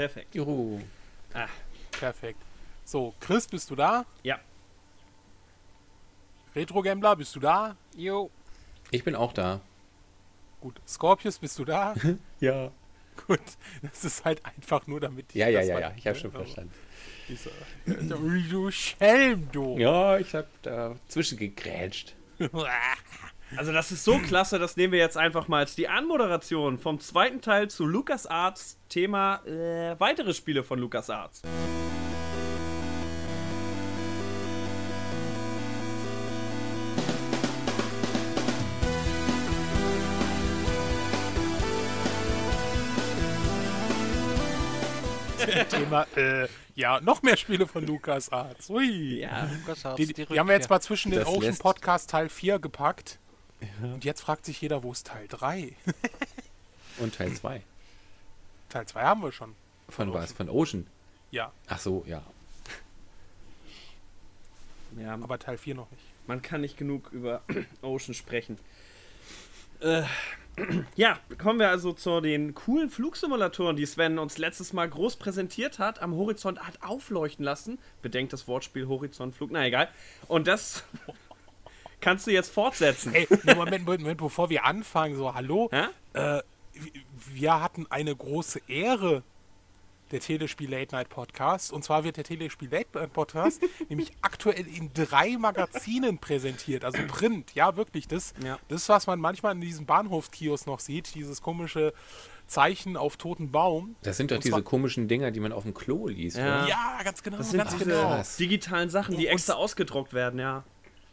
Perfekt. Juhu. Ah. Perfekt. So, Chris, bist du da? Ja. Retro Gambler, bist du da? Jo. Ich bin auch da. Gut. Scorpius, bist du da? ja. Gut. Das ist halt einfach nur damit. Ja, ja, ja, ja. Ich habe schon verstanden. Dieser, du Schelm, du. Ja, ich habe dazwischen gegrätscht. Also das ist so klasse, das nehmen wir jetzt einfach mal als die Anmoderation vom zweiten Teil zu LucasArts Thema äh, weitere Spiele von LucasArts. Thema, äh, ja, noch mehr Spiele von LucasArts. Ui. Ja, LucasArts. Die, die, die haben wir jetzt mal zwischen den Ocean Podcast Teil 4 gepackt. Ja. Und jetzt fragt sich jeder, wo ist Teil 3? Und Teil 2. Teil 2 haben wir schon. Von, von was? Von Ocean? Ja. Ach so, ja. Ja. Aber Teil 4 noch nicht. Man kann nicht genug über Ocean sprechen. Äh, ja, kommen wir also zu den coolen Flugsimulatoren, die Sven uns letztes Mal groß präsentiert hat, am Horizont hat aufleuchten lassen. Bedenkt das Wortspiel Horizontflug, na egal. Und das kannst du jetzt fortsetzen. Ey, Moment, Moment, Moment, bevor wir anfangen, so, hallo? Äh, wir hatten eine große Ehre, der Telespiel Late Night Podcast. Und zwar wird der Telespiel Late Night Podcast nämlich aktuell in drei Magazinen präsentiert. Also Print, ja, wirklich. Das, ja. das was man manchmal in diesem Bahnhofskiosk noch sieht, dieses komische Zeichen auf toten Baum. Das sind doch und diese komischen Dinger, die man auf dem Klo liest. Ja, ja ganz genau. Das sind ganz diese genau. digitalen Sachen, die extra ausgedruckt werden, ja.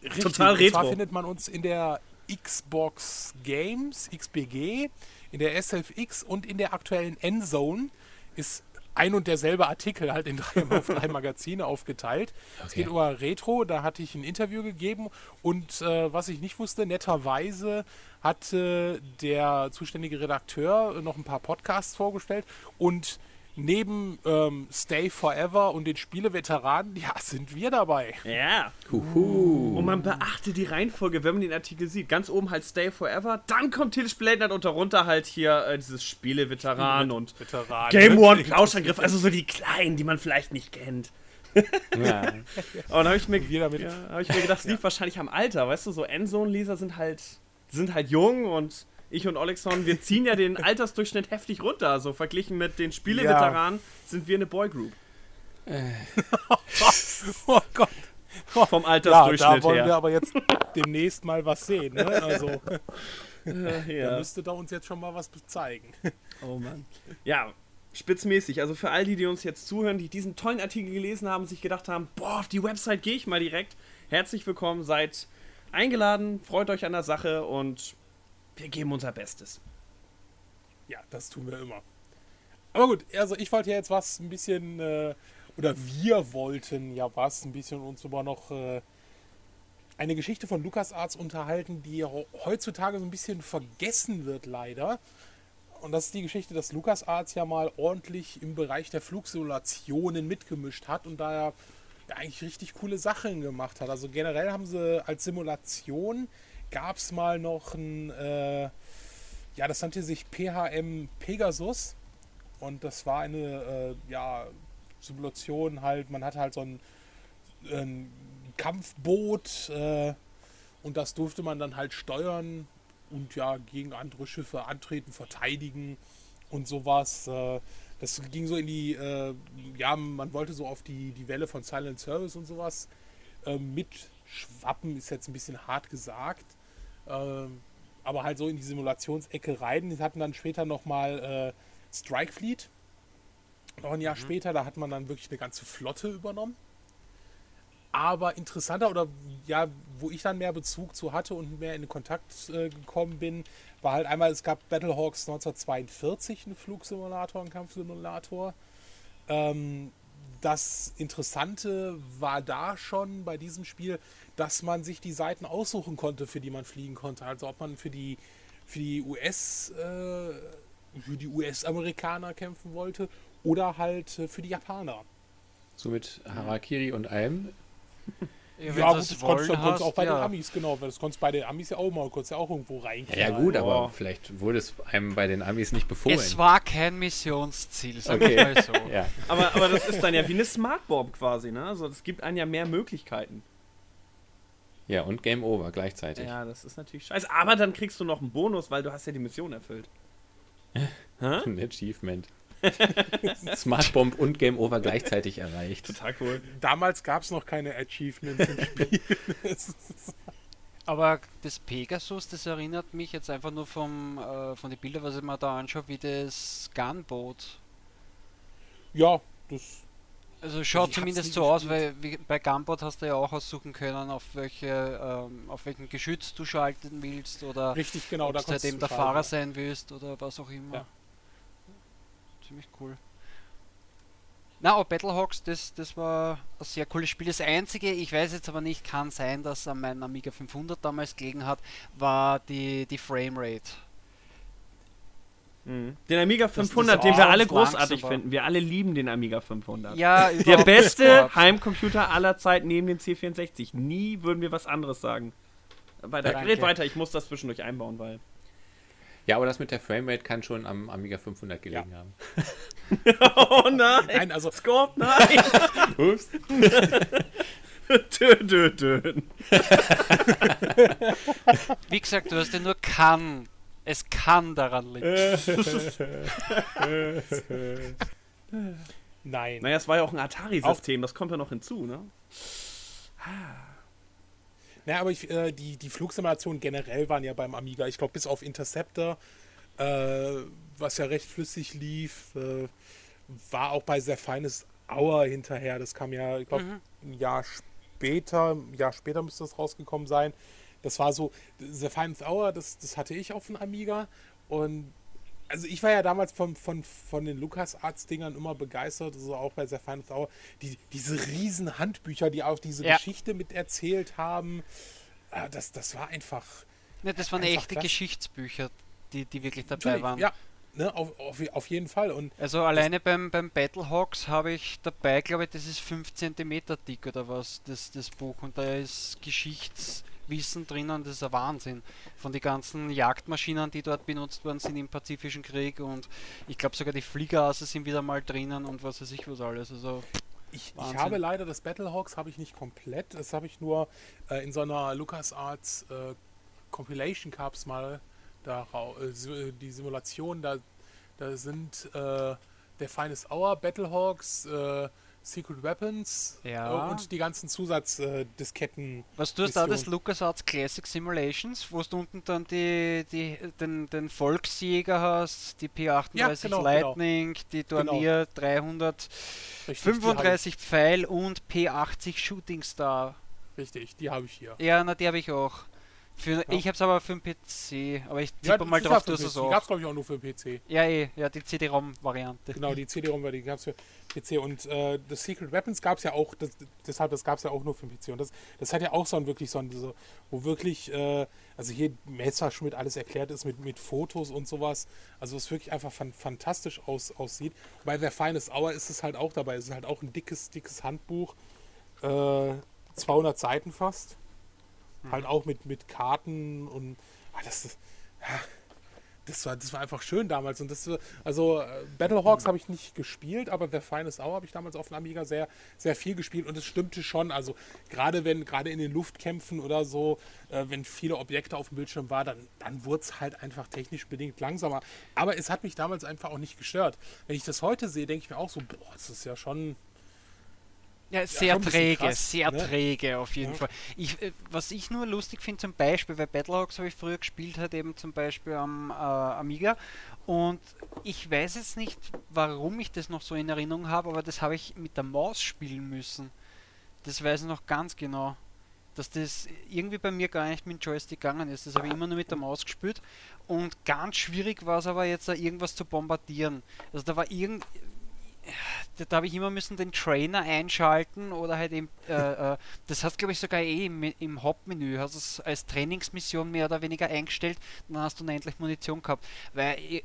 Richtig, Total retro. Und zwar findet man uns in der Xbox Games, XBG, in der SFX und in der aktuellen Endzone ist ein und derselbe Artikel halt in drei, auf drei Magazine aufgeteilt. Okay. Es geht über Retro, da hatte ich ein Interview gegeben und äh, was ich nicht wusste, netterweise hatte der zuständige Redakteur noch ein paar Podcasts vorgestellt und neben ähm, Stay Forever und den Spieleveteranen, ja, sind wir dabei. Ja. Huhu. Und man beachte die Reihenfolge, wenn man den Artikel sieht. Ganz oben halt Stay Forever, dann kommt Telespielnet und darunter halt hier äh, dieses Spieleveteran und Veteran, Game ne? One Plauschangriff, also so die kleinen, die man vielleicht nicht kennt. ja. Und dann habe ich, mir, ja, hab ich mir gedacht, es lief ja. wahrscheinlich am Alter, weißt du, so Endzone-Leser sind halt, sind halt jung und ich und Olexon, wir ziehen ja den Altersdurchschnitt heftig runter. So verglichen mit den Spieleveteranen ja. sind wir eine Boygroup. Äh. oh Gott. Vom Altersdurchschnitt ja, da wollen her. wir aber jetzt demnächst mal was sehen. Ne? Also, äh, ja. da müsste da uns jetzt schon mal was zeigen. Oh Mann. Ja, spitzmäßig. Also für all die, die uns jetzt zuhören, die diesen tollen Artikel gelesen haben, sich gedacht haben, boah, auf die Website gehe ich mal direkt. Herzlich willkommen, seid eingeladen, freut euch an der Sache und wir geben unser Bestes. Ja, das tun wir immer. Aber gut, also ich wollte ja jetzt was ein bisschen, äh, oder wir wollten ja was ein bisschen uns über noch äh, eine Geschichte von LucasArts unterhalten, die heutzutage so ein bisschen vergessen wird, leider. Und das ist die Geschichte, dass LucasArts ja mal ordentlich im Bereich der Flugsimulationen mitgemischt hat und da ja, ja eigentlich richtig coole Sachen gemacht hat. Also generell haben sie als Simulation gab es mal noch ein, äh, ja, das nannte sich PHM Pegasus. Und das war eine, äh, ja, Simulation halt, man hatte halt so ein, ein Kampfboot äh, und das durfte man dann halt steuern und ja, gegen andere Schiffe antreten, verteidigen und sowas. Äh, das ging so in die, äh, ja, man wollte so auf die, die Welle von Silent Service und sowas äh, mit Schwappen, ist jetzt ein bisschen hart gesagt. Ähm, aber halt so in die Simulationsecke rein. Die hatten dann später nochmal äh, Strike Fleet. Noch ein Jahr mhm. später, da hat man dann wirklich eine ganze Flotte übernommen. Aber interessanter oder ja, wo ich dann mehr Bezug zu hatte und mehr in Kontakt äh, gekommen bin, war halt einmal, es gab Battlehawks 1942, einen Flugsimulator, einen Kampfsimulator. Ähm, das Interessante war da schon bei diesem Spiel, dass man sich die Seiten aussuchen konnte, für die man fliegen konnte. Also ob man für die für die US äh, für die US-Amerikaner kämpfen wollte oder halt äh, für die Japaner. So mit Harakiri und allem? Ja, ja gut, das konntest du auch bei ja. den Amis, genau. Das konntest bei den Amis ja auch mal, konntest ja auch irgendwo rein. Ja, ja, gut, aber oh. vielleicht wurde es einem bei den Amis nicht befohlen. Es war kein Missionsziel, sag okay. mal so. ja. aber, aber das ist dann ja wie eine Smartbomb quasi, ne? Also es gibt einem ja mehr Möglichkeiten. Ja, und Game Over gleichzeitig. Ja, das ist natürlich scheiße. Aber dann kriegst du noch einen Bonus, weil du hast ja die Mission erfüllt. Ein Achievement. Smart Bomb und Game Over gleichzeitig erreicht. Total cool. Damals gab es noch keine Achievements im Spiel. Aber das Pegasus, das erinnert mich jetzt einfach nur vom, äh, von den Bildern, was ich mir da anschaue, wie das Gunboat. Ja, das. Also schaut zumindest so aus, weil wie, bei Gunboat hast du ja auch aussuchen können, auf welche, ähm, auf welchen Geschütz du schalten willst oder Richtig, genau, ob du halt eben der Fahrer sein willst oder was auch immer. Ja ziemlich cool. Na, aber Battlehawks, das, das war ein sehr cooles Spiel. Das einzige, ich weiß jetzt aber nicht, kann sein, dass an meinem Amiga 500 damals gelegen hat, war die, die Framerate. Mhm. Den Amiga 500, den wir alle großartig finden. Wir alle lieben den Amiga 500. Ja, Der beste Heimcomputer aller Zeiten neben dem C64. Nie würden wir was anderes sagen. Weiter, red weiter, ich muss das zwischendurch einbauen, weil. Ja, aber das mit der Framerate kann schon am Amiga 500 gelegen ja. haben. oh nein! Nein, also. Scorp, nein! Ups. dö, dö, dö. Wie gesagt, du hast ja nur kann. Es kann daran liegen. Nein. Naja, es war ja auch ein Atari-System, das kommt ja noch hinzu, ne? Naja, aber ich, äh, die, die Flugsimulationen generell waren ja beim Amiga, ich glaube, bis auf Interceptor, äh, was ja recht flüssig lief, äh, war auch bei sehr feines Hour hinterher. Das kam ja, ich glaube, mhm. ein Jahr später, ein Jahr später müsste das rausgekommen sein. Das war so, sehr feines Hour, das, das hatte ich auf dem Amiga und also ich war ja damals von, von, von den LucasArts-Dingern immer begeistert, also auch bei sehr feines Hour. Die, diese riesen Handbücher, die auch diese ja. Geschichte mit erzählt haben, äh, das, das war einfach. Ja, das waren echte klasse. Geschichtsbücher, die, die wirklich dabei waren. Ja, ne, auf, auf, auf jeden Fall. Und also alleine beim, beim Battlehawks habe ich dabei, glaube ich, das ist 5 cm dick oder was, das, das Buch. Und da ist Geschichts Wissen drinnen, das ist ein Wahnsinn. Von den ganzen Jagdmaschinen, die dort benutzt worden sind im Pazifischen Krieg und ich glaube sogar die Fliegerasse sind wieder mal drinnen und was weiß ich was alles. Also ich, ich, habe leider das Battlehawks habe ich nicht komplett, das habe ich nur äh, in so einer LucasArts äh, Compilation Cups mal da äh, die Simulation, da, da sind äh, der Finest Hour, Battlehawks, äh, Secret Weapons ja. Äh, und die ganzen Zusatzdisketten. Äh, Was du hast da das LucasArts Classic Simulations, wo du unten dann die, die, den, den Volksjäger hast, die P38 ja, genau, genau. Lightning, genau. die Dornier genau. 335 Pfeil und P80 Shooting Star. Richtig, die habe ich hier. Ja, na, die habe ich auch. Für, ja. Ich habe es aber für den PC, aber ich tippe ja, mal drauf, dass es auch. Die gab es glaube ich auch nur für den PC. Ja, eh, ja, die CD-ROM-Variante. Genau, die CD-ROM-Variante gab es für PC und äh, das Secret Weapons gab es ja auch, das, deshalb, das gab es ja auch nur für den PC und das, das hat ja auch so ein wirklich so ein, so, wo wirklich, äh, also hier Messerschmidt alles erklärt ist mit, mit Fotos und sowas, also es wirklich einfach fan fantastisch aus, aussieht. Bei der Finest Hour ist es halt auch dabei, es ist halt auch ein dickes, dickes Handbuch, äh, 200 Seiten fast Mhm. Halt auch mit, mit Karten und ah, das, ja, das, war, das war einfach schön damals. Und das, also äh, Battlehawks mhm. habe ich nicht gespielt, aber The Finest Hour habe ich damals auf dem Amiga sehr, sehr viel gespielt und es stimmte schon. Also gerade wenn, gerade in den Luftkämpfen oder so, äh, wenn viele Objekte auf dem Bildschirm waren, dann, dann wurde es halt einfach technisch bedingt langsamer. Aber es hat mich damals einfach auch nicht gestört. Wenn ich das heute sehe, denke ich mir auch so, boah, das ist ja schon ja, sehr ja, träge, krass, sehr ne? träge auf jeden ja. Fall. Ich, äh, was ich nur lustig finde zum Beispiel, weil Battlehawks habe ich früher gespielt, hat eben zum Beispiel am äh, Amiga und ich weiß jetzt nicht, warum ich das noch so in Erinnerung habe, aber das habe ich mit der Maus spielen müssen. Das weiß ich noch ganz genau. Dass das irgendwie bei mir gar nicht mit dem Joystick gegangen ist. Das habe ich immer nur mit der Maus gespielt. Und ganz schwierig war es aber jetzt, irgendwas zu bombardieren. Also da war irgend da habe ich immer müssen den Trainer einschalten oder halt eben, äh, äh, das hast glaube ich sogar eh im, im Hauptmenü, hast es als Trainingsmission mehr oder weniger eingestellt, dann hast du endlich Munition gehabt, weil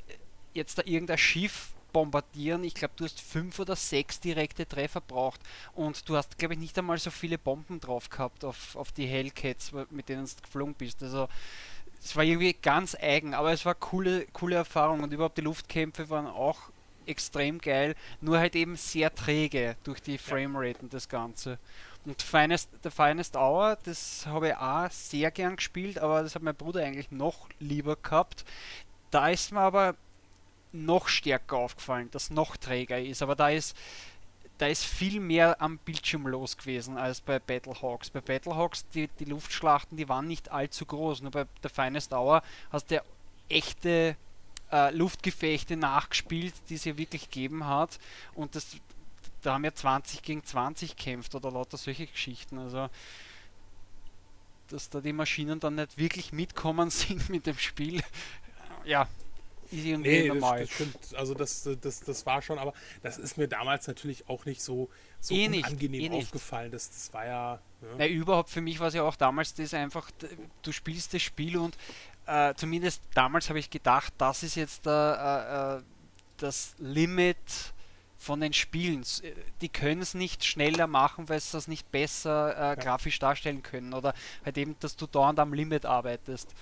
jetzt da irgendein Schiff bombardieren. Ich glaube, du hast fünf oder sechs direkte Treffer braucht und du hast, glaube ich, nicht einmal so viele Bomben drauf gehabt auf, auf die Hellcats, mit denen du geflogen bist. Also es war irgendwie ganz eigen, aber es war coole, coole Erfahrung und überhaupt die Luftkämpfe waren auch extrem geil, nur halt eben sehr träge durch die Framerate und das Ganze. Und Finest, The Finest Hour, das habe ich auch sehr gern gespielt, aber das hat mein Bruder eigentlich noch lieber gehabt. Da ist mir aber noch stärker aufgefallen, dass noch träger ist. Aber da ist, da ist viel mehr am Bildschirm los gewesen als bei Battlehawks. Bei Battlehawks, die, die Luftschlachten, die waren nicht allzu groß. Nur bei The Finest Hour hast du echte äh, Luftgefechte nachgespielt, die es ja wirklich gegeben hat. Und das, da haben ja 20 gegen 20 kämpft oder lauter solche Geschichten. Also dass da die Maschinen dann nicht wirklich mitkommen sind mit dem Spiel. Ja, ist irgendwie nee, normal. Das, das stimmt. Also das, das, das war schon, aber das ist mir damals natürlich auch nicht so, so eh nicht, unangenehm eh aufgefallen. Das, das war ja. ja. Na, überhaupt für mich war es ja auch damals das einfach, du spielst das Spiel und äh, zumindest damals habe ich gedacht, das ist jetzt äh, äh, das Limit von den Spielen. Die können es nicht schneller machen, weil sie das nicht besser äh, ja. grafisch darstellen können oder halt eben, dass du dauernd am Limit arbeitest.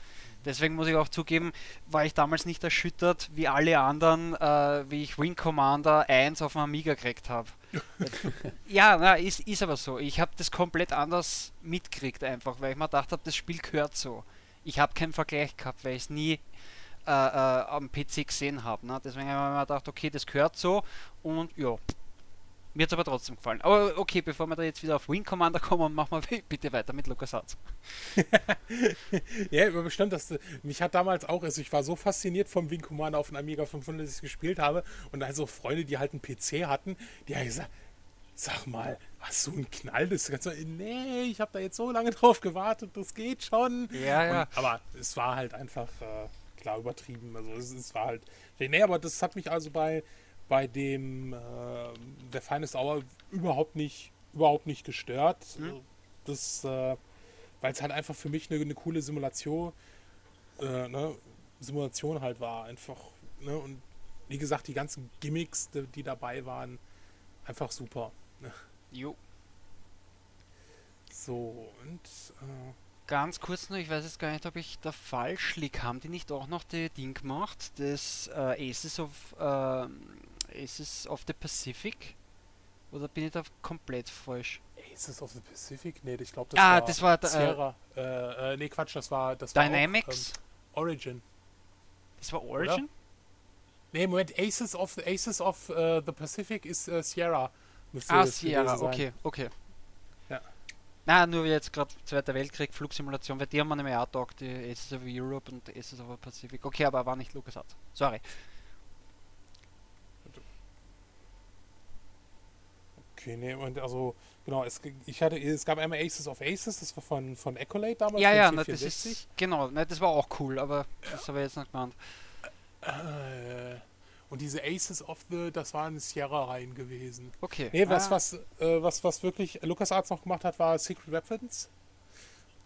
Deswegen muss ich auch zugeben, war ich damals nicht erschüttert wie alle anderen, äh, wie ich Wing Commander 1 auf dem Amiga gekriegt habe. ja, na, ist, ist aber so. Ich habe das komplett anders mitgekriegt einfach, weil ich mir gedacht habe, das Spiel gehört so. Ich habe keinen Vergleich gehabt, weil ich es nie äh, äh, am PC gesehen habe. Ne? Deswegen habe ich mir gedacht, okay, das gehört so und ja, mir hat es aber trotzdem gefallen. Aber okay, bevor wir da jetzt wieder auf Wing Commander kommen, machen wir bitte weiter mit LucasArts. ja, aber bestimmt, dass mich hat damals auch, also ich war so fasziniert vom Wing Commander auf dem Amiga 500, dass ich gespielt habe und also Freunde, die halt einen PC hatten, die haben gesagt, sag mal, hast du einen Knall? Das Ganze, nee, ich habe da jetzt so lange drauf gewartet, das geht schon. Ja, ja. Und, aber es war halt einfach äh, klar übertrieben. Also es, es war halt, nee, aber das hat mich also bei bei dem äh, der Finest Hour überhaupt nicht, überhaupt nicht gestört. Mhm. Das, äh, weil es halt einfach für mich eine, eine coole Simulation, äh, ne, Simulation halt war. Einfach, ne, und wie gesagt, die ganzen Gimmicks, die, die dabei waren, einfach super. Jo. So, und äh, ganz kurz noch, ich weiß jetzt gar nicht, ob ich da falsch liege. Haben die nicht auch noch die Ding gemacht, das äh, Aces of äh, Aces of the Pacific? Oder bin ich da komplett falsch? Aces of the Pacific? Nee, ich glaube, das ah, war das war Sierra. Äh, äh, nee, Quatsch, das war das Dynamics? War auch, ähm, Origin. Das war Origin? Oder? Nee, Moment, Aces of the Aces of uh, the Pacific ist uh, Sierra. Ah, Sierra, okay, okay. Ja. Na, nur jetzt gerade Zweiter Weltkrieg, Flugsimulation, weil die haben wir nämlich auch gedacht, die Aces of Europe und Aces of Pacific. Okay, aber war nicht LucasArts. Sorry. Okay, nee, und also, genau, es, ich hatte, es gab einmal Aces of Aces, das war von, von Ecolate damals. Ja, ja, na, das ist, genau, na, das war auch cool, aber das habe ich jetzt noch gemeint. Äh, und diese Aces of the, das waren Sierra-Reihen gewesen. Okay. Nee, was, ah. was, äh, was, was wirklich LucasArts noch gemacht hat, war Secret Weapons.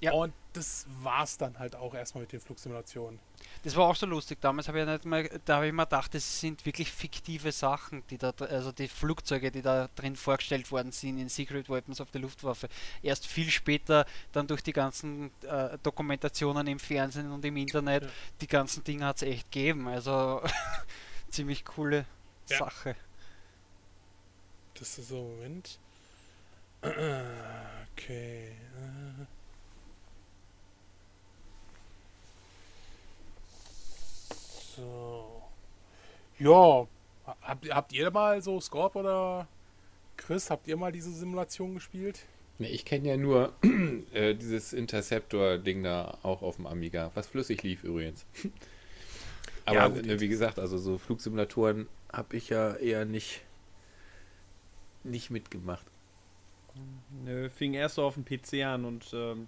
Ja. Und das war's dann halt auch erstmal mit den Flugsimulationen. Das war auch so lustig. Damals habe ich nicht mal, da habe ich mir gedacht, das sind wirklich fiktive Sachen, die da, also die Flugzeuge, die da drin vorgestellt worden sind in Secret Weapons of the Luftwaffe. Erst viel später dann durch die ganzen äh, Dokumentationen im Fernsehen und im Internet, ja. die ganzen Dinge hat es echt gegeben. Also ziemlich coole ja. Sache. Das ist so, Moment. Okay. So. Ja. Habt, habt ihr mal so Scorp oder Chris, habt ihr mal diese Simulation gespielt? Ne, ich kenne ja nur äh, dieses Interceptor-Ding da auch auf dem Amiga, was flüssig lief übrigens. Aber ja, wie gesagt, also so Flugsimulatoren habe ich ja eher nicht, nicht mitgemacht. Nö, fing erst so auf dem PC an und ähm,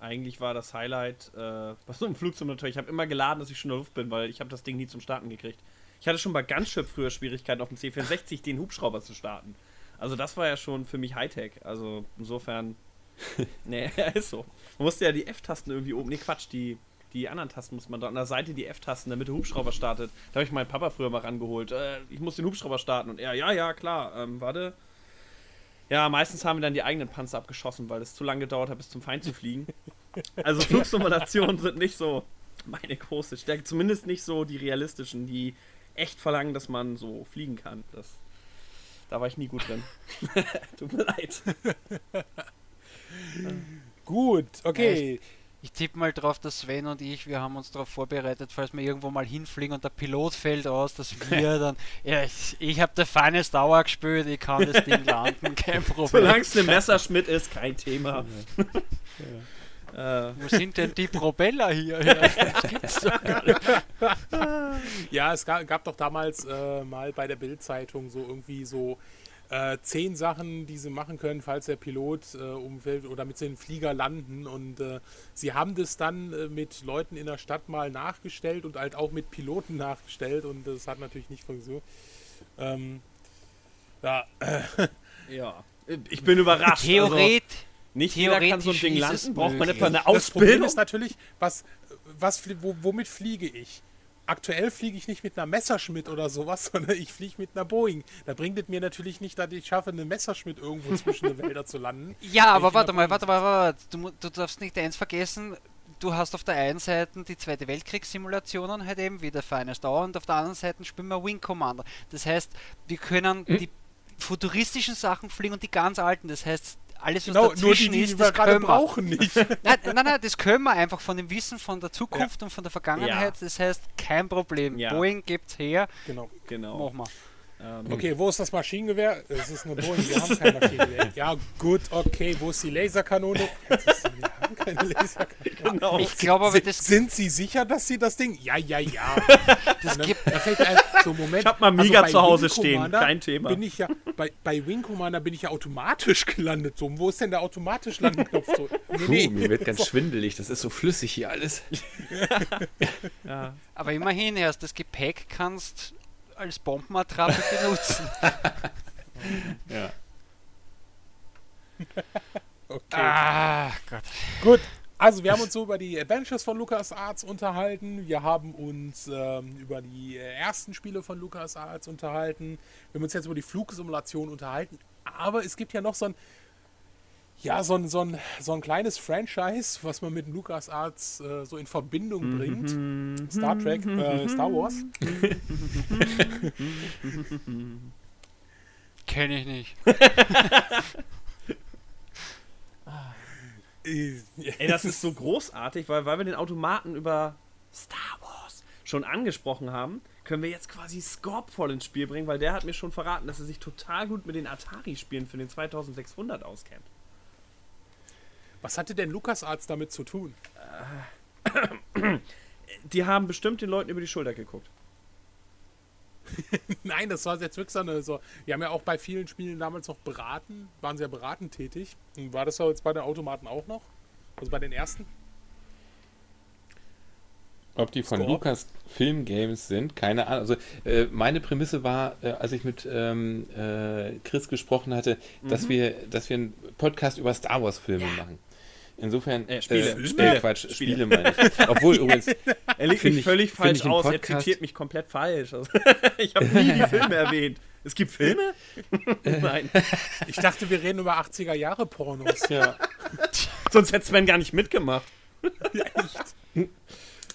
eigentlich war das Highlight, äh, was so ein Flugsimulator. Ich habe immer geladen, dass ich schon in der Luft bin, weil ich habe das Ding nie zum Starten gekriegt. Ich hatte schon bei Gunship früher Schwierigkeiten auf dem C64 den Hubschrauber zu starten. Also das war ja schon für mich Hightech. Also insofern, nee, ist so. Man musste ja die F-Tasten irgendwie oben, nee Quatsch, die, die anderen Tasten muss man da an der Seite die F-Tasten, damit der Hubschrauber startet. Da habe ich meinen Papa früher mal rangeholt. Äh, ich muss den Hubschrauber starten und er, ja, ja, klar, ähm, warte. Ja, meistens haben wir dann die eigenen Panzer abgeschossen, weil es zu lange gedauert hat, bis zum Feind zu fliegen. Also Flugsimulationen sind nicht so meine große Stärke. Zumindest nicht so die realistischen, die echt verlangen, dass man so fliegen kann. Das, da war ich nie gut drin. Tut mir leid. gut, okay. Ich tippe mal drauf, dass Sven und ich, wir haben uns darauf vorbereitet, falls wir irgendwo mal hinfliegen und der Pilot fällt aus, dass wir dann. Ja, ich, ich habe der feines Dauer gespielt, ich kann das Ding landen, kein Problem. Solange es eine Messerschmidt ist, kein Thema. Ja. Äh. Wo sind denn die Propeller hier? ja, es gab, gab doch damals äh, mal bei der Bild-Zeitung so irgendwie so äh, zehn Sachen, die sie machen können, falls der Pilot äh, umfällt oder mit den Flieger landen. Und äh, sie haben das dann äh, mit Leuten in der Stadt mal nachgestellt und halt auch mit Piloten nachgestellt. Und das hat natürlich nicht funktioniert. Ähm, ja. ja. Ich bin überrascht. Theoret also, nicht jeder kann so ein Ding landen. Braucht man etwa eine Ausbildung? Das Problem ist natürlich, was, was, womit fliege ich? Aktuell fliege ich nicht mit einer Messerschmidt oder sowas, sondern ich fliege mit einer Boeing. Da bringt es mir natürlich nicht, dass ich schaffe, eine Messerschmidt irgendwo zwischen den Wäldern zu landen. Ja, aber warte mal, warte mal, warte mal. Du, du darfst nicht eins vergessen. Du hast auf der einen Seite die Zweite Weltkriegssimulationen halt eben wie der Finest Hour und auf der anderen Seite spielen wir Wing Commander. Das heißt, wir können hm? die futuristischen Sachen fliegen und die ganz alten. Das heißt, alles, was genau, dazwischen nur die, die ist, das wir können wir brauchen nicht. nein, nein, nein, das können wir einfach von dem Wissen von der Zukunft ja. und von der Vergangenheit. Ja. Das heißt, kein Problem. Ja. Boeing gibt's her. Genau. genau. Machen wir. Ähm, okay, wo ist das Maschinengewehr? Es ist eine Boeing, wir haben kein Maschinengewehr. Ja, gut, okay, wo ist die Laserkanone? Wir haben keine Laserkanone. Genau. Ich glaube aber, das Sind Sie sicher, dass Sie das Ding? Ja, ja, ja. Das gibt ein, so Moment. Ich habe mal Miga also zu Hause stehen, kein Thema. Bin ich ja, bei, bei Wing Commander bin ich ja automatisch gelandet. So, wo ist denn der automatisch Landenknopf? So, nee, Puh, nee. mir wird ganz so. schwindelig, das ist so flüssig hier alles. ja. Aber immerhin, erst das Gepäck kannst als Bombenattrappe benutzen. ja. okay. Ah, Gott. Gut, also wir haben uns so über die Adventures von LucasArts unterhalten. Wir haben uns ähm, über die ersten Spiele von LucasArts unterhalten. Wir haben uns jetzt über die Flugsimulation unterhalten. Aber es gibt ja noch so ein ja, so ein, so, ein, so ein kleines Franchise, was man mit LucasArts äh, so in Verbindung mhm. bringt. Star Trek, äh, Star Wars. Kenne ich nicht. Ey, das ist so großartig, weil, weil wir den Automaten über Star Wars schon angesprochen haben, können wir jetzt quasi Scorp voll ins Spiel bringen, weil der hat mir schon verraten, dass er sich total gut mit den Atari-Spielen für den 2600 auskennt. Was hatte denn LucasArts damit zu tun? Die haben bestimmt den Leuten über die Schulter geguckt. Nein, das war jetzt wirklich so eine. So, wir haben ja auch bei vielen Spielen damals noch beraten, waren sehr beratend tätig. Und war das jetzt bei den Automaten auch noch? Also bei den ersten? Ob die von Score. Lucas Film Games sind, keine Ahnung. Also äh, meine Prämisse war, äh, als ich mit ähm, äh, Chris gesprochen hatte, mhm. dass wir, dass wir einen Podcast über Star Wars Filme ja. machen. Insofern, äh, Spiele. Äh, Spiele. Quatsch, Spiele meine ich. Obwohl übrigens. Er legt mich völlig falsch aus, er zitiert mich komplett falsch. Also, ich habe nie die Filme erwähnt. Es gibt Filme? Nein. Ich dachte, wir reden über 80er Jahre Pornos. Ja. Sonst hätte Sven gar nicht mitgemacht. Echt.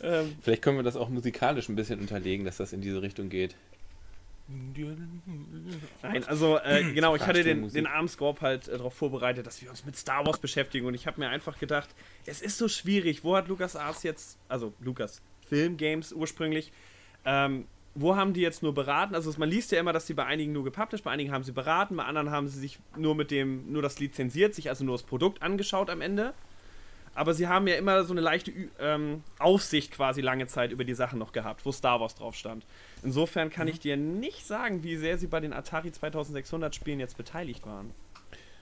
Ähm, Vielleicht können wir das auch musikalisch ein bisschen unterlegen, dass das in diese Richtung geht. Nein, also äh, genau, ich hatte den, den Armscorp halt äh, darauf vorbereitet, dass wir uns mit Star Wars beschäftigen und ich habe mir einfach gedacht, es ist so schwierig, wo hat Lukas Arts jetzt, also Lukas Film Games ursprünglich, ähm, wo haben die jetzt nur beraten? Also man liest ja immer, dass sie bei einigen nur gepublished, bei einigen haben sie beraten, bei anderen haben sie sich nur mit dem, nur das lizenziert, sich also nur das Produkt angeschaut am Ende aber sie haben ja immer so eine leichte ähm, Aufsicht quasi lange Zeit über die Sachen noch gehabt, wo Star Wars drauf stand. Insofern kann mhm. ich dir nicht sagen, wie sehr sie bei den Atari 2600 Spielen jetzt beteiligt waren.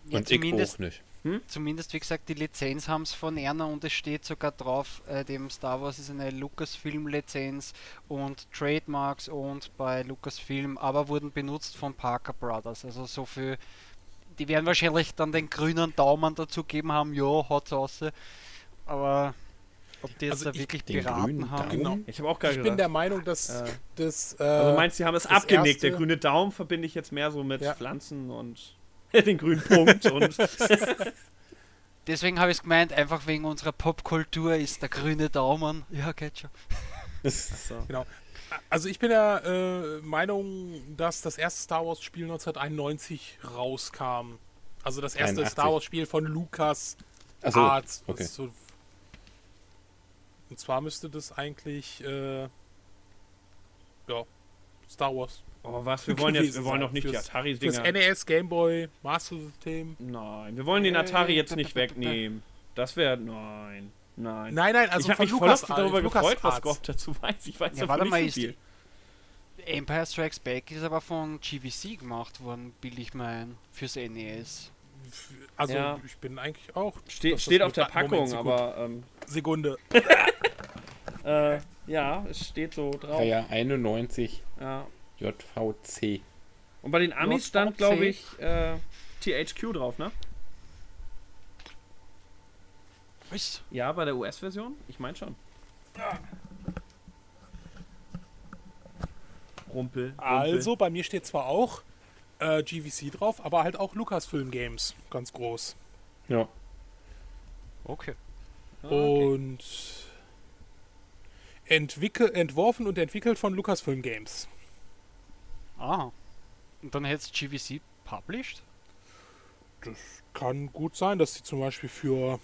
Ja, und ich auch nicht. Hm? Zumindest, wie gesagt, die Lizenz haben es von Erna und es steht sogar drauf, äh, dem Star Wars ist eine Lucasfilm-Lizenz und Trademarks und bei Lucasfilm, aber wurden benutzt von Parker Brothers. Also so viel die werden wahrscheinlich dann den grünen Daumen dazu geben haben, ja, hat's aus. Aber. Ob die jetzt also da wirklich beraten haben. Genau. Ich habe auch gar Ich bin der Meinung, dass äh, das. Äh, also meinst du, sie haben es abgenickt? Der grüne Daumen verbinde ich jetzt mehr so mit ja. Pflanzen und den grünen Punkt und. Deswegen habe ich es gemeint, einfach wegen unserer Popkultur ist der grüne Daumen. Ja, geht schon. so. Genau. Also ich bin der äh, Meinung, dass das erste Star Wars Spiel 1991 rauskam. Also das erste 81. Star Wars Spiel von Lucas so, Arts. Okay. So, und zwar müsste das eigentlich äh, ja Star Wars Oh, was? Wir wollen jetzt, wir wollen noch nicht die Atari-Dinger. Das NES, Gameboy, Master System. Nein, wir wollen den Atari jetzt nicht wegnehmen. Das wäre, nein, nein. Nein, nein, also ich habe mich voll darüber Lucas gefreut, was Gott dazu weiß. Ich weiß ja, warte nicht mal, so viel. Empire Strikes Back ist aber von GVC gemacht worden, bilde ich mein, fürs NES. Also, ja. ich bin eigentlich auch. Ste steht auf der Packung, Moment, aber. Ähm, Sekunde. äh, ja, es steht so drauf. Ja, ja 91. Ja. JVC. Und bei den Amis JVC? stand, glaube ich, äh, THQ drauf, ne? Was? Ja, bei der US-Version? Ich meine schon. Rumpel, Rumpel. Also, bei mir steht zwar auch äh, GVC drauf, aber halt auch Lucasfilm Games, ganz groß. Ja. Okay. Ah, okay. Und entwickel, entworfen und entwickelt von Lucasfilm Games. Ah. Und dann hätte es GVC published? Das kann gut sein, dass sie zum Beispiel für.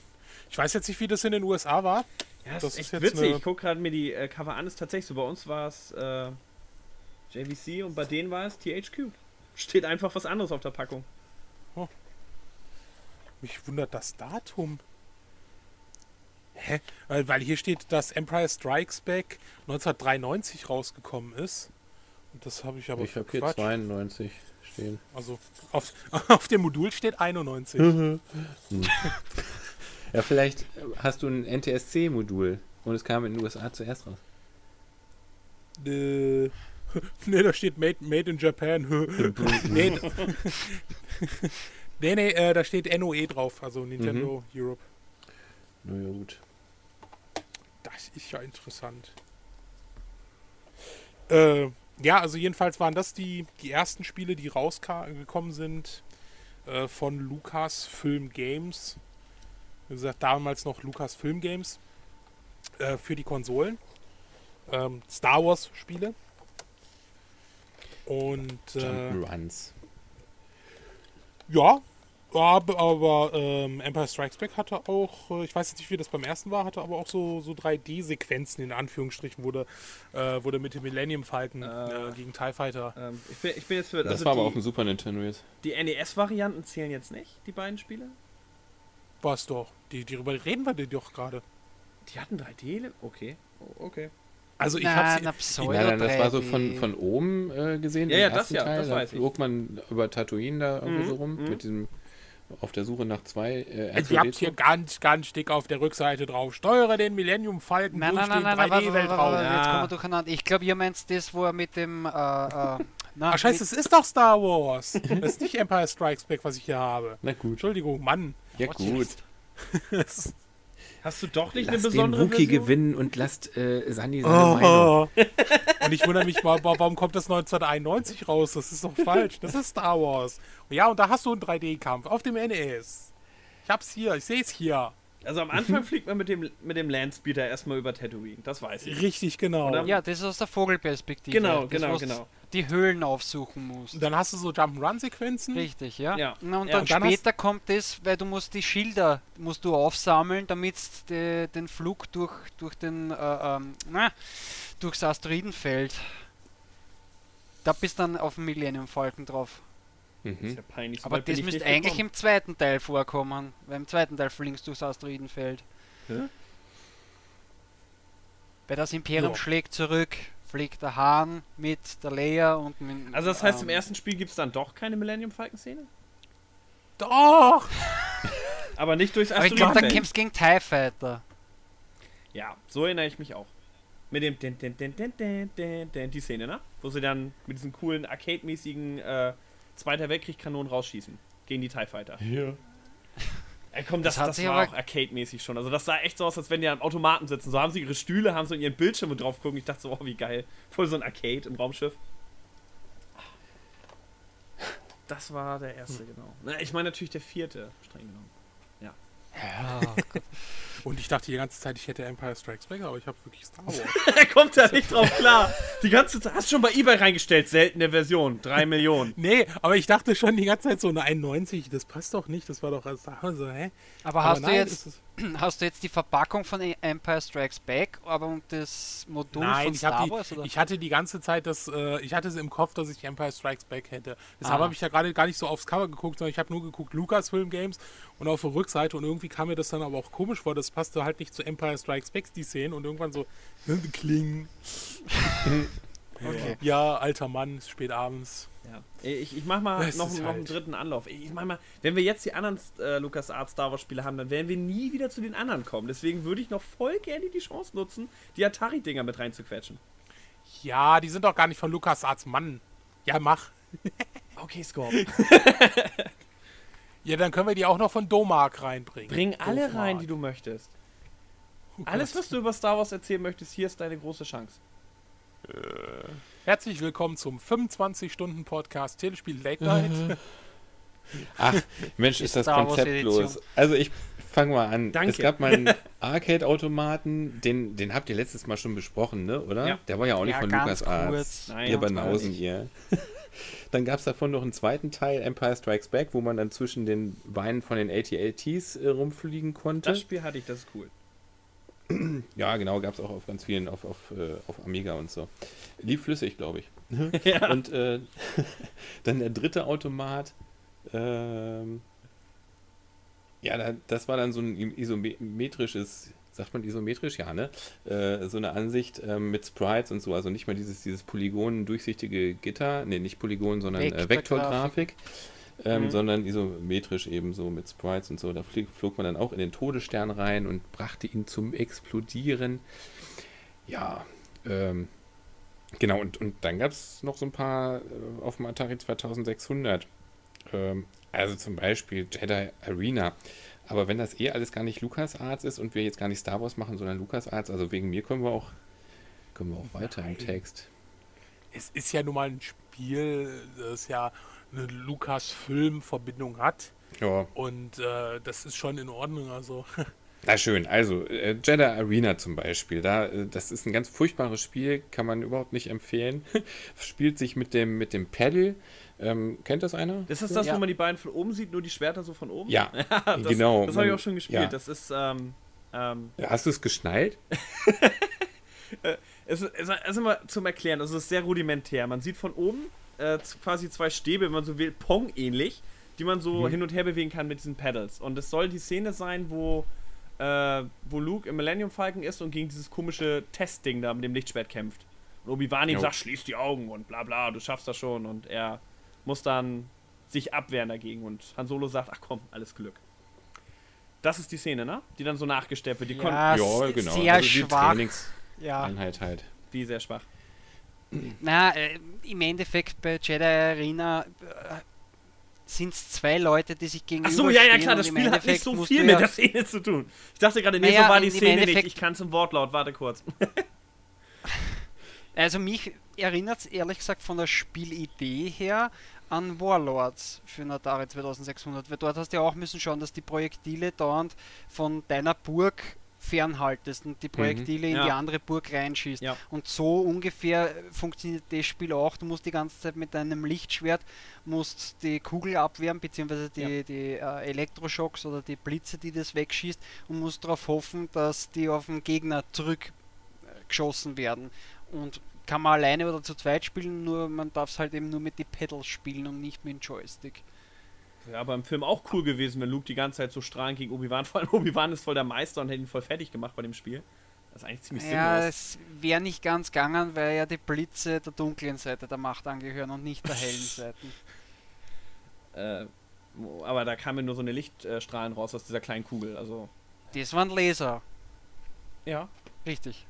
Ich weiß jetzt nicht, wie das in den USA war. Ja, das, das ist, echt witzig. Ich gucke gerade mir die äh, Cover an. ist tatsächlich so. Bei uns war es äh, JVC und bei denen war es THQ. Steht einfach was anderes auf der Packung. Oh. Mich wundert das Datum. Hä? Weil, weil hier steht, dass Empire Strikes Back 1993 rausgekommen ist. Das habe ich aber Ich habe hier 92 stehen. Also auf, auf dem Modul steht 91. Mhm. ja, vielleicht hast du ein NTSC-Modul und es kam in den USA zuerst raus. Äh, ne, da steht Made, made in Japan. nee, nee, nee äh, da steht NOE drauf, also Nintendo mhm. Europe. Na ja, gut. Das ist ja interessant. Äh, ja, also jedenfalls waren das die, die ersten Spiele, die rausgekommen sind äh, von Lucas Film Games. Wie gesagt, damals noch Lucas Film Games äh, für die Konsolen. Ähm, Star Wars Spiele. Und äh, Runs. Ja, aber, aber ähm, Empire Strikes Back hatte auch, äh, ich weiß jetzt nicht, wie das beim ersten war, hatte aber auch so, so 3D-Sequenzen in Anführungsstrichen, wurde, äh, wurde mit dem Millennium Falcon äh, äh, gegen TIE Fighter. Ähm, ich, bin, ich bin jetzt für. Das also war die, aber auf dem Super Nintendo jetzt. Die NES-Varianten zählen jetzt nicht, die beiden Spiele? Was doch. Die, darüber reden wir doch gerade. Die hatten 3D? Okay. Oh, okay. Also ich habe Nein, das war so von, von oben äh, gesehen. Ja, ja, das ja, Teil. das weiß da flog man über Tatooine da irgendwie mhm, so rum mhm. mit diesem auf der Suche nach zwei äh, also Ihr habt hier ganz, ganz dick auf der Rückseite drauf. Steuere den Millennium Falcon nein, durch nein, den 3D-Weltraum. Ja. Jetzt kommen wir durcheinander. Ich glaube, ihr meint das, wo er mit dem... Äh, äh, na, Ach scheiße, es ist doch Star Wars. das ist nicht Empire Strikes Back, was ich hier habe. Na gut. Entschuldigung, Mann. Ja gut. Hast du doch nicht lasst eine besondere den Wookie Version? gewinnen und lasst äh, Sani seine oh. Meinung. Und ich wundere mich mal, warum kommt das 1991 raus? Das ist doch falsch. Das ist Star Wars. Ja, und da hast du einen 3D-Kampf auf dem NES. Ich hab's hier, ich seh's hier. Also am Anfang fliegt man mit dem, mit dem Landspeeder erstmal über Tatooine, das weiß ich. Richtig, genau. Oder? Ja, das ist aus der Vogelperspektive. Genau, das, genau, genau. Die Höhlen aufsuchen musst. Und dann hast du so Jump'n'Run-Sequenzen. Richtig, ja. ja. Und, dann, ja. und dann später kommt das, weil du musst die Schilder musst du aufsammeln, damit de, den Flug durch, durch den äh, ähm, na, durchs Asteroidenfeld. Da bist dann auf dem Millennium Falcon drauf. Mhm. Das ja peinlich, so Aber das müsste eigentlich gekommen. im zweiten Teil vorkommen, weil im zweiten Teil fliegst du durchs Asteroidenfeld. Ja? Weil das Imperium ja. schlägt zurück, fliegt der Hahn mit der Leia und mit. Also, das heißt, ähm, im ersten Spiel gibt es dann doch keine Millennium Falcon-Szene? Doch! Aber nicht durchs Asteroidenfeld. Aber ich glaube, da kämpfst gegen TIE Fighter. Ja, so erinnere ich mich auch. Mit dem den, den, den, den, den, den, den, die Szene, ne? Wo sie dann mit diesen coolen Arcade-mäßigen äh, Zweiter Weltkrieg Kanonen rausschießen. Gegen die TIE Fighter. Ja. Ja, komm, das, das, das war auch Arcade-mäßig schon. Also das sah echt so aus, als wenn die am Automaten sitzen. So haben sie ihre Stühle, haben so ihren Bildschirm drauf gucken. Ich dachte so, oh, wie geil. Voll so ein Arcade im Raumschiff. Das war der erste, hm. genau. Ich meine natürlich der vierte, streng genommen. Ja. Ja. Und ich dachte die ganze Zeit, ich hätte Empire Strikes Back, aber ich habe wirklich Star Wars. er kommt da nicht drauf klar. Die ganze Zeit. Hast du schon bei eBay reingestellt, seltene Version, 3 Millionen. nee, aber ich dachte schon die ganze Zeit so eine 91, das passt doch nicht, das war doch also, hä? Aber, aber hast nein, du jetzt hast du jetzt die Verpackung von Empire Strikes Back, aber das Modul Nein, von Star die, Wars? Oder? Ich hatte die ganze Zeit das, äh, ich hatte es im Kopf, dass ich Empire Strikes Back hätte. Deshalb habe ich ja gerade gar nicht so aufs Cover geguckt, sondern ich habe nur geguckt Lucasfilm Games und auf der Rückseite und irgendwie kam mir das dann aber auch komisch vor. Das passte halt nicht zu Empire Strikes Back, die Szenen und irgendwann so, kling. okay. Ja, alter Mann, spät abends. Ja. Ich, ich mach mal noch, noch halt. einen dritten Anlauf. Ich mach mal, wenn wir jetzt die anderen äh, LucasArts Star Wars Spiele haben, dann werden wir nie wieder zu den anderen kommen. Deswegen würde ich noch voll gerne die Chance nutzen, die Atari-Dinger mit reinzuquetschen. Ja, die sind doch gar nicht von LucasArts, Mann. Ja, mach. okay, Scorp. ja, dann können wir die auch noch von Domark reinbringen. Bring alle Domark. rein, die du möchtest. Oh Alles, was du über Star Wars erzählen möchtest, hier ist deine große Chance. Äh. Herzlich willkommen zum 25-Stunden-Podcast Telespiel Late Night. Mhm. Ach, Mensch, ist das konzeptlos. Also ich fange mal an. Danke. Es gab mal einen Arcade-Automaten, den, den habt ihr letztes Mal schon besprochen, ne? oder? Ja. Der war ja auch nicht ja, von Lukas Arts. Ihr Banausen hier. Dann gab es davon noch einen zweiten Teil, Empire Strikes Back, wo man dann zwischen den Beinen von den ATLTs äh, rumfliegen konnte. Das Spiel hatte ich, das ist cool. Ja, genau, gab es auch auf ganz vielen, auf, auf, äh, auf Amiga und so. Lief flüssig, glaube ich. ja. Und äh, dann der dritte Automat. Ähm, ja, das war dann so ein isometrisches, sagt man isometrisch, ja, ne? Äh, so eine Ansicht äh, mit Sprites und so, also nicht mal dieses, dieses Polygon durchsichtige Gitter, ne, nicht Polygon, sondern äh, Vektorgrafik ähm, mhm. sondern isometrisch eben so mit Sprites und so. Da flog, flog man dann auch in den Todesstern rein und brachte ihn zum Explodieren. Ja, ähm, genau, und, und dann gab es noch so ein paar äh, auf dem Atari 2600. Ähm, also zum Beispiel Jedi Arena. Aber wenn das eh alles gar nicht LucasArts ist und wir jetzt gar nicht Star Wars machen, sondern LucasArts, also wegen mir können wir auch, können wir auch weiter Nein. im Text. Es ist ja nun mal ein Spiel, das ja eine Lukas-Film-Verbindung hat. Ja. Und äh, das ist schon in Ordnung. Also. Na schön, also äh, Jedi Arena zum Beispiel, da, äh, das ist ein ganz furchtbares Spiel, kann man überhaupt nicht empfehlen. Spielt sich mit dem, mit dem Pedal. Ähm, kennt das einer? Das ist das, ja. wo man die beiden von oben sieht, nur die Schwerter so von oben? Ja, das, genau. Das habe ich auch schon gespielt. Ja. Das ist. Ähm, ähm, Hast du es geschnallt? Äh, es, es, also mal zum Erklären, also es ist sehr rudimentär. Man sieht von oben äh, quasi zwei Stäbe, wenn man so will, Pong ähnlich, die man so mhm. hin und her bewegen kann mit diesen Pedals. Und es soll die Szene sein, wo, äh, wo Luke im Millennium Falcon ist und gegen dieses komische Testding da mit dem Lichtschwert kämpft. Und Obi-Wan ihm sagt, schließ die Augen und bla bla, du schaffst das schon. Und er muss dann sich abwehren dagegen. Und Han Solo sagt, ach komm, alles Glück. Das ist die Szene, ne? Die dann so nachgestellt wird. Die ja, ja genau. Sehr also schwach. Ja. Einheit halt. Wie sehr schwach. Na, äh, im Endeffekt bei Jedi Arena äh, sind es zwei Leute, die sich gegenüber Ach so, ja, ja, klar, das Spiel hat nicht so viel mit der Szene zu tun. Ich dachte gerade, nee, naja, so war die Szene nicht. Ich kann im Wortlaut, warte kurz. also mich erinnert es ehrlich gesagt von der Spielidee her an Warlords für einen Atari 2600, weil dort hast du ja auch müssen schauen, dass die Projektile dauernd von deiner Burg fernhaltest und die Projektile mhm. in die andere Burg reinschießt. Ja. Und so ungefähr funktioniert das Spiel auch. Du musst die ganze Zeit mit deinem Lichtschwert musst die Kugel abwehren, beziehungsweise die, ja. die äh, Elektroschocks oder die Blitze, die das wegschießt und musst darauf hoffen, dass die auf den Gegner zurückgeschossen werden. Und kann man alleine oder zu zweit spielen, nur man darf es halt eben nur mit den Pedals spielen und nicht mit dem Joystick. Ja, aber im Film auch cool gewesen, wenn Luke die ganze Zeit so strahlend gegen Obi-Wan, vor allem Obi-Wan ist voll der Meister und hätte ihn voll fertig gemacht bei dem Spiel. Das ist eigentlich ziemlich sinnlos. Ja, es wäre nicht ganz gegangen, weil ja die Blitze der dunklen Seite der Macht angehören und nicht der hellen Seite. äh, aber da kamen nur so eine Lichtstrahlen raus aus dieser kleinen Kugel, also. Das waren Laser. Ja. Richtig.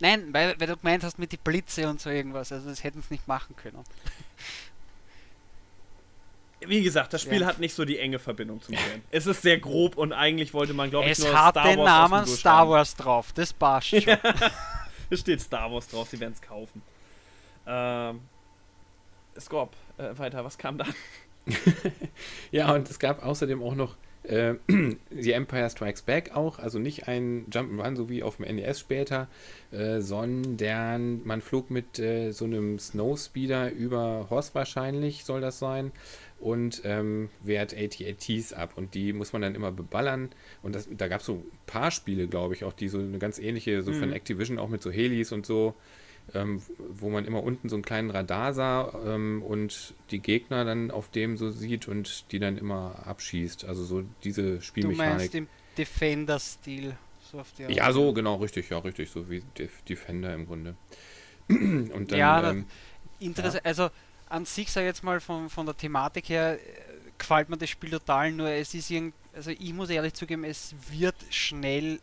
Nein, weil, weil du gemeint hast mit die Blitze und so irgendwas, also das hätten sie nicht machen können. wie gesagt, das Spiel ja. hat nicht so die enge Verbindung zum Film. es ist sehr grob und eigentlich wollte man, glaube ich, nur Star Wars. Es hat den Namen Star Wars drauf, das passt schon. Ja. es steht Star Wars drauf, sie werden es kaufen. Ähm, Scorp, äh, weiter, was kam da? ja, und es gab außerdem auch noch äh, The Empire Strikes Back auch, also nicht ein Jump'n'Run, so wie auf dem NES später, äh, sondern man flog mit äh, so einem Snowspeeder über Horst wahrscheinlich, soll das sein, und ähm, wehrt AT-ATs ab und die muss man dann immer beballern und das, da gab es so ein paar Spiele, glaube ich, auch die so eine ganz ähnliche, so mhm. von Activision auch mit so Helis und so, ähm, wo man immer unten so einen kleinen Radar sah ähm, und die Gegner dann auf dem so sieht und die dann immer abschießt. Also so diese Spielmechanik. Du meinst im Defender-Stil? So ja, so genau, richtig, ja, richtig, so wie Def Defender im Grunde. und dann, ja, ähm, interessant, ja. also an sich, sag ich jetzt mal, von, von der Thematik her, äh, gefällt mir das Spiel total, nur es ist irgendwie, also ich muss ehrlich zugeben, es wird schnell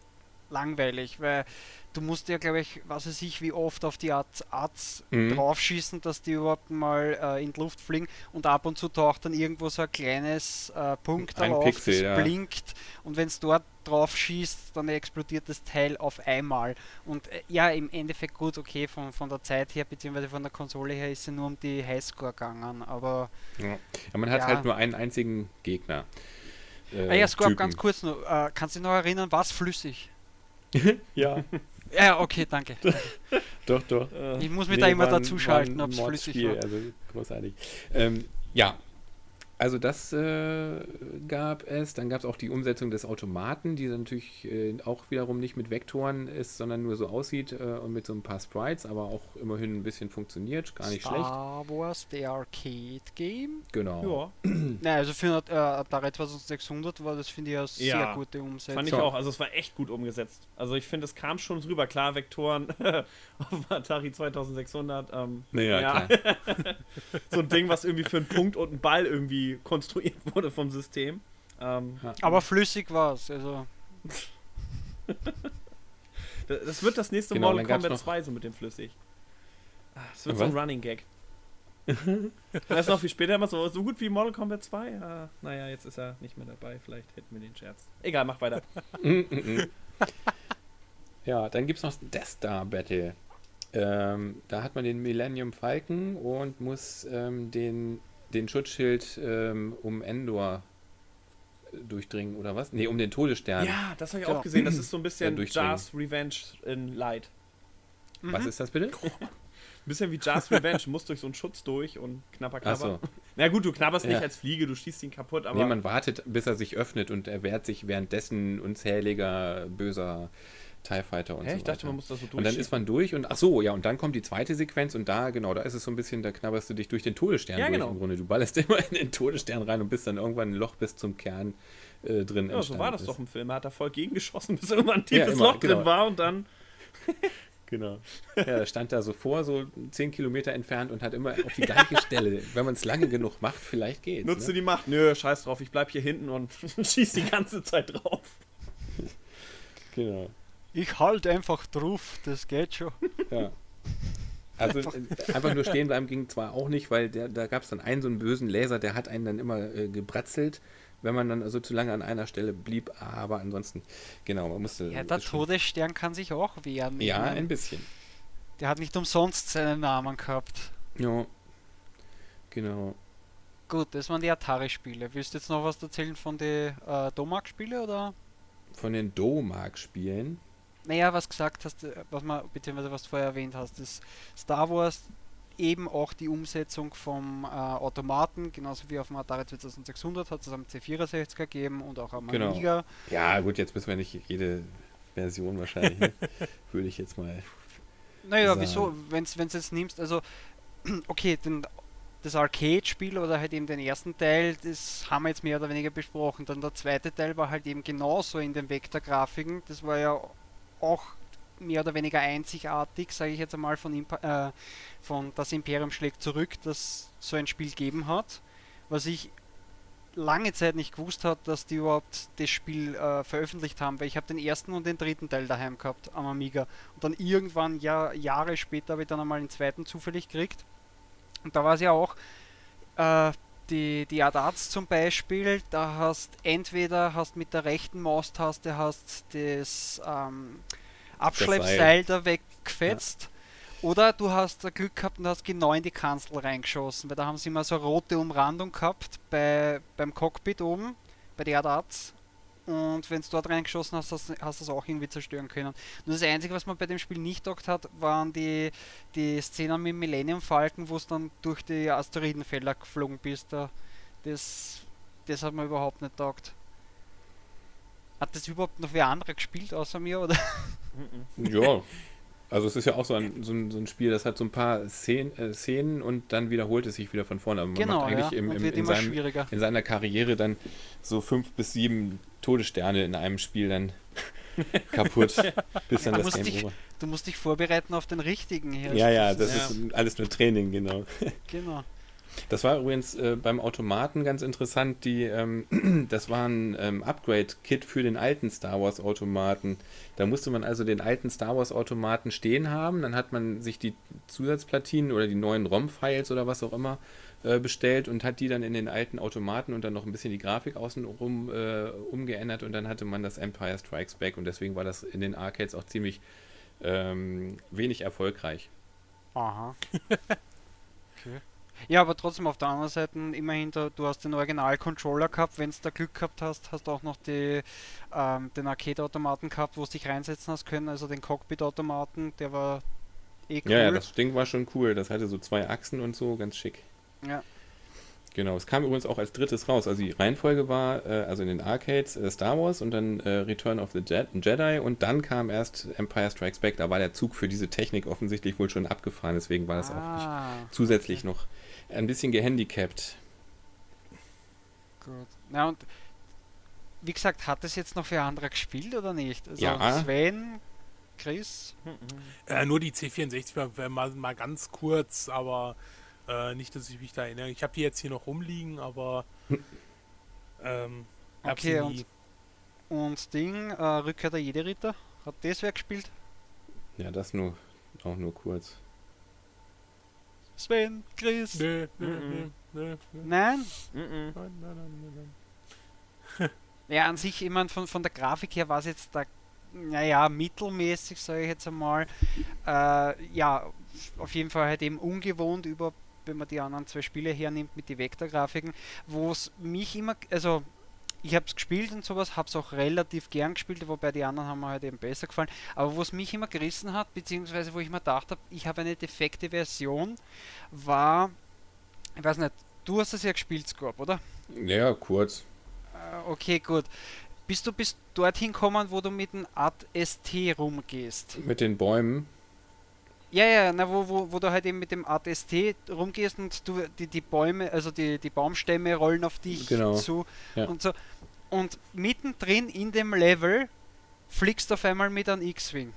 langweilig, weil du musst ja, glaube ich, was weiß ich, wie oft auf die Arts, Arts mhm. draufschießen, dass die überhaupt mal äh, in die Luft fliegen und ab und zu taucht dann irgendwo so ein kleines äh, Punkt ein auf, Pixel, das ja. blinkt und wenn es dort drauf schießt, dann explodiert das Teil auf einmal. Und äh, ja, im Endeffekt gut, okay, von, von der Zeit her, beziehungsweise von der Konsole her ist es nur um die Highscore gegangen, aber... Ja, ja man hat ja. halt nur einen einzigen Gegner. Äh, ah ja, Scorp, ganz kurz noch, äh, kannst du dich noch erinnern, war es flüssig? ja. Ja, okay, danke. doch, doch. Ich muss mich da immer dazuschalten, ob es flüssig war. Also großartig. Ähm, ja, also das äh, gab es. Dann gab es auch die Umsetzung des Automaten, die natürlich äh, auch wiederum nicht mit Vektoren ist, sondern nur so aussieht äh, und mit so ein paar Sprites, aber auch immerhin ein bisschen funktioniert, gar nicht Star schlecht. Star Wars, der Arcade Game. Genau. Ja. naja, also für äh, Atari 2600 war das, finde ich, eine sehr ja, gute Umsetzung. Fand ich auch. Also es war echt gut umgesetzt. Also ich finde, es kam schon drüber. Klar, Vektoren auf Atari 2600. Ähm, naja, ja. so ein Ding, was irgendwie für einen Punkt und einen Ball irgendwie konstruiert wurde vom System. Ähm, Aber flüssig war es, also. das wird das nächste genau, Mortal Kombat 2 so mit dem flüssig. Es wird Was? so ein Running Gag. weißt du noch, wie später immer so, so gut wie Mortal Kombat 2? Ja, naja, jetzt ist er nicht mehr dabei. Vielleicht hätten wir den Scherz. Egal, mach weiter. ja, dann gibt es noch Death Star Battle. Ähm, da hat man den Millennium Falcon und muss ähm, den den Schutzschild ähm, um Endor durchdringen oder was? Nee, um den Todesstern. Ja, das habe ich genau. auch gesehen. Das ist so ein bisschen Jars Revenge in Light. Mhm. Was ist das bitte? ein bisschen wie Jars Revenge. Du musst durch so einen Schutz durch und knapper knapper. So. Na gut, du knabberst ja. nicht als Fliege, du schießt ihn kaputt, aber. Nee, man wartet, bis er sich öffnet und er wehrt sich währenddessen unzähliger böser TIE Fighter und Hä? so Ich dachte, man muss das so durch. Und dann ist man durch und ach so, ja, und dann kommt die zweite Sequenz und da, genau, da ist es so ein bisschen, da knabberst du dich durch den Todesstern ja, durch genau. im Grunde. Du ballerst immer in den Todesstern rein und bist dann irgendwann ein Loch bis zum Kern äh, drin. Ja, so war das ist. doch im Film. Er hat da voll gegengeschossen, bis irgendwann ein tiefes ja, immer, Loch genau. drin war und dann. Genau. Ja, er stand da so vor, so 10 Kilometer entfernt und hat immer auf die gleiche Stelle. Wenn man es lange genug macht, vielleicht geht's. Nutze ne? die Macht. Nö, scheiß drauf, ich bleib hier hinten und schieß die ganze Zeit drauf. Genau. Ich halte einfach drauf, das geht schon. Ja. Also einfach. Äh, einfach nur stehen bleiben ging zwar auch nicht, weil der, da gab es dann einen so einen bösen Laser, der hat einen dann immer äh, gebratzelt, wenn man dann also zu lange an einer Stelle blieb. Aber ansonsten, genau, man musste. Ja, der Todesstern kann sich auch wehren. Ja, ein bisschen. Der hat nicht umsonst seinen Namen gehabt. Ja. Genau. Gut, das waren die Atari-Spiele. Willst du jetzt noch was erzählen von den äh, Domark-Spielen oder? Von den Domark-Spielen? Naja, was gesagt hast, äh, was man, beziehungsweise was du vorher erwähnt hast, ist Star Wars eben auch die Umsetzung vom äh, Automaten, genauso wie auf dem Atari 2600 hat es am C64 gegeben und auch am genau. Amiga. Ja, gut, jetzt müssen wir nicht jede Version wahrscheinlich, ne? würde ich jetzt mal. Naja, sagen. wieso, wenn es jetzt nimmst, also, okay, den, das Arcade-Spiel oder halt eben den ersten Teil, das haben wir jetzt mehr oder weniger besprochen. Dann der zweite Teil war halt eben genauso in den Vektorgrafiken. Das war ja auch mehr oder weniger einzigartig, sage ich jetzt einmal, von, Imp äh, von Das Imperium schlägt zurück, dass so ein Spiel gegeben hat. Was ich lange Zeit nicht gewusst hat, dass die überhaupt das Spiel äh, veröffentlicht haben, weil ich habe den ersten und den dritten Teil daheim gehabt am Amiga. Und dann irgendwann, ja, Jahre später, habe ich dann einmal den zweiten zufällig gekriegt. Und da war es ja auch, äh, die, die Adats zum Beispiel, da hast entweder hast mit der rechten Maustaste hast das ähm, Abschleppseil da weggefetzt. Ja. Oder du hast Glück gehabt und hast genau in die Kanzel reingeschossen, weil da haben sie immer so eine rote Umrandung gehabt bei, beim Cockpit oben, bei den Adats. Und wenn du dort reingeschossen hast, hast, du es auch irgendwie zerstören können. Nur das Einzige, was man bei dem Spiel nicht dockt hat, waren die, die Szenen mit Millennium Falcon, wo es dann durch die Asteroidenfelder geflogen bist. Da, das, das hat man überhaupt nicht dockt. Hat das überhaupt noch wer andere gespielt außer mir, oder? Ja, also es ist ja auch so ein, so ein, so ein Spiel, das hat so ein paar Szenen, äh, Szenen und dann wiederholt es sich wieder von vorne. Aber man genau, macht eigentlich ja. im, im, in, seinem, in, seiner Karriere dann so fünf bis sieben Todessterne in einem Spiel dann kaputt, bis dann das Game dich, over. Du musst dich vorbereiten auf den richtigen hier. Ja, ja, das ja. ist alles nur Training, genau. Genau. Das war übrigens äh, beim Automaten ganz interessant. Die, ähm, das war ein ähm, Upgrade-Kit für den alten Star Wars-Automaten. Da musste man also den alten Star Wars-Automaten stehen haben. Dann hat man sich die Zusatzplatinen oder die neuen ROM-Files oder was auch immer äh, bestellt und hat die dann in den alten Automaten und dann noch ein bisschen die Grafik außenrum äh, umgeändert und dann hatte man das Empire Strikes Back und deswegen war das in den Arcades auch ziemlich ähm, wenig erfolgreich. Aha. okay. Ja, aber trotzdem auf der anderen Seite, immerhin, da, du hast den Original-Controller gehabt, wenn du da Glück gehabt hast, hast du auch noch die, ähm, den Arcade-Automaten gehabt, wo du dich reinsetzen hast können, also den Cockpit-Automaten, der war eh cool. Ja, ja, das Ding war schon cool, das hatte so zwei Achsen und so, ganz schick. Ja. Genau, es kam übrigens auch als drittes raus. Also die Reihenfolge war, äh, also in den Arcades äh, Star Wars und dann äh, Return of the Je Jedi und dann kam erst Empire Strikes Back. Da war der Zug für diese Technik offensichtlich wohl schon abgefahren, deswegen war das ah, auch zusätzlich okay. noch ein bisschen gehandicapt. Gut. Na und wie gesagt, hat es jetzt noch für andere gespielt oder nicht? Also ja. Sven, Chris? Äh, nur die C64 mal, mal ganz kurz, aber äh, nicht, dass ich mich da erinnere. Ich habe die jetzt hier noch rumliegen, aber ähm, okay, und, und Ding, äh, Rückkehr der Jedi-Ritter, hat das wer gespielt? Ja, das nur, auch nur kurz. Sven, Chris. Nö, nö, nö, nö, Nein? Nein, nein, nein, nein, Ja, an sich, ich meine, von, von der Grafik her war es jetzt da, naja, mittelmäßig, sage ich jetzt einmal. Äh, ja, auf jeden Fall halt eben ungewohnt über, wenn man die anderen zwei Spiele hernimmt mit den Vektorgrafiken, wo es mich immer, also ich habe es gespielt und sowas, habe es auch relativ gern gespielt, wobei die anderen haben mir halt eben besser gefallen. Aber wo es mich immer gerissen hat, beziehungsweise wo ich mir gedacht habe, ich habe eine defekte Version, war, ich weiß nicht, du hast es ja gespielt, Scorp, oder? Ja, kurz. Äh, okay, gut. Bist du bis dorthin gekommen, wo du mit dem Ad ST rumgehst? Mit den Bäumen? Ja, ja, na, wo, wo, wo du halt eben mit dem ATST rumgehst und du die, die Bäume, also die, die Baumstämme rollen auf dich genau. zu ja. und so. Und mittendrin in dem Level fliegst du auf einmal mit einem X-Wing.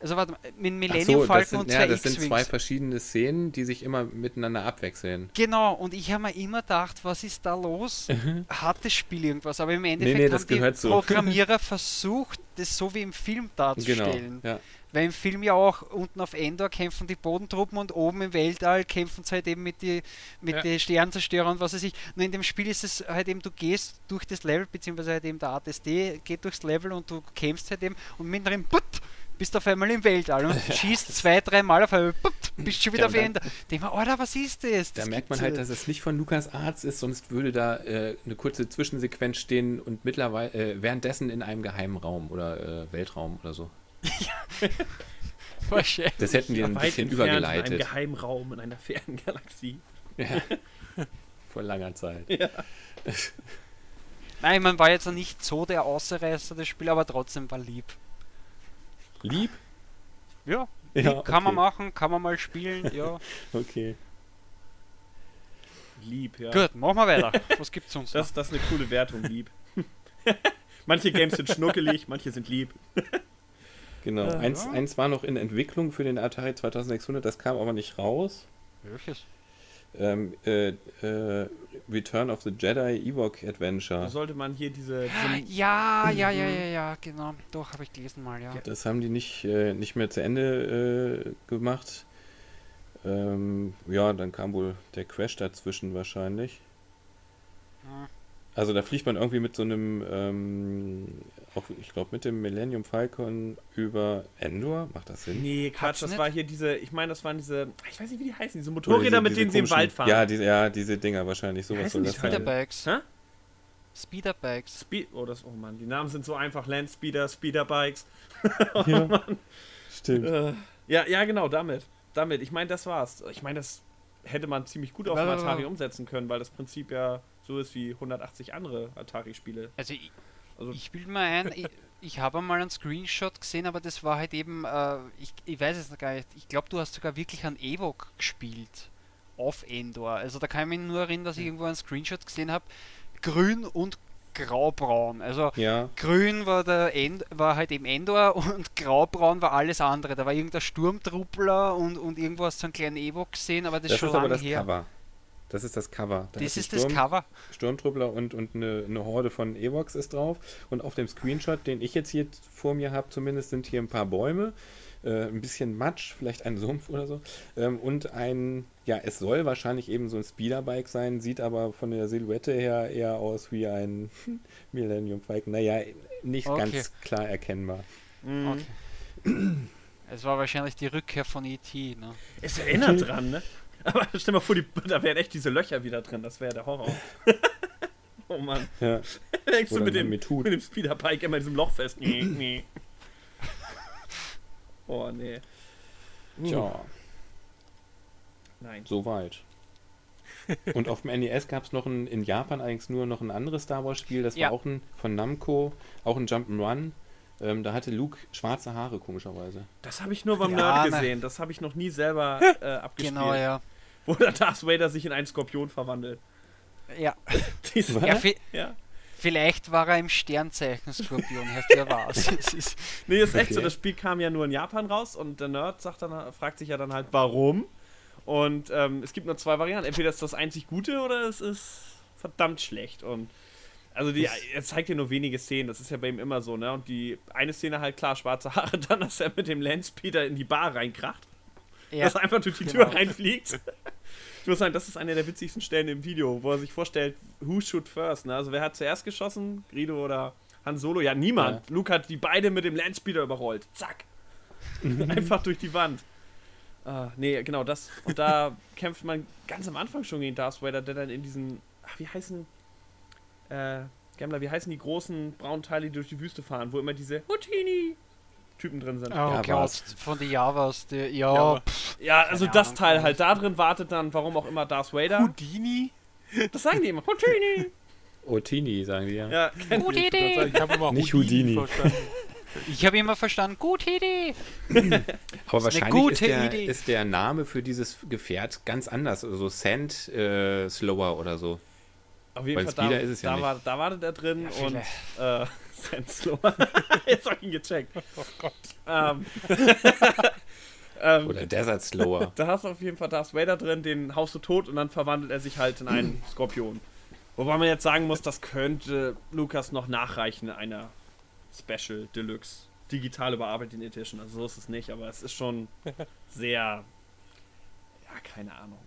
Also warte mal, mit Millennium so, Falcon sind, und zwei ja, das sind zwei verschiedene Szenen, die sich immer miteinander abwechseln. Genau, und ich habe mir immer gedacht, was ist da los? Hat das Spiel irgendwas? Aber im Endeffekt nee, nee, haben die so. Programmierer versucht, das so wie im Film darzustellen. Genau, ja. Weil im Film ja auch unten auf Endor kämpfen die Bodentruppen und oben im Weltall kämpfen sie halt eben mit den mit ja. die Sternzerstörern und was weiß ich. Nur in dem Spiel ist es halt eben, du gehst durch das Level, beziehungsweise halt eben der ATSD geht durchs Level und du kämpfst halt eben und mittendrin putt, bist auf einmal im Weltall und ja. schießt zwei, drei Mal auf einmal, putt, bist schon wieder ja, auf Ende. Denk mal, Alter, was ist das? Da merkt man halt, dass es nicht von Lukas Arzt ist, sonst würde da äh, eine kurze Zwischensequenz stehen und mittlerweile äh, währenddessen in einem geheimen Raum oder äh, Weltraum oder so. das hätten die ein bisschen übergeleitet. In einem Geheimraum in einer fernen Galaxie. Ja. Vor langer Zeit. Ja. Nein, man war jetzt noch nicht so der Außerreißer des Spiels, aber trotzdem war lieb. Lieb? Ja, lieb ja kann man machen, kann man mal spielen, ja. okay. Lieb, ja. Gut, machen wir weiter. Was gibt's sonst? Das, das ist eine coole Wertung, lieb. manche Games sind schnuckelig, manche sind lieb. Genau. Äh, eins, ja. eins war noch in Entwicklung für den Atari 2600, das kam aber nicht raus. Welches? Ähm, äh, äh, Return of the Jedi Ewok Adventure. Da sollte man hier diese. Ja, ja, ja, ja, ja, genau. Doch, habe ich gelesen mal, ja. Das haben die nicht, äh, nicht mehr zu Ende äh, gemacht. Ähm, ja, dann kam wohl der Crash dazwischen wahrscheinlich. Also da fliegt man irgendwie mit so einem, ähm, auch, ich glaube mit dem Millennium Falcon über Endor. Macht das Sinn? Nee, Quatsch, das nicht? war hier diese, ich meine, das waren diese, ich weiß nicht, wie die heißen, diese Motorräder, diese, mit denen sie im Wald fahren. Ja, diese, ja, diese Dinger wahrscheinlich, sowas soll das sein. Speederbikes. Hä? Speederbikes. Speed, oh, das, oh Mann, die Namen sind so einfach, Landspeeder, Speederbikes. oh ja, Mann. Stimmt. Äh, ja, ja, genau, damit. Damit, ich meine, das war's. Ich meine, das hätte man ziemlich gut auf dem Atari umsetzen können, weil das Prinzip ja so ist wie 180 andere Atari-Spiele. Also ich, also ich bilde mal ein, ich, ich habe mal einen Screenshot gesehen, aber das war halt eben, äh, ich, ich weiß es noch gar nicht, ich glaube, du hast sogar wirklich an Evoque gespielt. Auf Endor. Also da kann ich mich nur erinnern, dass ich irgendwo einen Screenshot gesehen habe. Grün und graubraun. Also ja. grün war der End, war halt eben Endor und graubraun war alles andere. Da war irgendein Sturmtruppler und, und irgendwo hast du einen kleinen Evoque gesehen, aber das, das ist schon lange her. Cover. Das ist das Cover. Da das ist Sturm, das Cover. Sturmtruppler und, und eine, eine Horde von Evox ist drauf. Und auf dem Screenshot, den ich jetzt hier vor mir habe, zumindest sind hier ein paar Bäume, äh, ein bisschen Matsch, vielleicht ein Sumpf oder so. Ähm, und ein, ja, es soll wahrscheinlich eben so ein Speederbike sein, sieht aber von der Silhouette her eher aus wie ein Millennium Falcon. Naja, nicht okay. ganz klar erkennbar. Mhm. Okay. Es war wahrscheinlich die Rückkehr von E.T., ne? Es erinnert dran, ne? Aber stell dir mal vor, die, da wären echt diese Löcher wieder drin. Das wäre der Horror. oh Mann. Ja. Hängst du mit dem, mit dem Speederbike immer in diesem Loch fest. Nee, nee. oh, nee. Tja. Nein. Soweit. Und auf dem NES gab es noch ein, in Japan eigentlich nur noch ein anderes Star Wars Spiel, das ja. war auch ein von Namco, auch ein Jump'n'Run. Ähm, da hatte Luke schwarze Haare, komischerweise. Das habe ich nur beim ja, Nerd gesehen. Das habe ich noch nie selber äh, abgespielt. Genau, ja. Wo der Darth Vader sich in einen Skorpion verwandelt. Ja. ja, ja, Vielleicht war er im Sternzeichen Skorpion, wer war's. ist nee, ist echt okay. so. Das Spiel kam ja nur in Japan raus und der Nerd sagt dann, fragt sich ja dann halt, warum. Und ähm, es gibt nur zwei Varianten. Entweder ist das einzig Gute oder es ist verdammt schlecht. Und also die, er zeigt ja nur wenige Szenen, das ist ja bei ihm immer so, ne? Und die eine Szene halt klar, schwarze Haare, dann, dass er mit dem Landspeeder in die Bar reinkracht. Ja. Dass er einfach durch die genau. Tür reinfliegt. Ich muss sagen, das ist eine der witzigsten Stellen im Video, wo er sich vorstellt, who shoot first, ne? Also wer hat zuerst geschossen? Grido oder Han Solo? Ja, niemand. Ja. Luke hat die beide mit dem Landspeeder überrollt. Zack. einfach durch die Wand. Ah, nee, genau das. Und da kämpft man ganz am Anfang schon gegen Darth Vader, der dann in diesen, ach, wie heißen äh, Gambler, wie heißen die großen braunen Teile, die durch die Wüste fahren, wo immer diese Houtini Typen drin sind. Oh, ja, von den Javas, die, ja. Ja, ja also das Ahnung, Teil halt. Da drin wartet dann, warum auch immer, Darth Vader. Houdini? Das sagen die immer. Houdini! Otini, sagen die ja. Ja, Houdini! Ich habe immer Nicht Houdini. Verstanden. Ich habe immer verstanden, gute Idee. Aber wahrscheinlich ist der, ist der, Name für dieses Gefährt ganz anders. Also Sand äh, Slower oder so. Auf jeden Weil Fall, da, ist es ja da, war, da wartet er drin ja, und äh, Senslow. Jetzt hab ich ihn gecheckt. Oh Gott. Ähm, ähm, Oder Desert Slower. Da hast du auf jeden Fall Darth Vader drin, den haust du tot und dann verwandelt er sich halt in einen Skorpion. Wobei man jetzt sagen muss, das könnte Lukas noch nachreichen in einer Special Deluxe digital überarbeiteten Edition. Also so ist es nicht, aber es ist schon sehr. Ja, keine Ahnung.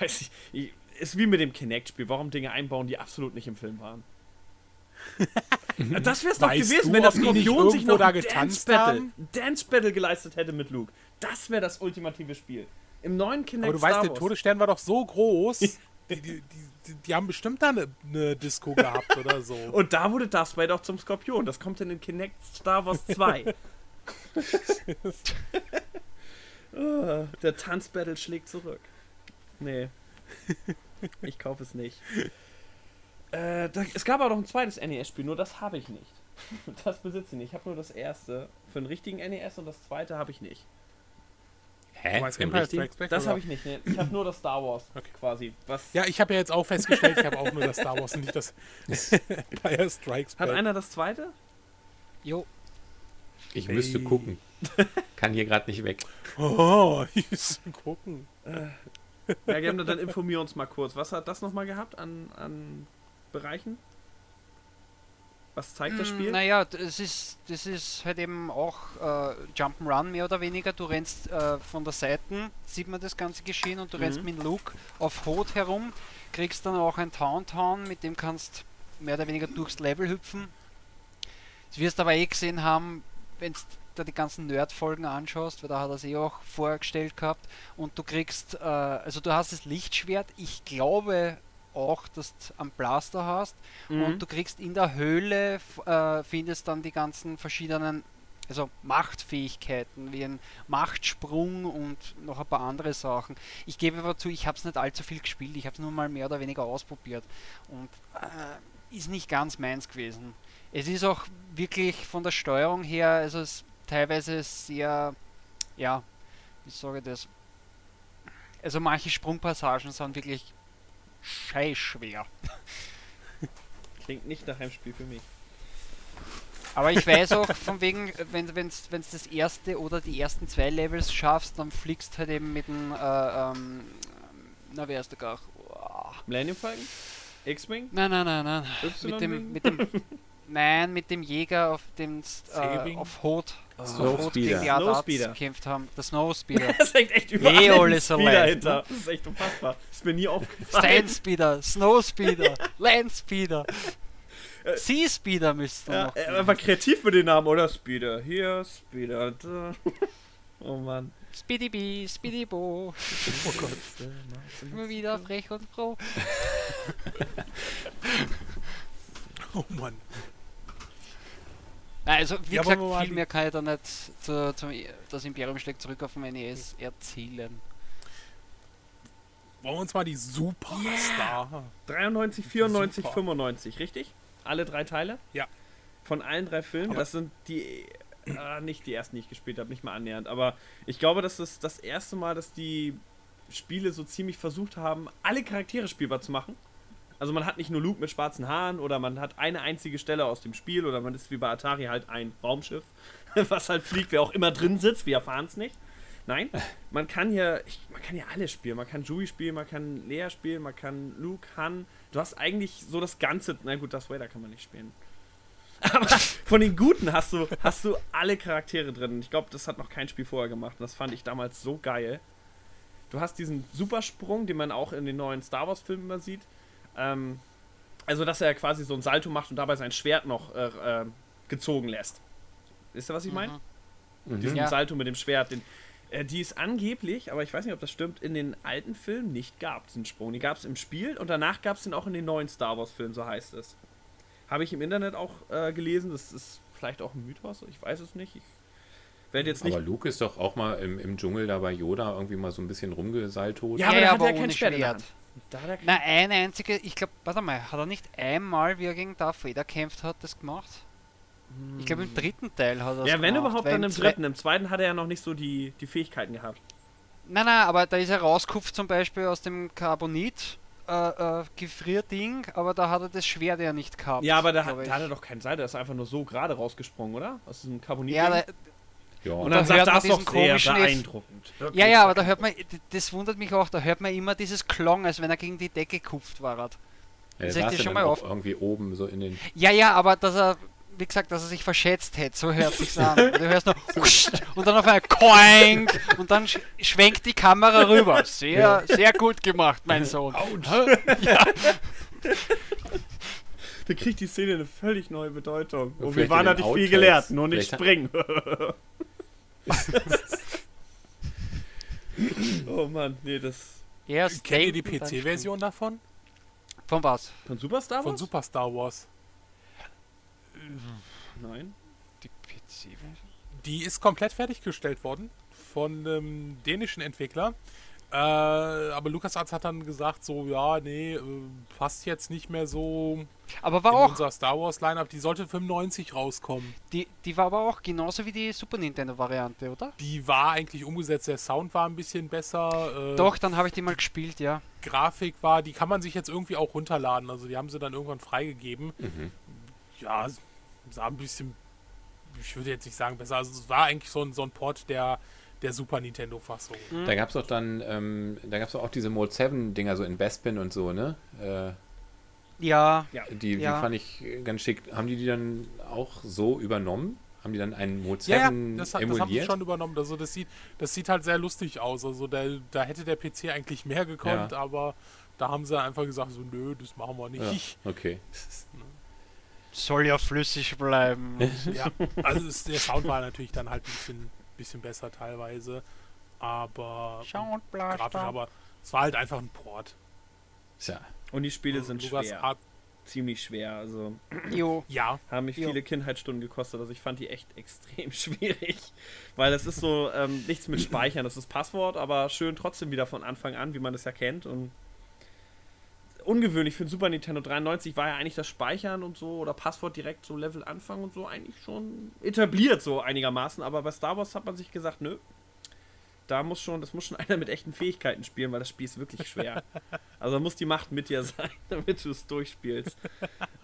Weiß ich ist wie mit dem Kinect-Spiel. Warum Dinge einbauen, die absolut nicht im Film waren? das wäre es doch gewesen, du, wenn das Skorpion sich noch ein Dance Battle, Dance Battle geleistet hätte mit Luke. Das wäre das ultimative Spiel. Im neuen Kinect Aber du weißt, der Todesstern war doch so groß. die, die, die, die, haben bestimmt da eine, eine Disco gehabt oder so. Und da wurde das Vader doch zum Skorpion. Das kommt in den Kinect Star Wars 2. oh, der Tanzbattle schlägt zurück. Nee. ich kaufe es nicht. Äh, da, es gab auch noch ein zweites NES-Spiel, nur das habe ich nicht. Das besitze ich nicht. Ich habe nur das erste für einen richtigen NES und das zweite habe ich nicht. Hä? Das habe ich nicht. Ne? Ich habe nur das Star Wars okay. quasi. Was ja, ich habe ja jetzt auch festgestellt, ich habe auch nur das Star Wars und nicht das Empire Strikes Back. Hat einer das zweite? Jo. Ich hey. müsste gucken. Kann hier gerade nicht weg. Oh, ich müsste gucken. Äh, ja, gerne, dann informier uns mal kurz. Was hat das nochmal gehabt an, an Bereichen? Was zeigt das hm, Spiel? Naja, das ist, das ist halt eben auch äh, Jump'n'Run mehr oder weniger. Du rennst äh, von der Seite, sieht man das ganze geschehen und du mhm. rennst mit Luke auf Hot herum. kriegst dann auch ein Town mit dem kannst mehr oder weniger durchs Level hüpfen. Das wirst aber eh gesehen haben, wenn da die ganzen Nerd-Folgen anschaust, weil da hat er es eh auch vorgestellt gehabt. Und du kriegst, äh, also du hast das Lichtschwert. Ich glaube auch, dass du einen Blaster hast. Mhm. Und du kriegst in der Höhle, äh, findest dann die ganzen verschiedenen also Machtfähigkeiten wie ein Machtsprung und noch ein paar andere Sachen. Ich gebe aber zu, ich habe es nicht allzu viel gespielt, ich habe es nur mal mehr oder weniger ausprobiert und äh, ist nicht ganz meins gewesen. Es ist auch wirklich von der Steuerung her, also es teilweise sehr, ja, wie sage ich das? Also manche Sprungpassagen sind wirklich scheiß schwer. Klingt nicht nach einem Spiel für mich. Aber ich weiß auch, von wegen, wenn du das erste oder die ersten zwei Levels schaffst, dann fliegst halt eben mit dem, äh, ähm, na wer ist der gar? Oh. Millennium Falcon? X-Wing? Nein, nein, nein, nein. Mit dem, mit dem, nein, mit dem Jäger auf dem, äh, auf Hot. Oh. Snowspeeder. Gegen die Snowspeeder. gekämpft haben. Der Snowspeeder. das hängt echt überall hey, ein Speeder dahinter. Das ist echt unfassbar. Das ist mir nie aufgefallen. Standspeeder, Snowspeeder, Landspeeder. Äh, sea Speeder müsste ja, noch. Äh, einfach kreativ mit den Namen, oder? Speeder hier, Speeder da. Oh Mann. Speedy B, Speedy Bo. Oh Gott. Immer wieder frech und froh. oh Mann. Also, wie ja, gesagt, viel mehr kann ich da nicht zu, zum, das Imperium schlägt zurück auf dem NES erzählen. Wollen wir uns mal die Superstar. Yeah. 93, 94, Super. 95, richtig? Alle drei Teile? Ja. Von allen drei Filmen. Aber das sind die. Äh, nicht die ersten, die ich gespielt habe, nicht mal annähernd. Aber ich glaube, das ist das erste Mal, dass die Spiele so ziemlich versucht haben, alle Charaktere spielbar zu machen. Also man hat nicht nur Luke mit schwarzen Haaren oder man hat eine einzige Stelle aus dem Spiel oder man ist wie bei Atari halt ein Raumschiff, was halt fliegt, wer auch immer drin sitzt, wir erfahren es nicht. Nein, man kann hier, ich, man kann ja alles spielen. Man kann Chewie spielen, man kann Lea spielen, man kann Luke, Han, Du hast eigentlich so das Ganze. Na gut, das Vader kann man nicht spielen. Aber von den Guten hast du, hast du alle Charaktere drin. Ich glaube, das hat noch kein Spiel vorher gemacht. Und das fand ich damals so geil. Du hast diesen Supersprung, den man auch in den neuen Star Wars-Filmen immer sieht. Ähm, also, dass er quasi so ein Salto macht und dabei sein Schwert noch äh, äh, gezogen lässt. Wisst ihr, was ich meine? Mhm. Diesen ja. Salto mit dem Schwert, den, äh, die es angeblich, aber ich weiß nicht, ob das stimmt, in den alten Filmen nicht gab, diesen Sprung. Die gab es im Spiel und danach gab es den auch in den neuen Star Wars-Filmen, so heißt es. Habe ich im Internet auch äh, gelesen, das ist vielleicht auch ein Mythos, ich weiß es nicht. Ich werde jetzt nicht. Aber Luke ist doch auch mal im, im Dschungel da bei Yoda irgendwie mal so ein bisschen rumgeseilt Ja, aber ja, aber hat er kein Schwert. Na, ein einziger, ich glaube, warte mal, hat er nicht einmal, wie er gegen Darth Vader kämpft hat, das gemacht? Ich glaube, im dritten Teil hat er Ja, wenn gemacht, überhaupt, dann im dritten. Im zweiten hat er ja noch nicht so die, die Fähigkeiten gehabt. Nein, nein, aber da ist er rausgekupft zum Beispiel aus dem Carbonit. Äh, äh, Gefrierding, aber da hat er das Schwert ja nicht gehabt. Ja, aber da, hat, da hat er doch keinen Seil, der ist einfach nur so gerade rausgesprungen, oder? Aus diesem Carbonit. Ja, da, ja, und, und dann da sagt das doch sehr beeindruckend. Wirklich ja, ja, aber da hört man, das wundert mich auch, da hört man immer dieses Klong, als wenn er gegen die Decke gekupft war. Ja, das ist schon mal auf. irgendwie oben so in den. Ja, ja, aber dass er wie gesagt, dass er sich verschätzt hätte. So hört sich's an. Du hörst nur und dann auf einmal Koink und dann schwenkt die Kamera rüber. Sehr, ja. sehr gut gemacht, mein Sohn. Ja. Da kriegt die Szene eine völlig neue Bedeutung. Und wir waren nicht viel gelehrt, nur nicht springen. oh Mann, nee, das. Erst Kennt ihr die PC-Version davon? Von was? Von Super Star Wars? Von Super Star Wars. Nein. Die PC-Version? Die ist komplett fertiggestellt worden von einem dänischen Entwickler. Äh, aber LucasArts hat dann gesagt, so, ja, nee, äh, passt jetzt nicht mehr so aber war in auch unser Star Wars Lineup. Die sollte 95 rauskommen. Die, die war aber auch genauso wie die Super Nintendo Variante, oder? Die war eigentlich umgesetzt. Der Sound war ein bisschen besser. Äh, Doch, dann habe ich die mal gespielt, ja. Grafik war, die kann man sich jetzt irgendwie auch runterladen. Also die haben sie dann irgendwann freigegeben. Mhm. Ja, sah ein bisschen, ich würde jetzt nicht sagen besser, also es war eigentlich so ein, so ein Port der, der Super Nintendo-Fassung. Mhm. Da gab es doch dann, ähm, da gab es auch diese Mode 7-Dinger so in Bespin und so, ne? Äh, ja. Die, die fand ich ganz schick. Haben die die dann auch so übernommen? Haben die dann einen Mode 7 ja, ja, das, hat, emuliert? das haben sie schon übernommen. Also das sieht, das sieht halt sehr lustig aus. Also da, da hätte der PC eigentlich mehr gekonnt, ja. aber Da haben sie einfach gesagt, so nö, das machen wir nicht. Ja, okay. Soll ja flüssig bleiben. ja, also es, der Sound war natürlich dann halt ein bisschen, bisschen besser teilweise. Aber grafisch, aber es war halt einfach ein Port. Tja. Und die Spiele und sind Lukas schwer. Hat ziemlich schwer. Also jo. ja. haben mich jo. viele Kindheitsstunden gekostet. Also ich fand die echt extrem schwierig. Weil es ist so ähm, nichts mit Speichern, das ist Passwort, aber schön trotzdem wieder von Anfang an, wie man das ja kennt. Und ungewöhnlich für den Super Nintendo 93 war ja eigentlich das Speichern und so oder Passwort direkt so Level Anfang und so eigentlich schon etabliert, so einigermaßen. Aber bei Star Wars hat man sich gesagt, nö, da muss schon, das muss schon einer mit echten Fähigkeiten spielen, weil das Spiel ist wirklich schwer. also muss die Macht mit dir sein, damit du es durchspielst.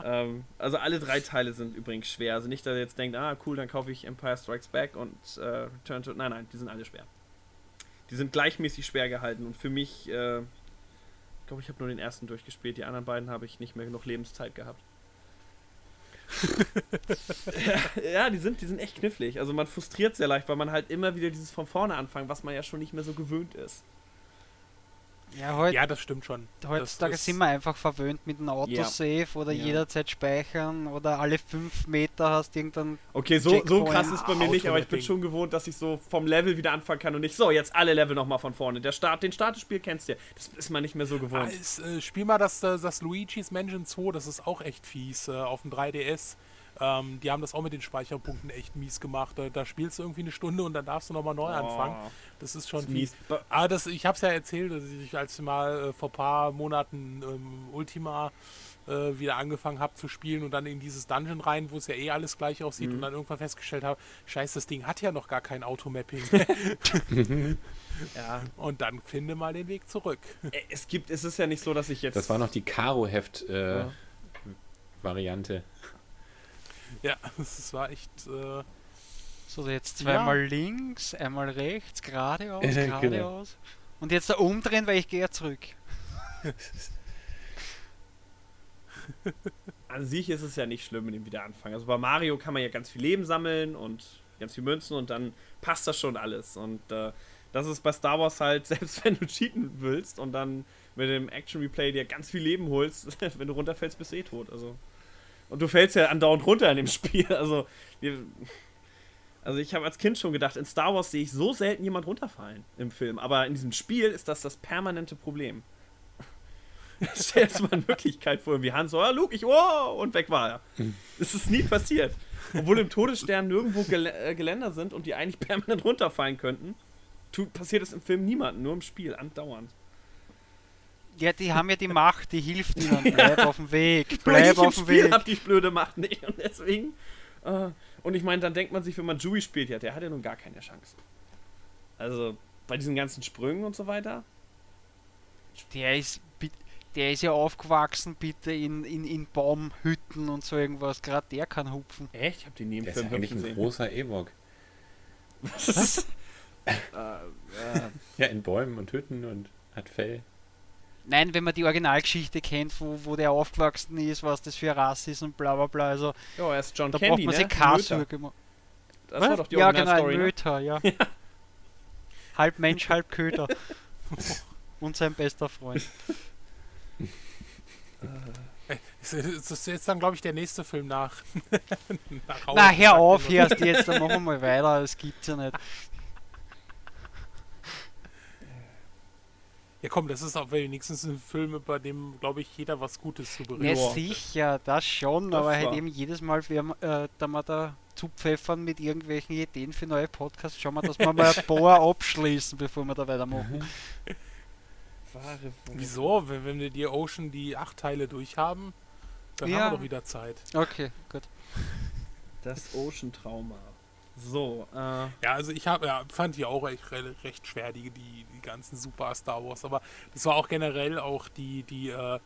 ähm, also alle drei Teile sind übrigens schwer. Also nicht, dass ihr jetzt denkt, ah cool, dann kaufe ich Empire Strikes Back und äh, Return to. Nein, nein, die sind alle schwer. Die sind gleichmäßig schwer gehalten und für mich, äh, glaube, ich habe nur den ersten durchgespielt. Die anderen beiden habe ich nicht mehr genug Lebenszeit gehabt ja, ja, die sind, die sind echt knifflig. Also man frustriert sehr leicht, weil man halt immer wieder dieses von vorne anfangen, was man ja schon nicht mehr so gewöhnt ist. Ja, heut, ja, das stimmt schon. Heutzutage sind wir einfach verwöhnt mit einem Autosave ja. oder ja. jederzeit speichern oder alle fünf Meter hast irgendein. Okay, so, so krass ist bei mir nicht, aber ich bin schon gewohnt, dass ich so vom Level wieder anfangen kann und nicht so, jetzt alle Level nochmal von vorne. Der Start, den Start des Spiels kennst du ja. Das ist man nicht mehr so gewohnt. Ah, ist, äh, spiel mal das, äh, das Luigi's Mansion 2, das ist auch echt fies, äh, auf dem 3DS. Ähm, die haben das auch mit den Speicherpunkten echt mies gemacht. Da, da spielst du irgendwie eine Stunde und dann darfst du nochmal neu oh, anfangen. Das ist schon das mies. Aber ah, das, ich habe es ja erzählt, dass ich als mal äh, vor ein paar Monaten ähm, Ultima äh, wieder angefangen habe zu spielen und dann in dieses Dungeon rein, wo es ja eh alles gleich aussieht mhm. und dann irgendwann festgestellt habe, scheiße, das Ding hat ja noch gar kein Automapping. ja. Und dann finde mal den Weg zurück. Es gibt, es ist ja nicht so, dass ich jetzt. Das war noch die Karo-Heft äh, ja. Ja, das war echt. Äh, so, jetzt zweimal ja. links, einmal rechts, geradeaus, genau. geradeaus. Genau. Und jetzt da umdrehen, weil ich gehe zurück. An sich ist es ja nicht schlimm mit dem Wiederanfang. Also bei Mario kann man ja ganz viel Leben sammeln und ganz viel Münzen und dann passt das schon alles. Und äh, das ist bei Star Wars halt, selbst wenn du cheaten willst und dann mit dem Action Replay dir ganz viel Leben holst, wenn du runterfällst, bist du eh tot. Also und du fällst ja andauernd runter in dem Spiel. Also, wir, also ich habe als Kind schon gedacht, in Star Wars sehe ich so selten jemand runterfallen im Film. Aber in diesem Spiel ist das das permanente Problem. Stell dir mal in Wirklichkeit vor, wie Han so, ah, Luke, ich, oh, und weg war er. Es ist nie passiert. Obwohl im Todesstern nirgendwo Gel äh, Geländer sind und die eigentlich permanent runterfallen könnten, passiert es im Film niemandem, nur im Spiel, andauernd. Ja, die haben ja die Macht, die hilft ihnen. Bleib auf dem Weg, bleib ich auf dem Weg. Ich hab die blöde Macht nicht und deswegen. Uh, und ich meine, dann denkt man sich, wenn man Chewie spielt, ja, der hat ja nun gar keine Chance. Also bei diesen ganzen Sprüngen und so weiter. Der ist, der ist ja aufgewachsen, bitte in, in, in Baumhütten und so irgendwas. Gerade der kann hupfen. Echt? Ich hab die neben Der ist ja eigentlich ein gesehen. großer Ewok. Was? äh, äh. Ja, in Bäumen und Hütten und hat Fell. Nein, wenn man die Originalgeschichte kennt, wo, wo der aufgewachsen ist, was das für eine Rasse ist und bla bla bla. Also, ja, er ist John da Candy, braucht man ne? sich machen. Das was? war doch die Ja, genau, ein Möter, ja. ja. halb Mensch, halb Köter. und sein bester Freund. Das ist jetzt dann, glaube ich, der nächste Film nach. nach Na, hör auf, erst jetzt, dann machen wir mal weiter, das gibt's ja nicht. Ja, komm, das ist auch wenigstens ein Film, bei dem, glaube ich, jeder was Gutes zu berichten Ja, sicher, das schon, das aber halt eben jedes Mal, wir, äh, da wir da zupfeffern mit irgendwelchen Ideen für neue Podcasts, schauen wir, dass wir mal ein paar abschließen, bevor wir da weitermachen. Wieso? Wenn, wenn wir die Ocean die acht Teile durchhaben, dann ja. haben wir doch wieder Zeit. Okay, gut. Das Ocean-Trauma. So, äh. Ja, also ich hab, ja, fand die auch recht, recht schwer, die, die, die ganzen Super Star Wars, aber das war auch generell auch die, die, äh,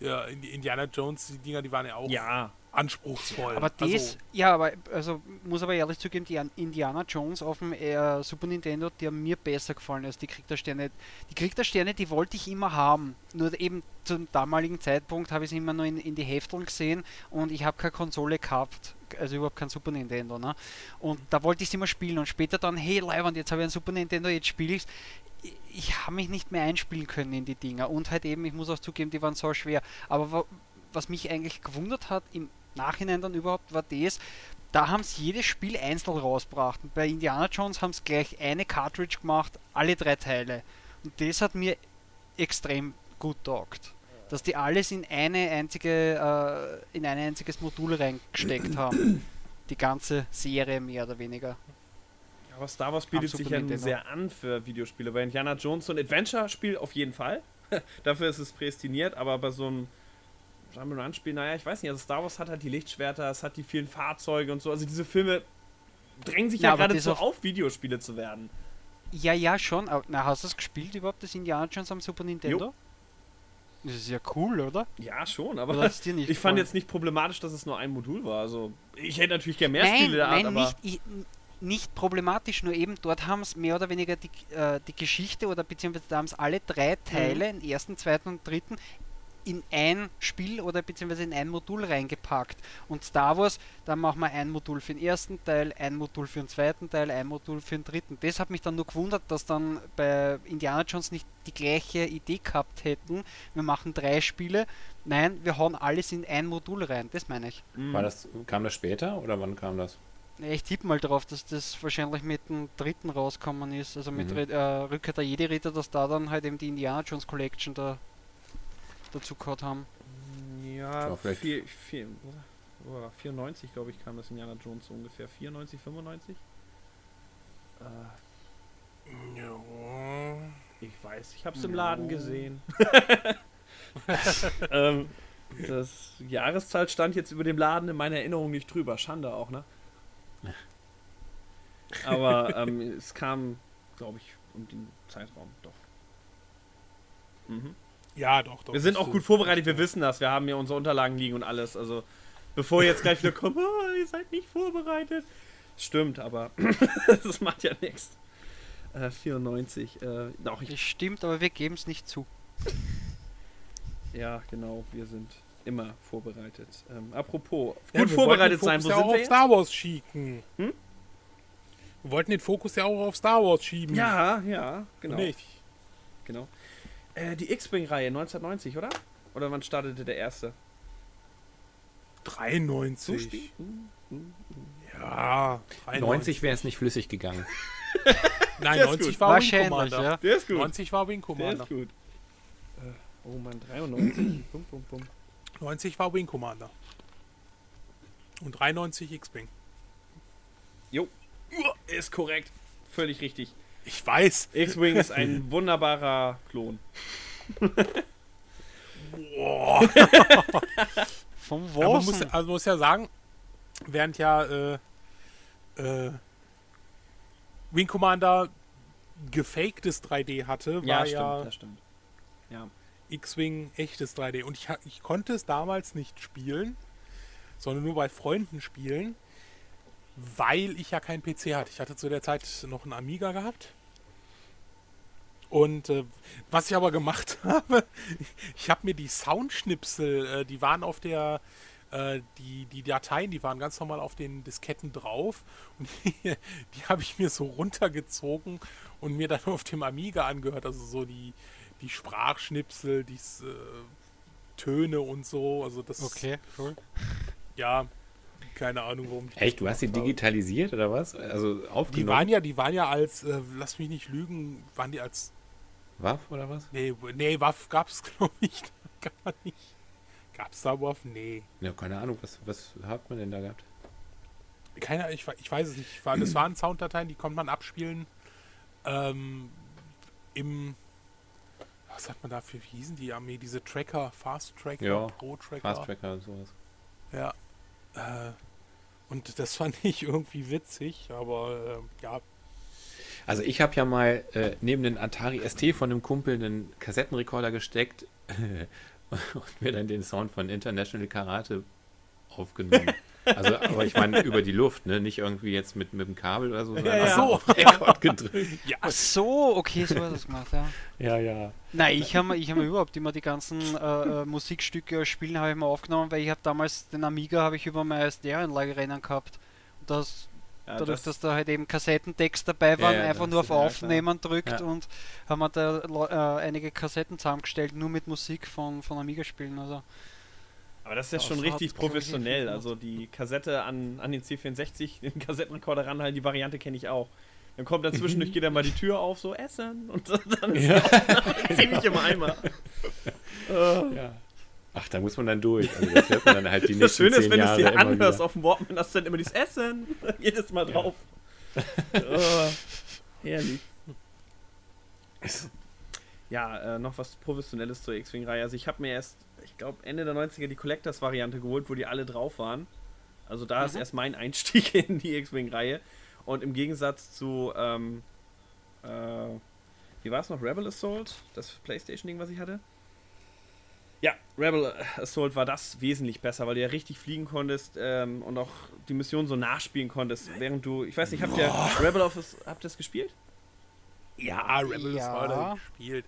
ja, Indiana Jones, die Dinger, die waren ja auch ja, anspruchsvoll. Aber das, also, ja, aber also muss aber ehrlich zugeben, die Indiana Jones auf dem äh, Super Nintendo, die haben mir besser gefallen als die Krieg der Sterne. Die Krieg der Sterne, die wollte ich immer haben. Nur eben zum damaligen Zeitpunkt habe ich sie immer nur in, in die Hefteln gesehen und ich habe keine Konsole gehabt. Also überhaupt kein Super Nintendo, ne? Und da wollte ich sie immer spielen und später dann, hey Leiband, jetzt habe ich ein Super Nintendo, jetzt spiele ich es ich habe mich nicht mehr einspielen können in die Dinger und halt eben, ich muss auch zugeben, die waren so schwer. Aber was mich eigentlich gewundert hat im Nachhinein dann überhaupt war das, da haben sie jedes Spiel einzeln rausgebracht. Und bei Indiana Jones haben sie gleich eine Cartridge gemacht, alle drei Teile. Und das hat mir extrem gut taugt. Dass die alles in eine einzige, äh, in ein einziges Modul reingesteckt haben. Die ganze Serie mehr oder weniger. Aber Star Wars bietet sich ja sehr an für Videospiele. Bei Indiana Jones so ein Adventure-Spiel auf jeden Fall. Dafür ist es prädestiniert, aber bei so einem Jump'n'Run-Spiel, naja, ich weiß nicht, also Star Wars hat halt die Lichtschwerter, es hat die vielen Fahrzeuge und so. Also diese Filme drängen sich ja, ja geradezu auf, Videospiele zu werden. Ja, ja, schon. Na, hast du es gespielt überhaupt, das Indiana Jones am Super Nintendo? Jo. Das ist ja cool, oder? Ja, schon, aber ich gefallen? fand jetzt nicht problematisch, dass es nur ein Modul war. Also, ich hätte natürlich gerne mehr nein, Spiele der Art, aber. Nicht, ich, nicht problematisch, nur eben dort haben es mehr oder weniger die, äh, die Geschichte oder beziehungsweise da haben es alle drei Teile, mhm. den ersten, zweiten und dritten, in ein Spiel oder beziehungsweise in ein Modul reingepackt. Und Star Wars, da machen wir ein Modul für den ersten Teil, ein Modul für den zweiten Teil, ein Modul für den dritten. Das hat mich dann nur gewundert, dass dann bei Indiana Jones nicht die gleiche Idee gehabt hätten. Wir machen drei Spiele. Nein, wir hauen alles in ein Modul rein. Das meine ich. Mhm. War das, kam das später oder wann kam das? Ich tippe mal darauf, dass das wahrscheinlich mit dem dritten rauskommen ist, also mit mhm. äh, Rückkehr der Jedi-Ritter, dass da dann halt eben die Indiana Jones Collection da dazu gehört haben. Ja, vier, vier, oh, 94 glaube ich kam das Indiana Jones so ungefähr. 94, 95? Äh, ja. Ich weiß, ich habe es im Laden gesehen. ähm, das Jahreszahl stand jetzt über dem Laden in meiner Erinnerung nicht drüber. Schande auch, ne? Aber ähm, es kam, glaube ich, um den Zeitraum doch. Mhm. Ja, doch, doch. Wir sind auch gut vorbereitet, wir wissen das. Wir haben ja unsere Unterlagen liegen und alles. Also, bevor jetzt gleich wieder kommt, oh, ihr seid nicht vorbereitet. Stimmt, aber das macht ja nichts. Äh, 94. Äh, auch ich stimmt, aber wir geben es nicht zu. ja, genau, wir sind immer vorbereitet. Ähm, apropos, ja, gut vorbereitet sein, wo ja sind auch wir? Auf Star Wars schicken. Hm? Wir wollten den Fokus ja auch auf Star Wars schieben. Ja, ja, genau. Nicht. Genau. Äh, die X-Wing-Reihe 1990, oder? Oder wann startete der erste? 93. Ja, 90 wäre es nicht flüssig gegangen. Nein, 90 war Wing Commander. Ja. Der ist gut. 90 war Wing Commander. Der ist gut. Äh, oh Mann, 93. bum, bum, bum. 90 war Wing Commander. Und 93 X-Wing. Jo. Ist korrekt. Völlig richtig. Ich weiß. X-Wing ist ein wunderbarer Klon. Boah. Vom ja, man muss, also muss ja sagen, während ja äh, äh, Wing Commander gefaktes 3D hatte, war ja, stimmt, ja, das stimmt. Ja. X-Wing echtes 3D. Und ich, ich konnte es damals nicht spielen, sondern nur bei Freunden spielen weil ich ja keinen PC hatte. Ich hatte zu der Zeit noch einen Amiga gehabt. Und äh, was ich aber gemacht habe, ich habe mir die Soundschnipsel, äh, die waren auf der, äh, die, die Dateien, die waren ganz normal auf den Disketten drauf. Und die, die habe ich mir so runtergezogen und mir dann auf dem Amiga angehört. Also so die, die Sprachschnipsel, die äh, Töne und so. Also das. Okay, cool. Ja, keine Ahnung, warum. Echt, du hast sie digitalisiert oder was? Also aufgenommen? Die waren ja, die waren ja als, äh, lass mich nicht lügen, waren die als Waff oder was? Nee, nee, Waff gab's glaube ich gar nicht. Gab's da Waff? Nee. Ja, keine Ahnung, was, was hat man denn da gehabt? Keine ich, ich weiß es nicht. Das waren Sounddateien, die konnte man abspielen ähm, im was hat man da für, wie hießen die Armee? Diese Tracker, Fast Tracker, ja, Pro Tracker. Fast Tracker und sowas. Ja. Äh, und das fand ich irgendwie witzig, aber äh, ja. Also ich habe ja mal äh, neben den Atari ST von einem Kumpel einen Kassettenrekorder gesteckt und mir dann den Sound von International Karate aufgenommen. Also, aber ich meine über die Luft, ne? Nicht irgendwie jetzt mit, mit dem Kabel oder so, sondern ja, ja. so auf Rekord gedrückt. Ja. Ach so, okay, so war das gemacht, ja. Ja, ja. Nein, ich habe ich hab überhaupt immer die ganzen äh, äh, Musikstücke spielen habe ich mal aufgenommen, weil ich habe damals den Amiga habe ich über meine Stereoanlage rennen gehabt. Und das ja, dadurch, das dass da halt eben Kassettentext dabei waren, ja, einfach nur auf Aufnehmen drückt und haben wir da äh, einige Kassetten zusammengestellt, nur mit Musik von, von Amiga-Spielen. Also. Aber das ist ja schon richtig professionell. Also die Kassette an, an den C64, den Kassettenrekorder ranhalten, die Variante kenne ich auch. Dann kommt dazwischen, geht dann mal die Tür auf, so Essen und dann ist ja. ziemlich im Eimer. ja. Ach, da muss man dann durch. Also das hört man dann halt die nächsten Das Schöne ist, wenn du es dir anhörst auf dem Walkman, hast du dann immer dieses Essen jedes Mal drauf. oh, herrlich. Ja, äh, noch was Professionelles zur X-Wing-Reihe. Also ich habe mir erst ich glaube, Ende der 90er die Collectors-Variante geholt, wo die alle drauf waren. Also da mhm. ist erst mein Einstieg in die X-Wing-Reihe. Und im Gegensatz zu, ähm, äh, wie war es noch? Rebel Assault? Das Playstation-Ding, was ich hatte? Ja, Rebel Assault war das wesentlich besser, weil du ja richtig fliegen konntest ähm, und auch die Mission so nachspielen konntest, während du, ich weiß nicht, habt ihr Rebel Office, habt ihr das gespielt? Ja, Rebel ja. Assault gespielt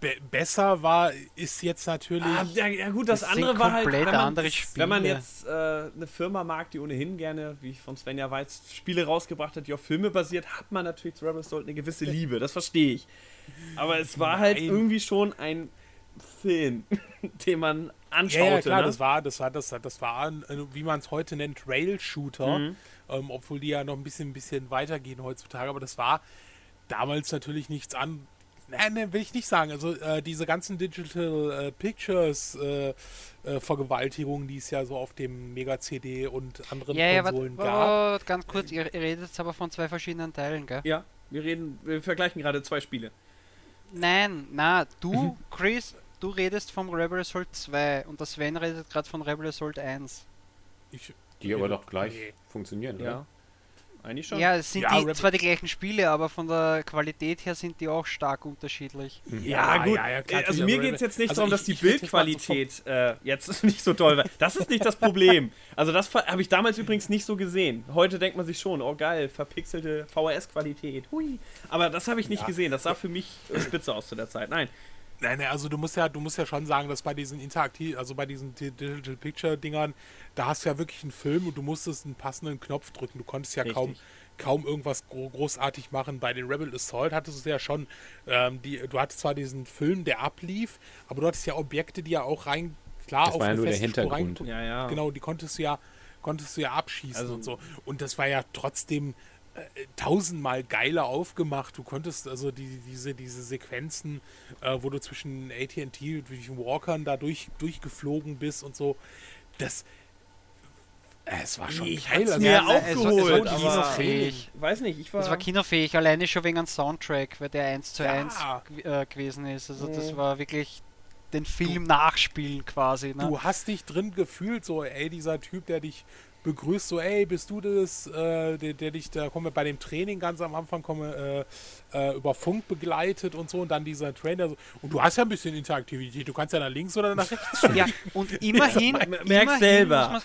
be besser war, ist jetzt natürlich. Ah, ja, ja, gut, das, das andere war halt. Wenn man, wenn man jetzt äh, eine Firma mag, die ohnehin gerne, wie ich von Svenja weiß, Spiele rausgebracht hat, die auf Filme basiert, hat man natürlich zu Rebel Assault eine gewisse Liebe. Das verstehe ich. Aber es war halt Nein. halt irgendwie schon ein Film, den man anschaute. Ja, ja klar, ne? das war, das war, das, das war, ein, wie man es heute nennt, Rail-Shooter. Mhm. Ähm, obwohl die ja noch ein bisschen, ein bisschen weitergehen heutzutage. Aber das war damals natürlich nichts an, Nein, nein, will ich nicht sagen. Also äh, diese ganzen Digital äh, Pictures äh, äh Vergewaltigungen, die es ja so auf dem Mega CD und anderen ja, Konsolen ja, gab. Wart, ganz kurz, ihr, ihr redet jetzt aber von zwei verschiedenen Teilen, gell? Ja, wir reden, wir vergleichen gerade zwei Spiele. Nein, na, du, Chris, du redest vom Rebel Assault 2 und der Sven redet gerade von Rebel Assault 1. Ich, die aber doch gleich nee. funktionieren, ja. Oder? Eigentlich schon. Ja, es sind ja, die, zwar die gleichen Spiele, aber von der Qualität her sind die auch stark unterschiedlich. Ja, ja gut. Ja, klar, also mir geht es jetzt nicht also darum, dass die Bildqualität äh, jetzt nicht so toll war. Das ist nicht das Problem. Also das habe ich damals übrigens nicht so gesehen. Heute denkt man sich schon, oh geil, verpixelte VHS-Qualität. Hui. Aber das habe ich nicht gesehen. Das sah für mich spitze aus zu der Zeit. Nein. Nein, nein, also du musst ja, du musst ja schon sagen, dass bei diesen Interaktiv, also bei diesen Digital Picture Dingern, da hast du ja wirklich einen Film und du musstest einen passenden Knopf drücken. Du konntest ja kaum, kaum irgendwas großartig machen. Bei den Rebel Assault hattest du ja schon, ähm, die, du hattest zwar diesen Film, der ablief, aber du hattest ja Objekte, die ja auch rein, klar, das auf war ja nur der Hintergrund. Rein, ja, ja. Genau, die konntest du ja, konntest du ja abschießen also, und so. Und das war ja trotzdem tausendmal geiler aufgemacht. Du konntest also die, diese, diese Sequenzen, äh, wo du zwischen AT&T und zwischen Walkern da durch, durchgeflogen bist und so, das äh, es war schon ich geil. Also, mir aufgeholt, es war, es war kinofähig. Weiß nicht, ich war... Es war kinofähig, alleine schon wegen einem Soundtrack, weil der 1 zu 1 äh, gewesen ist. Also mhm. das war wirklich den Film du, nachspielen quasi. Ne? Du hast dich drin gefühlt, so, ey, dieser Typ, der dich begrüßt, so, ey, bist du das, äh, der, der, dich, da kommen wir bei dem Training ganz am Anfang, komme äh, äh, über Funk begleitet und so und dann dieser Trainer, so, und du hast ja ein bisschen Interaktivität, du kannst ja nach links oder nach rechts. ja, und immerhin, merkst selber.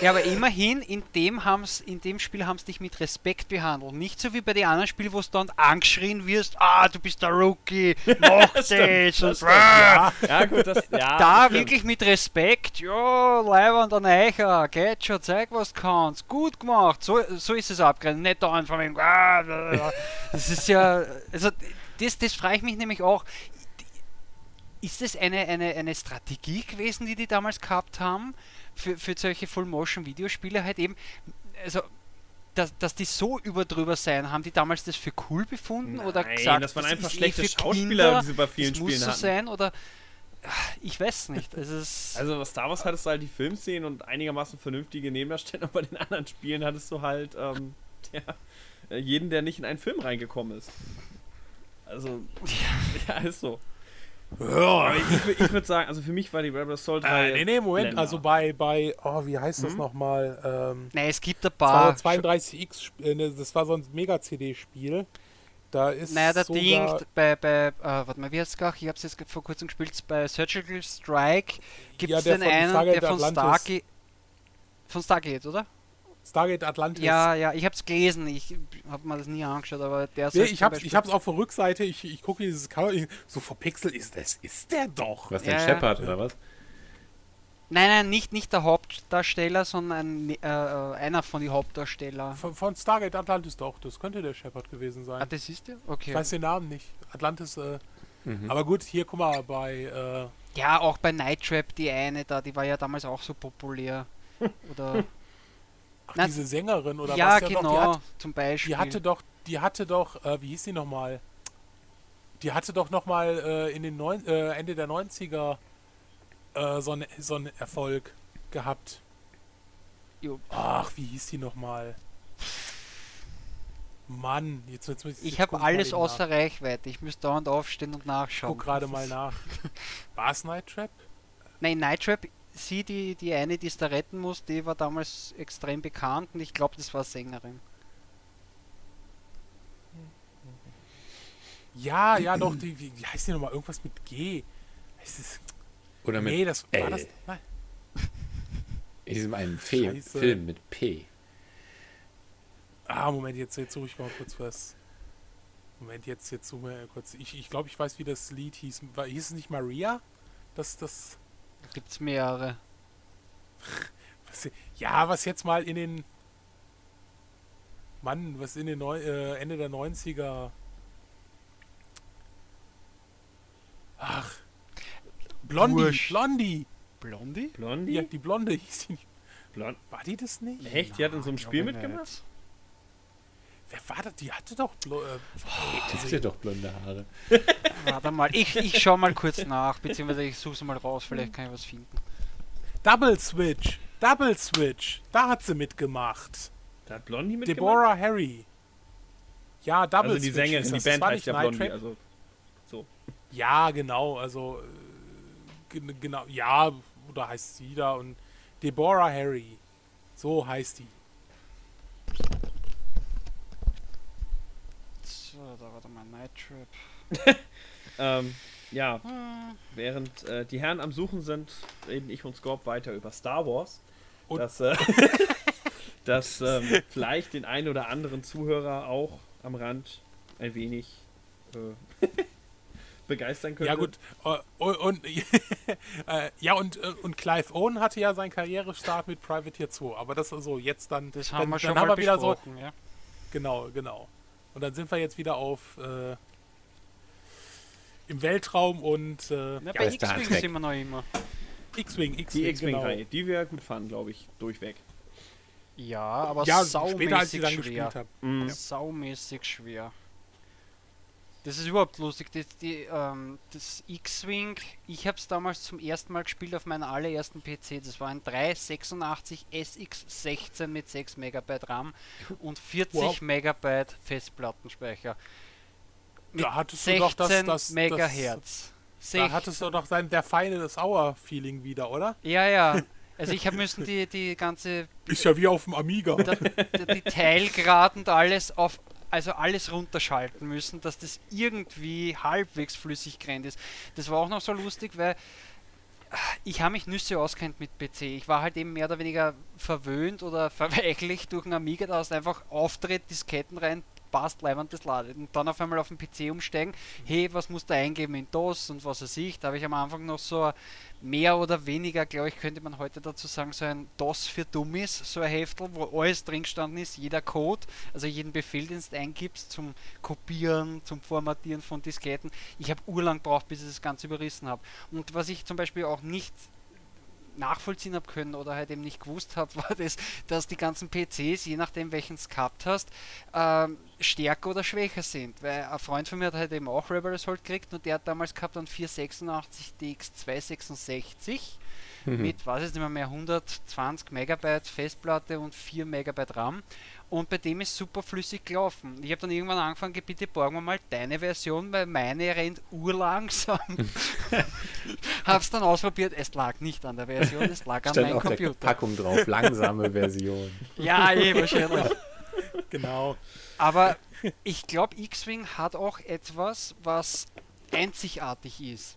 Ja, aber immerhin, in dem, haben's, in dem Spiel haben sie dich mit Respekt behandelt. Nicht so wie bei den anderen Spielen, wo du dann angeschrien wirst, ah, du bist der Rookie, mach das, das, und ja. ja, gut, das, ja, Da wirklich mit Respekt, ja, Leibwand an Eicher, geht schon, zeig was du kannst, gut gemacht, so, so ist es abgrenzen, nicht da einfach wegen, ah, das ist ja, also das, das frage ich mich nämlich auch, ist das eine, eine, eine Strategie gewesen, die die damals gehabt haben? Für, für solche Full-Motion-Videospiele halt eben, also dass, dass die so überdrüber sein, haben die damals das für cool befunden Nein, oder gesagt, das waren das einfach schlechte Schauspieler, Kinder, die sie bei vielen das Spielen muss so hatten. sein oder ich weiß nicht. also Star Wars hattest du halt die Filmszenen und einigermaßen vernünftige Nebendarsteller, bei den anderen Spielen hattest du halt ähm, ja, jeden, der nicht in einen Film reingekommen ist. Also, ja, ja ist so. Ja. Ich, ich würde sagen, also für mich war die Rebel Assault 3. Äh, nee, nee, Moment, Länder. also bei, bei, oh, wie heißt das mhm. nochmal? Ähm, nee, es gibt ein paar. Das war 32X, äh, ne, das war so ein Mega-CD-Spiel. Da ist naja, der Ding bei, bei äh, warte mal, wie heißt es gar? Ich habe es jetzt vor kurzem gespielt, bei Surgical Strike gibt es ja, den einen, der von Stargate, von Stargate, oder? Stargate Atlantis. Ja, ja, ich habe es gelesen, ich habe mir das nie angeschaut, aber der ist nee, ich habe ich auf der Rückseite, ich, ich gucke dieses Cover, ich, so verpixelt ist das, ist der doch. Was, ja, Shepard ja. oder was? Nein, nein, nicht, nicht der Hauptdarsteller, sondern äh, äh, einer von den Hauptdarstellern. Von, von, Stargate Atlantis doch, das könnte der Shepard gewesen sein. Ah, das ist der? Okay. Ich weiß den Namen nicht. Atlantis, äh, mhm. aber gut, hier, guck mal, bei... Äh, ja, auch bei Night Trap, die eine da, die war ja damals auch so populär. Oder... Ach, Na, diese Sängerin oder ja, was? Ja, genau, hat, zum Beispiel. Die hatte doch, die hatte doch, äh, wie hieß sie nochmal? Die hatte doch nochmal äh, in den neun, äh, Ende der 90er äh, so, ein, so einen Erfolg gehabt. Jo. Ach, wie hieß die nochmal? Mann, jetzt, jetzt, jetzt Ich habe alles außer nach. Reichweite. Ich müsste dauernd aufstehen und nachschauen. Ich guck gerade mal nach. War es Night Trap? Nein, Night Trap, sie, die, die eine, die es da retten muss, die war damals extrem bekannt und ich glaube, das war Sängerin. Ja, ja, doch, die, wie, wie heißt die nochmal? Irgendwas mit G. Heißt es. Oder mit nee, das L. war das. Nein. In diesem einen Fe Film mit P. Ah, Moment, jetzt, jetzt suche ich mal kurz was. Moment, jetzt, jetzt suche ich kurz. Ich, ich glaube, ich weiß, wie das Lied hieß. War, hieß es nicht Maria? Das, das. Da gibt es mehrere. Was, ja, was jetzt mal in den. Mann, was in den Neu äh, Ende der 90er. Ach, Blondie, Wurscht. Blondie. Blondie? Blondie? Ja, die Blonde hieß sie nicht. Blond War die das nicht? Echt? Die hat in so einem Spiel mitgemacht? Wer war das? Die hatte doch, Blo äh, oh, die hatte doch blonde Haare. Warte mal, ich, ich schau mal kurz nach, beziehungsweise ich suche mal raus, vielleicht kann ich was finden. Double Switch, Double Switch, da hat sie mitgemacht. Da hat Blondie mitgemacht? Deborah Harry. Ja, Double also die Switch. Sängerin, die Band heißt ja Blondie, also so. Ja, genau, also genau, ja, oder heißt sie da und Deborah Harry. So heißt die. So, da war doch mal Night Trip. ähm, ja, hm. während äh, die Herren am Suchen sind, reden ich und Scorp weiter über Star Wars. Und dass, äh, dass ähm, vielleicht den einen oder anderen Zuhörer auch am Rand ein wenig äh, begeistern könnte. Ja gut, äh, und, und äh, ja und, äh, und Clive Owen hatte ja seinen Karrierestart mit Privateer 2, aber das ist so jetzt dann das haben dann, wir schon dann haben wir wieder so ja. genau, genau. Und dann sind wir jetzt wieder auf äh, im Weltraum und äh, Na, ja, bei X-Wing sind wir noch immer. X-Wing, X-Wing, die X-Wing genau. die wir gut fanden, glaube ich, durchweg. Ja, aber ja, später als sie dann schwer. gespielt haben. Mhm. Saumäßig schwer. Das ist überhaupt lustig. Das, ähm, das X-Wing, ich habe es damals zum ersten Mal gespielt auf meinem allerersten PC. Das war ein 386 SX16 mit 6 Megabyte RAM und 40 wow. Megabyte Festplattenspeicher. Mit da hattest 16 du doch das, das, Megahertz. Das, da hattest du doch sein, der feine Sauer-Feeling wieder, oder? Ja, ja. Also ich habe müssen die, die ganze... Ist ja wie auf dem Amiga. Die Teilgrad und alles auf also alles runterschalten müssen, dass das irgendwie halbwegs flüssig gerannt ist. Das war auch noch so lustig, weil ich habe mich Nüsse auskennt mit PC. Ich war halt eben mehr oder weniger verwöhnt oder verweichlicht durch einen Amiga, da hast einfach Auftritt, Disketten rein, passt, leibend das ladet. Und dann auf einmal auf den PC umsteigen, hey, was musst du eingeben in DOS und was weiß ich. Da habe ich am Anfang noch so mehr oder weniger, glaube ich, könnte man heute dazu sagen, so ein DOS für Dummies, so ein Heftel, wo alles drin gestanden ist, jeder Code, also jeden Befehl, den du eingibst zum Kopieren, zum Formatieren von Disketten. Ich habe urlang gebraucht, bis ich das Ganze überrissen habe. Und was ich zum Beispiel auch nicht nachvollziehen habe können oder halt eben nicht gewusst habe, war das, dass die ganzen PCs, je nachdem welchen du gehabt hast, ähm, stärker oder schwächer sind. Weil ein Freund von mir hat halt eben auch Rebel Assault gekriegt und der hat damals gehabt einen 486 DX266 mhm. mit, was ist nicht mehr, mehr 120 Megabyte Festplatte und 4 Megabyte RAM und bei dem ist super flüssig gelaufen. Ich habe dann irgendwann angefangen, bitte borgen wir mal deine Version, weil meine rennt urlangsam. Hab's dann ausprobiert, es lag nicht an der Version, es lag an meinem Computer. Packung drauf, langsame Version. ja, eh, wahrscheinlich. genau. Aber ich glaube, X-Wing hat auch etwas, was einzigartig ist.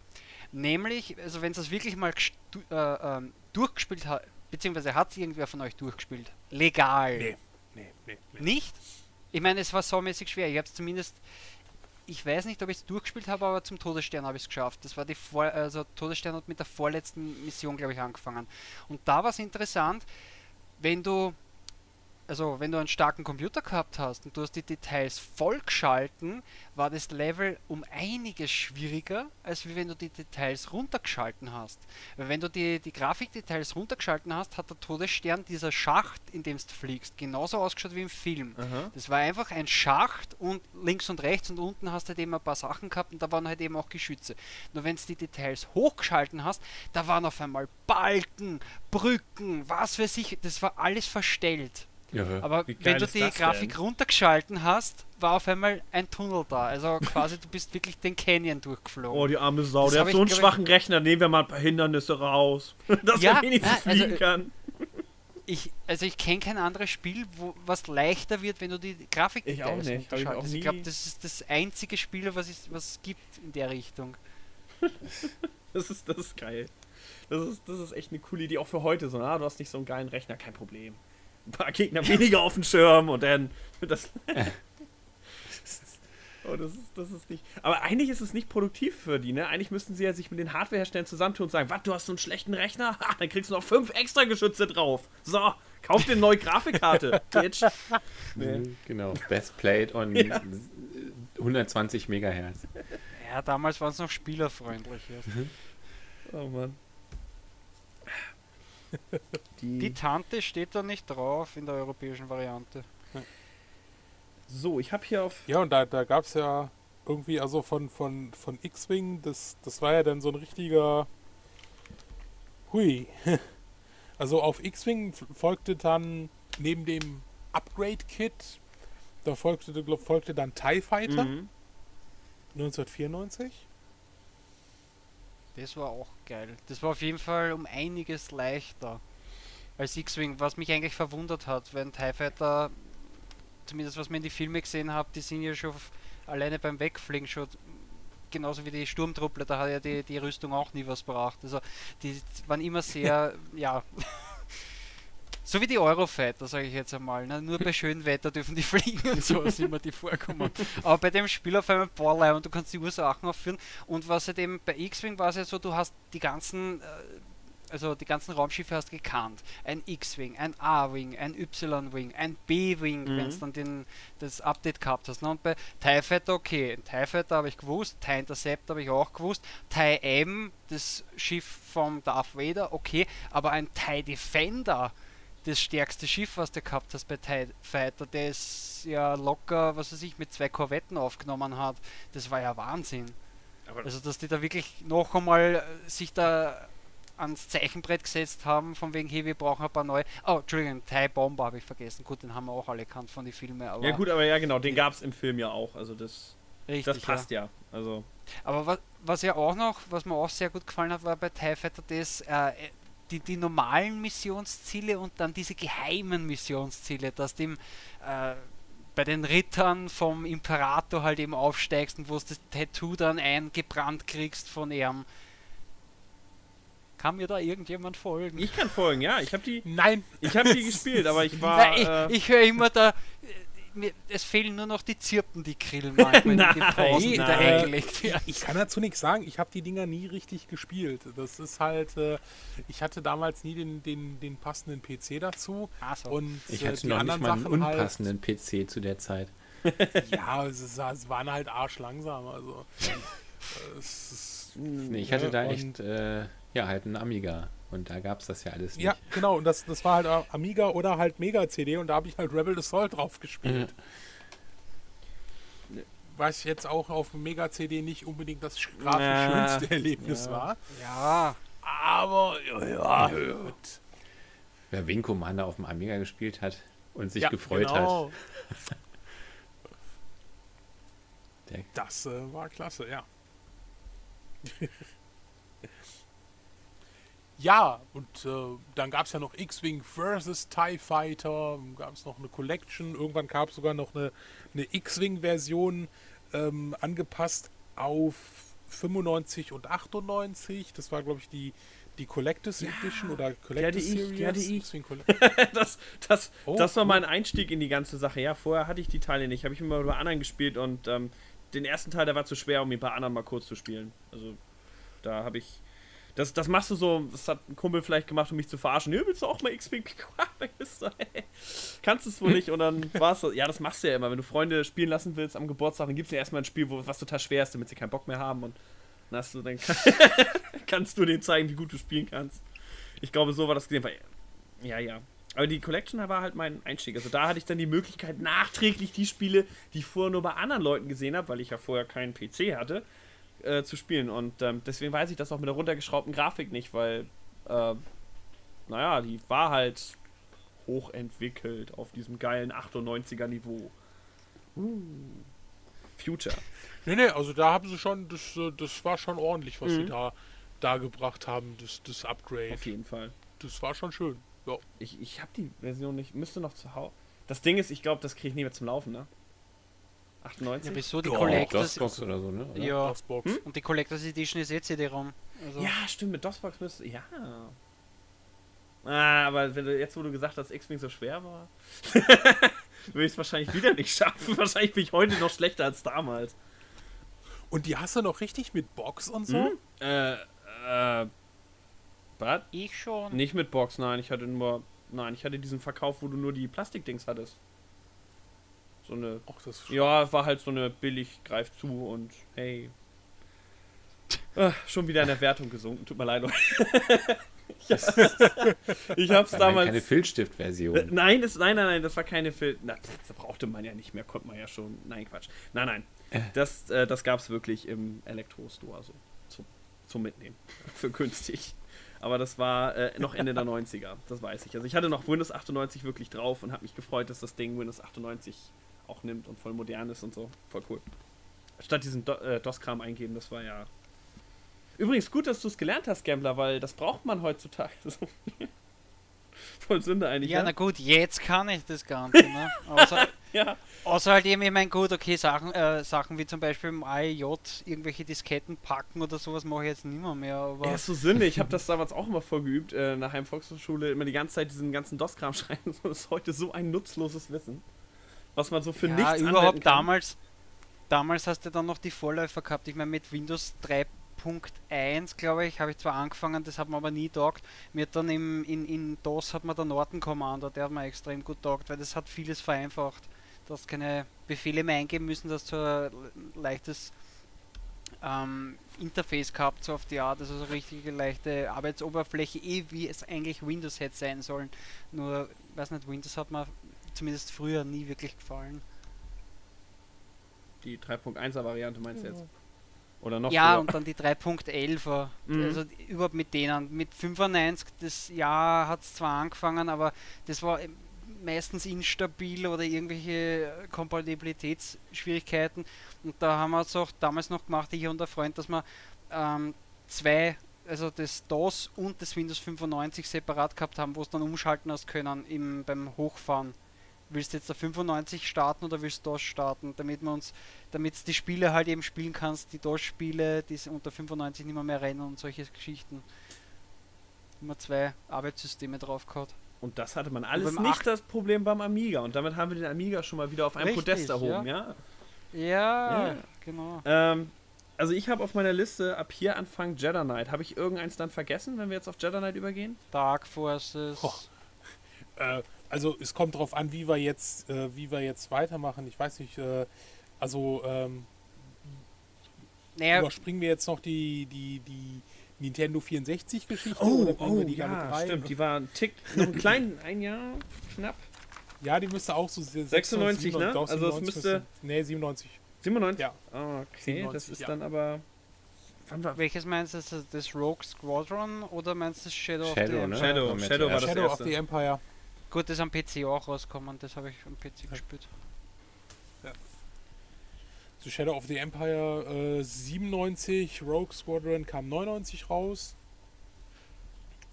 Nämlich, also wenn es das wirklich mal äh, äh, durchgespielt hat, beziehungsweise hat es irgendwer von euch durchgespielt? Legal. Nee. Nee, nee. Nicht? Ich meine, es war so mäßig schwer. Ich habe es zumindest, ich weiß nicht, ob ich es durchgespielt habe, aber zum Todesstern habe ich es geschafft. Das war die Vor also Todesstern hat mit der vorletzten Mission, glaube ich, angefangen. Und da war es interessant, wenn du also wenn du einen starken Computer gehabt hast und du hast die Details vollgeschalten, war das Level um einiges schwieriger, als wenn du die Details runtergeschalten hast. Weil wenn du die, die Grafikdetails runtergeschalten hast, hat der Todesstern, dieser Schacht, in dem du fliegst, genauso ausgeschaut wie im Film. Aha. Das war einfach ein Schacht und links und rechts und unten hast du halt eben ein paar Sachen gehabt und da waren halt eben auch Geschütze. Nur wenn du die Details hochgeschalten hast, da waren auf einmal Balken, Brücken, was weiß ich, das war alles verstellt. Ja, Aber wenn du die Grafik denn? runtergeschalten hast, war auf einmal ein Tunnel da. Also quasi du bist wirklich den Canyon durchgeflogen. Oh, die arme Sau. Das der hat so einen schwachen Rechner. Nehmen wir mal ein paar Hindernisse raus. dass ja, er wenigstens also, fliegen kann. Ich, also ich kenne kein anderes Spiel, wo was leichter wird, wenn du die Grafik Ich auch nicht. Ich, auch ich glaube, das ist das einzige Spiel, was es was gibt in der Richtung. das ist das ist geil. Das ist, das ist echt eine coole Idee, auch für heute. So, ah, du hast nicht so einen geilen Rechner, kein Problem ein paar Gegner weniger auf dem Schirm und dann das. oh, das ist, das ist nicht. Aber eigentlich ist es nicht produktiv für die, ne? Eigentlich müssten sie ja sich mit den Hardwareherstellern zusammentun und sagen, was, du hast so einen schlechten Rechner? Ha, dann kriegst du noch fünf extra Geschütze drauf. So, kauf dir eine neue Grafikkarte, Bitch. Nee. Genau, Best Played on ja. 120 Megahertz. Ja, damals waren es noch spielerfreundlich. oh Mann. Die, die, Tante steht da nicht drauf in der europäischen Variante. So, ich habe hier auf. Ja, und da, da gab es ja irgendwie, also von, von, von X-Wing, das, das war ja dann so ein richtiger. Hui. Also auf X-Wing folgte dann neben dem Upgrade-Kit, da folgte, folgte dann TIE Fighter. Mhm. 1994. Das war auch geil. Das war auf jeden Fall um einiges leichter als X-Wing, was mich eigentlich verwundert hat, wenn TIE Fighter, zumindest was man in die Filme gesehen hat, die sind ja schon alleine beim Wegfliegen schon genauso wie die Sturmtruppler, da hat ja die, die Rüstung auch nie was gebracht. Also die waren immer sehr, ja, so wie die Eurofighter, sage ich jetzt einmal. Ne? Nur bei schönem Wetter dürfen die fliegen und so sind immer die vorkommen. Aber bei dem Spiel auf einmal Ballei und du kannst die Ursachen aufführen. Und was halt eben bei X-Wing war es ja so, du hast die ganzen. Äh, also die ganzen Raumschiffe hast gekannt. Ein X-Wing, ein A-Wing, ein Y-Wing, ein B-Wing, mhm. wenn es dann den, das Update gehabt hast. Ne? Und bei TIE Fighter, okay, ein TIE Fighter habe ich gewusst, TIE Intercept habe ich auch gewusst, TIE M, das Schiff vom Darth Vader, okay, aber ein TIE Defender, das stärkste Schiff, was du gehabt hast bei TIE Fighter, ist ja locker, was weiß ich, mit zwei Korvetten aufgenommen hat. Das war ja Wahnsinn. Aber also, dass die da wirklich noch einmal äh, sich da ans Zeichenbrett gesetzt haben, von wegen, hey, wir brauchen ein paar neue. Oh, Entschuldigung, TIE Bomber habe ich vergessen. Gut, den haben wir auch alle kannt von den Filmen. Ja, gut, aber ja, genau, den gab es im Film ja auch. Also, das, Richtig, das passt ja. ja. Also. Aber was, was ja auch noch, was mir auch sehr gut gefallen hat, war bei TIE Fighter das, äh, die, die normalen Missionsziele und dann diese geheimen Missionsziele, dass dem äh, bei den Rittern vom Imperator halt eben aufsteigst und wo du das Tattoo dann eingebrannt kriegst von ihm. Kann mir da irgendjemand folgen? Ich kann folgen, ja. Ich habe die. Nein. Ich habe die gespielt, aber ich war. Nein, ich, äh, ich höre immer da mir, es fehlen nur noch die Zirpen, die Grillen manchmal nein, in den Pausen, da eingelegt werden. Ich kann dazu nichts sagen, ich habe die Dinger nie richtig gespielt. Das ist halt, äh, ich hatte damals nie den, den, den passenden PC dazu. So. Und, ich hatte äh, noch nicht mal einen Sachen halt unpassenden halt, PC zu der Zeit. ja, es, ist, es waren halt arschlangsam. Also, ist, nee, ich hatte ne, da echt, äh, ja, halt einen Amiga. Und da gab es das ja alles nicht. Ja, genau. Und das, das war halt Amiga oder halt Mega-CD und da habe ich halt Rebel Assault drauf gespielt. Mhm. Was jetzt auch auf Mega-CD nicht unbedingt das grafisch ja, schönste Erlebnis ja. war. Ja. Aber, ja, gut. Wer Wing Commander auf dem Amiga gespielt hat und sich ja, gefreut genau. hat. das äh, war klasse, ja. ja, und äh, dann gab es ja noch X-Wing vs. TIE Fighter, gab es noch eine Collection, irgendwann gab es sogar noch eine, eine X-Wing-Version ähm, angepasst auf 95 und 98. Das war, glaube ich, die, die Collectors ja, Edition oder Collectors Series. Die hatte ich. das, das, oh, das war mein Einstieg in die ganze Sache. Ja, vorher hatte ich die Teile nicht. Habe ich immer bei anderen gespielt und ähm, den ersten Teil, der war zu schwer, um ihn bei anderen mal kurz zu spielen. Also da habe ich. Das, das machst du so, das hat ein Kumpel vielleicht gemacht, um mich zu verarschen. Ja, willst du auch mal X-Wing Kannst du es wohl nicht und dann war es so. Ja, das machst du ja immer. Wenn du Freunde spielen lassen willst am Geburtstag, dann gibt es ja erstmal ein Spiel, wo, was total schwer ist, damit sie keinen Bock mehr haben und dann, hast du, dann kannst du denen zeigen, wie gut du spielen kannst. Ich glaube, so war das gesehen. Ja, ja. Aber die Collection war halt mein Einstieg. Also da hatte ich dann die Möglichkeit, nachträglich die Spiele, die ich vorher nur bei anderen Leuten gesehen habe, weil ich ja vorher keinen PC hatte, äh, zu spielen. Und ähm, deswegen weiß ich das auch mit der runtergeschraubten Grafik nicht, weil, äh, naja, die war halt hochentwickelt auf diesem geilen 98er Niveau. Uh. Future. Nee, nee, also da haben sie schon, das, äh, das war schon ordentlich, was mhm. sie da, da gebracht haben, das, das Upgrade. Auf jeden Fall. Das war schon schön. Ja. Ich, ich habe die Version nicht, müsste noch zu Hause. Das Ding ist, ich glaube, das kriege ich nie mehr zum Laufen, ne? 98? Ja, wieso die Collectors DOSBox oder so, ne? Oder? Ja. DOSBox. Hm? Und die Collectors Edition ist jetzt CD-ROM. Also ja, stimmt, mit DOSBox müsste. Ja. Ah, aber wenn du, jetzt, wo du gesagt hast, X-Wing so schwer war, würde ich es wahrscheinlich wieder nicht schaffen. wahrscheinlich bin ich heute noch schlechter als damals. Und die hast du noch richtig mit Box und so? Hm? Äh, äh. Was? Ich schon. Nicht mit Box, nein. Ich hatte nur. Nein, ich hatte diesen Verkauf, wo du nur die Plastikdings hattest. So eine. Ach, das ja, war halt so eine billig, greif zu und hey. Ach, schon wieder in der Wertung gesunken. Tut mir leid, Leute. ich hab's damals. Keine Filzstift-Version. Nein, das, nein, nein, nein, das war keine Filz. Das brauchte man ja nicht mehr, konnte man ja schon. Nein, Quatsch. Nein, nein. Äh. Das, äh, das gab's wirklich im Elektro-Store so. Zum, zum Mitnehmen. Für günstig. Aber das war äh, noch Ende der 90er, das weiß ich. Also ich hatte noch Windows 98 wirklich drauf und habe mich gefreut, dass das Ding Windows 98 auch nimmt und voll modern ist und so. Voll cool. Statt diesen Do äh, DOS-Kram eingeben, das war ja Übrigens gut, dass du es gelernt hast, Gambler, weil das braucht man heutzutage. Voll Sünde eigentlich. Ja, ja, na gut, jetzt kann ich das Ganze, ne? Außer, ja. außer halt eben, ich meine, gut, okay, Sachen, äh, Sachen wie zum Beispiel im AIJ irgendwelche Disketten packen oder sowas mache ich jetzt nicht mehr. mehr aber ja, ist so Sünde. Ich habe das damals auch immer vorgeübt, äh, nach einem Volkshochschule, immer die ganze Zeit diesen ganzen DOS-Kram schreiben. Das ist heute so ein nutzloses Wissen. Was man so für ja, nichts überhaupt damals. Damals hast du dann noch die Vorläufer gehabt. Ich meine, mit Windows 3 1.1, glaube ich, habe ich zwar angefangen, das hat mir aber nie taugt. Mir dann im, in, in DOS hat man der Norton Commander, der hat mir extrem gut taugt, weil das hat vieles vereinfacht. Du hast keine Befehle mehr eingeben müssen, dass du ein leichtes ähm, Interface gehabt, so auf die Art, also so eine richtige leichte Arbeitsoberfläche, eh wie es eigentlich Windows hätte sein sollen. Nur, weiß nicht, Windows hat mir zumindest früher nie wirklich gefallen. Die 3.1er Variante meinst du jetzt? Oder noch Ja, früher. und dann die 3.11er. Mhm. Also überhaupt mit denen. Mit 95, das Jahr hat es zwar angefangen, aber das war meistens instabil oder irgendwelche Kompatibilitätsschwierigkeiten. Und da haben wir es auch damals noch gemacht, ich und der Freund, dass wir ähm, zwei, also das DOS und das Windows 95 separat gehabt haben, wo es dann umschalten hast können im, beim Hochfahren willst du jetzt der 95 starten oder willst du DOS starten, damit man uns, damit die Spiele halt eben spielen kannst, die DOS-Spiele, die unter 95 nicht mehr, mehr rennen und solche Geschichten. Immer zwei Arbeitssysteme drauf gehabt. Und das hatte man alles nicht das Problem beim Amiga. Und damit haben wir den Amiga schon mal wieder auf ein Richtig, Podest erhoben, ja? Ja, ja, ja. genau. Ähm, also ich habe auf meiner Liste ab hier Anfang Jedi Knight. Habe ich irgendeins dann vergessen, wenn wir jetzt auf Jedi Knight übergehen? Dark Forces. Oh. Äh, also es kommt darauf an, wie wir jetzt, äh, wie wir jetzt weitermachen. Ich weiß nicht, äh, also ähm, naja. überspringen wir jetzt noch die, die, die Nintendo 64 Geschichte? Oh, oh ja, stimmt. Die war ein Tick, noch ein klein, ein Jahr knapp. Ja, die müsste auch so 96, 96 ne? Also es müsste. Nee, 97. 97? Ja. Oh, okay, 97, das ist ja. dann aber. Welches meinst du? Das Rogue Squadron oder meinst du das Shadow, Shadow of the ne? Shadow, Shadow, Shadow war das Shadow erste. of the Empire. Gut, das ist am PC auch rausgekommen, das habe ich am PC ja. gespielt. Ja. So Shadow of the Empire äh, 97, Rogue Squadron kam 99 raus.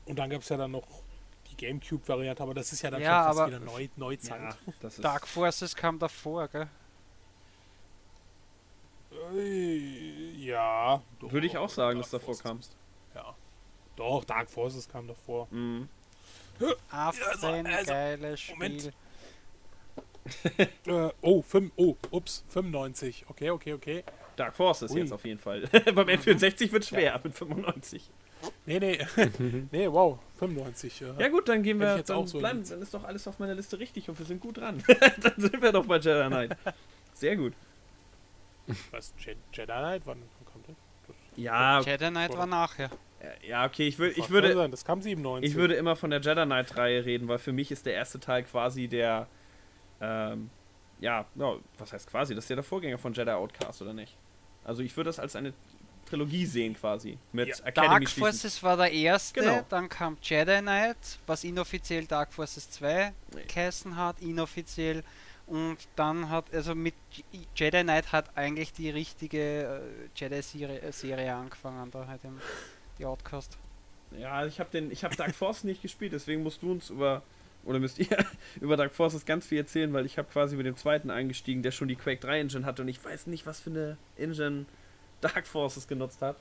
Und dann gab es ja dann noch die Gamecube-Variante, aber das ist ja dann ja, schon fast wieder Neu Neuzeit. Ja, Dark Forces kam davor, gell? Äh, ja. Würde ich auch sagen, Dark dass davor kam. Ja. Doch, Dark Forces kam davor. Mhm. 18, also, geiles Spiel. Moment. äh, oh, 5, oh, ups, 95. Okay, okay, okay. Dark Forces Ui. jetzt auf jeden Fall. Beim N64 wird schwer ja. mit 95. Nee, nee. nee, wow, 95. Ja. ja gut, dann gehen wir jetzt auch so bleiben, dann ist doch alles auf meiner Liste richtig und wir sind gut dran. dann sind wir doch bei Jedi Knight. Sehr gut. Was, Jedi Knight? Wann kommt das? Ja. Jedi Knight war nachher. Ja, okay, ich, würd, ich würde. Das kam 97. Ich würde immer von der Jedi Knight-Reihe reden, weil für mich ist der erste Teil quasi der. Ähm, ja, ja, was heißt quasi? Das ist ja der Vorgänger von Jedi Outcast, oder nicht? Also ich würde das als eine Trilogie sehen quasi. Mit ja. Academy Dark Forces war der erste, genau. dann kam Jedi Knight, was inoffiziell Dark Forces 2 nee. geheißen hat, inoffiziell. Und dann hat, also mit Jedi Knight hat eigentlich die richtige äh, Jedi-Serie angefangen, da halt im die Outcast. Ja, ich habe den, ich habe Dark Force nicht gespielt, deswegen musst du uns über oder müsst ihr über Dark Forces ganz viel erzählen, weil ich habe quasi mit dem zweiten eingestiegen, der schon die Quake 3 Engine hatte und ich weiß nicht, was für eine Engine Dark Forces genutzt hat.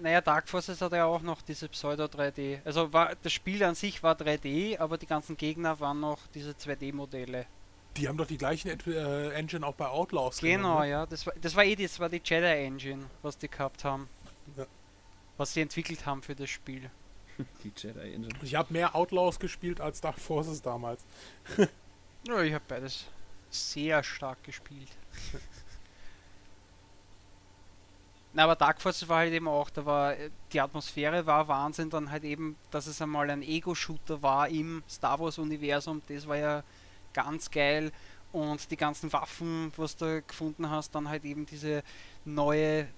Naja, Dark Forces hat ja auch noch diese Pseudo 3D. Also war das Spiel an sich war 3D, aber die ganzen Gegner waren noch diese 2D-Modelle. Die haben doch die gleichen äh, Engine auch bei Outlaws. Genau, genommen, ne? ja. Das war, das war eh das war die Jedi Engine, was die gehabt haben. Ja. Was sie entwickelt haben für das Spiel. Die Jedi Engine. Ich habe mehr Outlaws gespielt als Dark Forces damals. ja, ich habe beides sehr stark gespielt. Na, aber Dark Forces war halt eben auch, da war die Atmosphäre war Wahnsinn, dann halt eben, dass es einmal ein Ego-Shooter war im Star Wars-Universum, das war ja ganz geil. Und die ganzen Waffen, was du gefunden hast, dann halt eben diese neue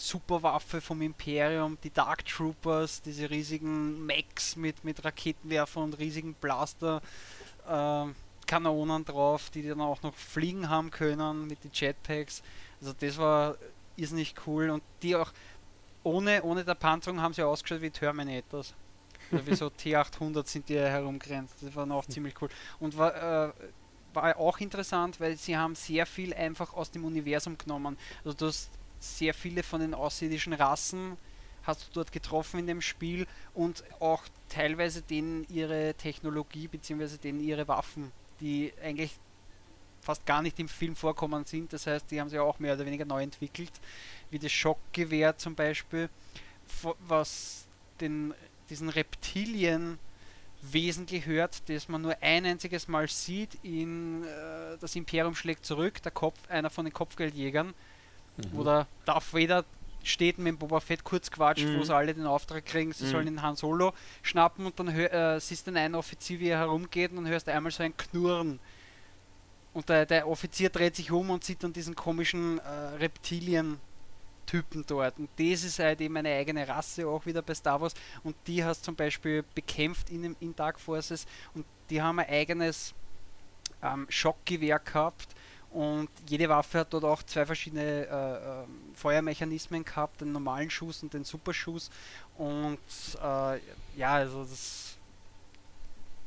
Superwaffe vom Imperium, die Dark Troopers, diese riesigen Mechs mit, mit Raketenwerfer und riesigen Blaster. Äh, Kanonen drauf, die dann auch noch fliegen haben können mit den Jetpacks. Also das war ist nicht cool und die auch ohne, ohne der Panzerung haben sie ausgeschaut wie Terminators. Oder wie so T800 sind die herumgrenzt. Das war auch ziemlich cool. Und war, äh, war auch interessant, weil sie haben sehr viel einfach aus dem Universum genommen. Also du hast sehr viele von den außerirdischen Rassen hast du dort getroffen in dem Spiel und auch teilweise denen ihre Technologie bzw. denen ihre Waffen, die eigentlich fast gar nicht im Film vorkommen sind. Das heißt, die haben sie auch mehr oder weniger neu entwickelt, wie das Schockgewehr zum Beispiel, was den, diesen Reptilien wesentlich hört, das man nur ein einziges Mal sieht in äh, das Imperium schlägt zurück, der Kopf, einer von den Kopfgeldjägern, mhm. oder Darth Vader steht mit Boba Fett kurz quatscht, mhm. wo sie alle den Auftrag kriegen, sie mhm. sollen den Han Solo schnappen und dann äh, siehst du einen Offizier, wie er herumgeht und hörst einmal so ein Knurren und der, der Offizier dreht sich um und sieht dann diesen komischen äh, Reptilien-Typen dort. Und das ist halt eben eine eigene Rasse auch wieder bei Star Wars. Und die hast zum Beispiel bekämpft in, in Dark Forces und die haben ein eigenes ähm, Schockgewehr gehabt. Und jede Waffe hat dort auch zwei verschiedene äh, äh, Feuermechanismen gehabt, den normalen Schuss und den Superschuss. Und äh, ja, also das.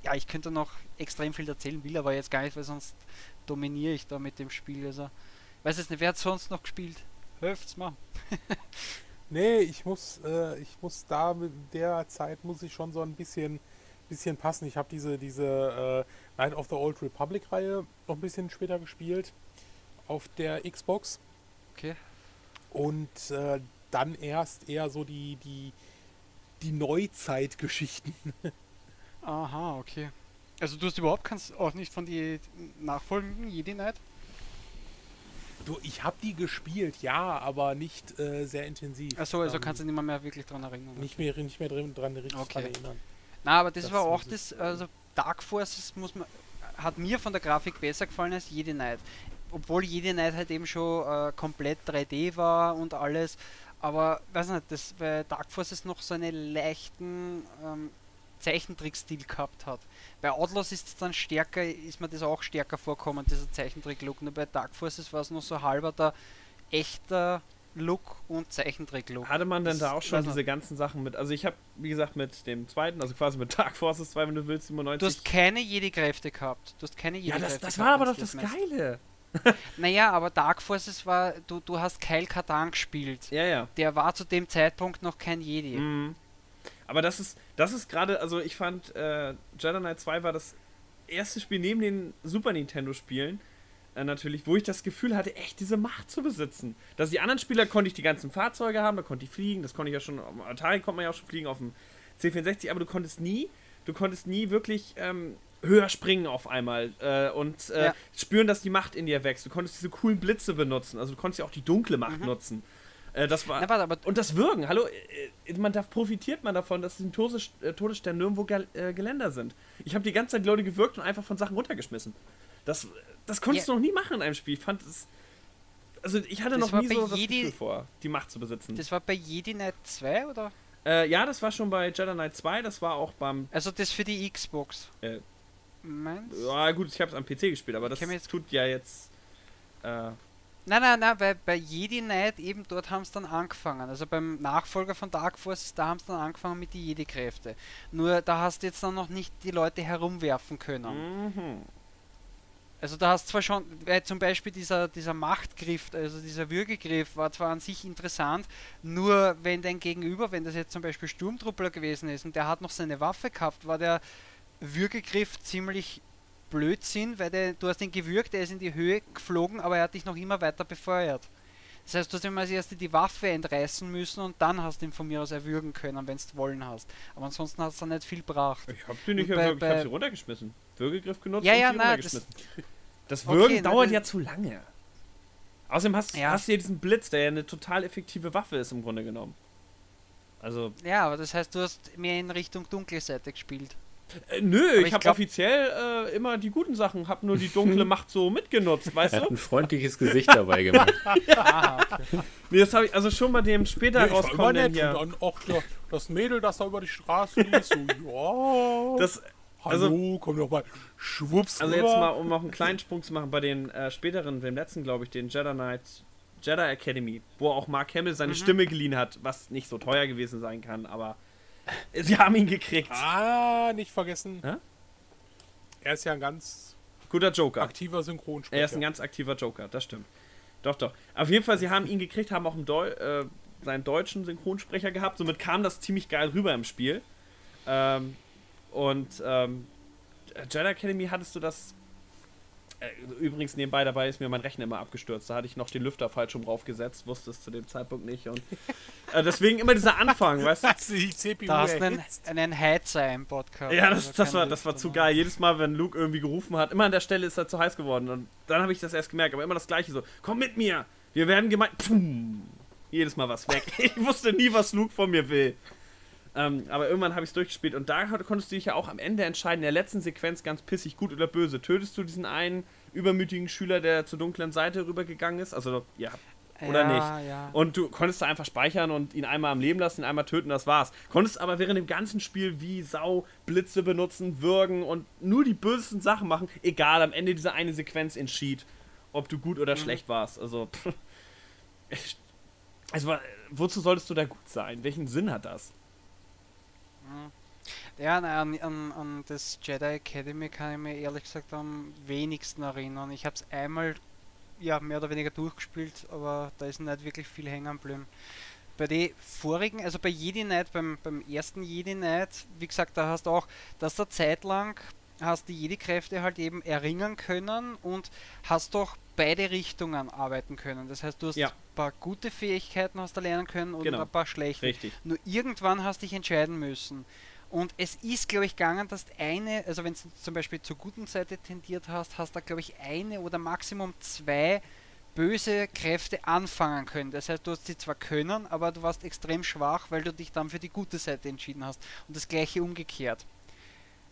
Ja, ich könnte noch extrem viel erzählen, will aber jetzt gar nicht, weil sonst dominiere ich da mit dem Spiel. Also, weiß es nicht, wer hat sonst noch gespielt? Hölft's mal. nee, ich muss, äh, ich muss da mit der Zeit muss ich schon so ein bisschen, bisschen passen. Ich habe diese, diese äh, Night of the Old Republic Reihe noch ein bisschen später gespielt auf der Xbox. Okay. Und äh, dann erst eher so die, die, die Neuzeitgeschichten. Aha, okay. Also du hast überhaupt kannst auch nicht von die nachfolgenden Jedi Knight? Du, ich habe die gespielt, ja, aber nicht äh, sehr intensiv. Achso, also ähm, kannst du nicht mehr, wirklich dran erinnern. Nicht mehr, nicht mehr dran richtig okay. erinnern. Na, aber das, das war auch das, also Dark Forces muss man, hat mir von der Grafik besser gefallen als Jedi Knight. Obwohl Jedi Knight halt eben schon äh, komplett 3D war und alles. Aber, weiß nicht, das, bei Dark Forces noch so einen leichten ähm, Zeichentrickstil gehabt hat. Bei Outlaws ist es dann stärker, ist mir das auch stärker vorkommen, dieser Zeichentrick-Look. Nur bei Dark Forces war es noch so halber der echter Look und Zeichentrick-Look. Hatte man denn da auch schon also diese ganzen Sachen mit? Also ich habe, wie gesagt, mit dem zweiten, also quasi mit Dark Forces 2, wenn du willst, 97. Du hast keine Jedi-Kräfte gehabt. Du hast keine Jedi-Kräfte Ja, das, das war aber doch das Geile. naja, aber Dark Forces war, du, du hast Kyle Katarn gespielt. Ja, ja. Der war zu dem Zeitpunkt noch kein Jedi. Mhm. Aber das ist, das ist gerade, also ich fand, äh, Jedi Knight 2 war das erste Spiel neben den Super Nintendo-Spielen, äh, natürlich, wo ich das Gefühl hatte, echt diese Macht zu besitzen. Dass die anderen Spieler konnte ich die ganzen Fahrzeuge haben, da konnte ich fliegen, das konnte ich ja schon, am Atari konnte man ja auch schon fliegen, auf dem C64, aber du konntest nie, du konntest nie wirklich ähm, höher springen auf einmal äh, und äh, ja. spüren, dass die Macht in dir wächst. Du konntest diese coolen Blitze benutzen, also du konntest ja auch die dunkle Macht mhm. nutzen. Äh, das war, Na, warte, und das Würgen, hallo, äh, man darf, profitiert man davon, dass die Todes, äh, Todessterne nirgendwo Geländer sind. Ich habe die ganze Zeit Leute gewirkt und einfach von Sachen runtergeschmissen. Das, das konntest ja. du noch nie machen in einem Spiel. Ich fand es. Also ich hatte das noch nie so das Jedi, Gefühl vor, die Macht zu besitzen. Das war bei Jedi Knight 2 oder? Äh, ja, das war schon bei Jedi Knight 2, das war auch beim. Also das für die Xbox. Äh, Meinst Ja, gut, ich habe es am PC gespielt, aber das tut ja jetzt. Äh, Nein, nein, nein, weil bei Jedi Knight eben dort haben es dann angefangen. Also beim Nachfolger von Dark Forces, da haben es dann angefangen mit den Jedi-Kräfte. Nur da hast du jetzt dann noch nicht die Leute herumwerfen können. Mhm. Also da hast zwar schon, weil zum Beispiel dieser, dieser Machtgriff, also dieser Würgegriff war zwar an sich interessant, nur wenn dein Gegenüber, wenn das jetzt zum Beispiel Sturmtruppler gewesen ist und der hat noch seine Waffe gehabt, war der Würgegriff ziemlich Blödsinn, weil der, du hast ihn gewürgt, er ist in die Höhe geflogen, aber er hat dich noch immer weiter befeuert. Das heißt, du hast ihm als erstes die Waffe entreißen müssen und dann hast du ihn von mir aus erwürgen können, wenn du wollen hast. Aber ansonsten hast du nicht viel gebracht. Ich hab sie nicht erwürgt, ich hab sie runtergeschmissen. Würgegriff genutzt ja, und ja, na, Das, das Würgen okay, dauert na, ja zu lange. Außerdem hast, ja. hast du ja diesen Blitz, der ja eine total effektive Waffe ist im Grunde genommen. Also. Ja, aber das heißt, du hast mehr in Richtung dunkle Seite gespielt. Äh, nö, Aber ich, habe offiziell äh, immer die guten Sachen, habe nur die dunkle Macht so mitgenutzt, weißt er du? Hat ein freundliches Gesicht dabei gemacht. ja, okay. nee, das habe ich also schon bei dem später nee, rauskommenden hier. Und dann auch das Mädel, das da über die Straße lief, so, ja. Das, also, Hallo, komm doch mal, schwupps. Also rüber. jetzt mal, um noch einen kleinen Sprung zu machen, bei den äh, späteren, dem letzten, glaube ich, den Jedi Knight, Jedi Academy, wo auch Mark Hamill seine mhm. Stimme geliehen hat, was nicht so teuer gewesen sein kann, aber Sie haben ihn gekriegt. Ah, nicht vergessen. Ja? Er ist ja ein ganz guter Joker. Aktiver Synchronsprecher. Er ist ein ganz aktiver Joker, das stimmt. Doch, doch. Auf jeden Fall, sie haben ihn gekriegt, haben auch einen Deu äh, seinen deutschen Synchronsprecher gehabt. Somit kam das ziemlich geil rüber im Spiel. Ähm, und ähm, Jedi Academy hattest du das äh, übrigens, nebenbei dabei ist mir mein Rechner immer abgestürzt. Da hatte ich noch den Lüfter falsch rum draufgesetzt, wusste es zu dem Zeitpunkt nicht. Und äh, deswegen immer dieser Anfang, weißt du? da hast du einen, einen Heizer im Podcast. Ja, das, das war, das war zu geil. Jedes Mal, wenn Luke irgendwie gerufen hat, immer an der Stelle ist er zu heiß geworden. Und dann habe ich das erst gemerkt, aber immer das Gleiche so: Komm mit mir! Wir werden gemeint. Jedes Mal was weg. Ich wusste nie, was Luke von mir will. Ähm, aber irgendwann habe ich es durchgespielt und da konntest du dich ja auch am Ende entscheiden, in der letzten Sequenz ganz pissig, gut oder böse. Tötest du diesen einen übermütigen Schüler, der zur dunklen Seite rübergegangen ist? Also, ja. Oder ja, nicht? Ja. Und du konntest da einfach speichern und ihn einmal am Leben lassen, ihn einmal töten, das war's. Konntest aber während dem ganzen Spiel wie Sau Blitze benutzen, würgen und nur die bösesten Sachen machen. Egal, am Ende dieser eine Sequenz entschied, ob du gut oder mhm. schlecht warst. Also, pff, also, wozu solltest du da gut sein? Welchen Sinn hat das? Ja, an, an, an das Jedi Academy kann ich mir ehrlich gesagt am wenigsten erinnern. Ich habe es einmal ja, mehr oder weniger durchgespielt, aber da ist nicht wirklich viel hängen geblieben. Bei den vorigen, also bei Jedi Knight, beim, beim ersten Jedi Knight, wie gesagt, da hast du auch, dass da zeitlang hast die Jedi-Kräfte halt eben erringen können und hast doch beide Richtungen arbeiten können. Das heißt, du hast ja. ein paar gute Fähigkeiten hast du lernen können und genau. ein paar schlechte. Richtig. Nur irgendwann hast du dich entscheiden müssen. Und es ist, glaube ich, gegangen, dass eine, also wenn du zum Beispiel zur guten Seite tendiert hast, hast du, glaube ich, eine oder maximum zwei böse Kräfte anfangen können. Das heißt, du hast sie zwar können, aber du warst extrem schwach, weil du dich dann für die gute Seite entschieden hast. Und das gleiche umgekehrt.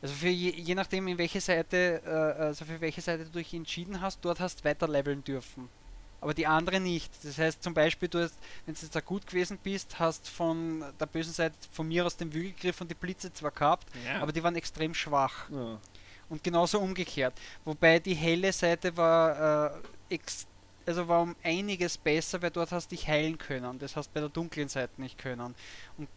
Also für je, je nachdem, in welche Seite, äh, also für welche Seite du dich entschieden hast, dort hast weiter leveln dürfen. Aber die andere nicht. Das heißt zum Beispiel, du hast, wenn du jetzt da gut gewesen bist, hast von der bösen Seite von mir aus den Wügelgriff und die Blitze zwar gehabt, ja. aber die waren extrem schwach. Ja. Und genauso umgekehrt. Wobei die helle Seite war äh, also war um einiges besser, weil dort hast du dich heilen können. Das hast bei der dunklen Seite nicht können. Und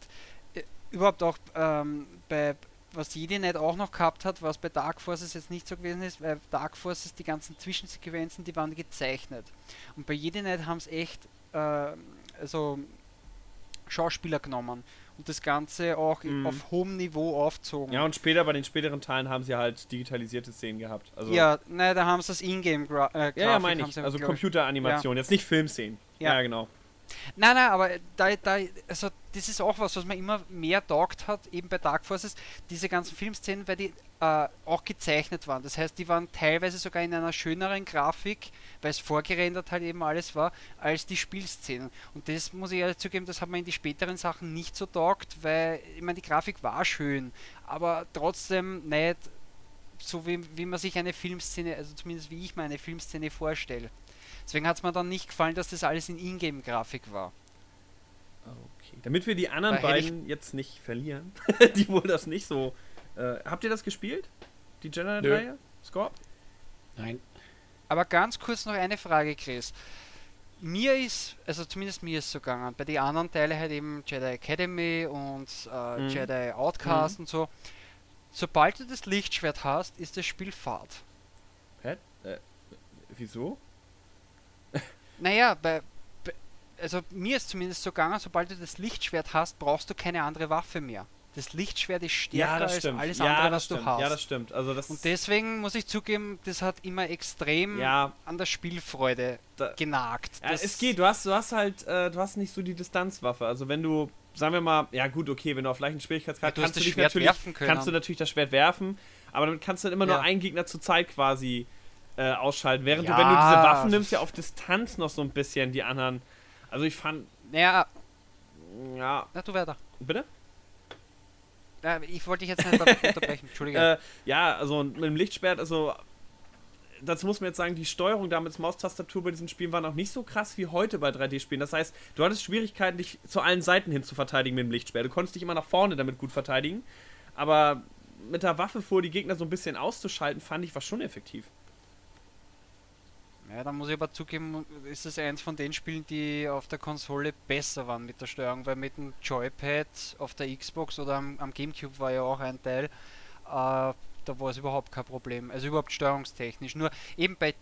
äh, überhaupt auch ähm, bei was Jedi Knight auch noch gehabt hat, was bei Dark Forces jetzt nicht so gewesen ist, weil Dark Forces die ganzen Zwischensequenzen, die waren gezeichnet. Und bei Jedi Knight haben es echt äh, also Schauspieler genommen und das Ganze auch mhm. auf hohem Niveau aufzogen. Ja, und später bei den späteren Teilen haben sie halt digitalisierte Szenen gehabt. Also ja, ne, da haben sie das Ingame äh, Ja, ja meine ich. Also Computeranimation, ja. jetzt nicht Filmszenen. Ja, ja genau. Nein, nein, aber da, da, also das ist auch was, was man immer mehr taugt hat, eben bei Dark Forces, diese ganzen Filmszenen, weil die äh, auch gezeichnet waren. Das heißt, die waren teilweise sogar in einer schöneren Grafik, weil es vorgerendert halt eben alles war, als die Spielszenen. Und das muss ich ehrlich zugeben, das hat man in die späteren Sachen nicht so taugt, weil, ich meine, die Grafik war schön, aber trotzdem nicht so, wie, wie man sich eine Filmszene, also zumindest wie ich mir eine Filmszene vorstelle. Deswegen hat es mir dann nicht gefallen, dass das alles in Ingame-Grafik war. Okay. Damit wir die anderen beiden jetzt nicht verlieren, die wohl das nicht so. Äh, habt ihr das gespielt? Die General-Reihe? Scorp? Nein. Aber ganz kurz noch eine Frage, Chris. Mir ist, also zumindest mir ist es so gegangen, bei den anderen Teilen halt eben Jedi Academy und äh, mhm. Jedi Outcast mhm. und so. Sobald du das Lichtschwert hast, ist das Spiel Fahrt. Hä? Äh, wieso? Naja, bei, also mir ist zumindest so gegangen, sobald du das Lichtschwert hast, brauchst du keine andere Waffe mehr. Das Lichtschwert ist stärker ja, als alles ja, andere, was stimmt. du hast. Ja, das stimmt. Also das und deswegen muss ich zugeben, das hat immer extrem ja, an der Spielfreude da, genagt. Ja, es geht, du hast, du hast halt, äh, du hast nicht so die Distanzwaffe. Also wenn du, sagen wir mal, ja gut, okay, wenn du auf leichten Schwierigkeitsgrad ja, kannst, du, natürlich, kannst du natürlich das Schwert werfen, aber damit kannst du dann immer nur einen Gegner zur Zeit quasi äh, ausschalten. Während ja. du, wenn du diese Waffen nimmst, ja auf Distanz noch so ein bisschen die anderen. Also ich fand. Ja. Ja. Na, du weiter. Bitte? Ja, ich wollte dich jetzt nicht unterbrechen, Entschuldige. Äh, ja, also mit dem Lichtschwert, also dazu muss man jetzt sagen, die Steuerung damals Maustastatur bei diesen Spielen war noch nicht so krass wie heute bei 3D-Spielen. Das heißt, du hattest Schwierigkeiten, dich zu allen Seiten hin zu verteidigen mit dem Lichtschwert. Du konntest dich immer nach vorne damit gut verteidigen. Aber mit der Waffe vor die Gegner so ein bisschen auszuschalten, fand ich war schon effektiv. Ja, da muss ich aber zugeben, ist es eins von den Spielen, die auf der Konsole besser waren mit der Steuerung, weil mit dem Joypad auf der Xbox oder am, am Gamecube war ja auch ein Teil, äh, da war es überhaupt kein Problem. Also überhaupt steuerungstechnisch. Nur eben bei,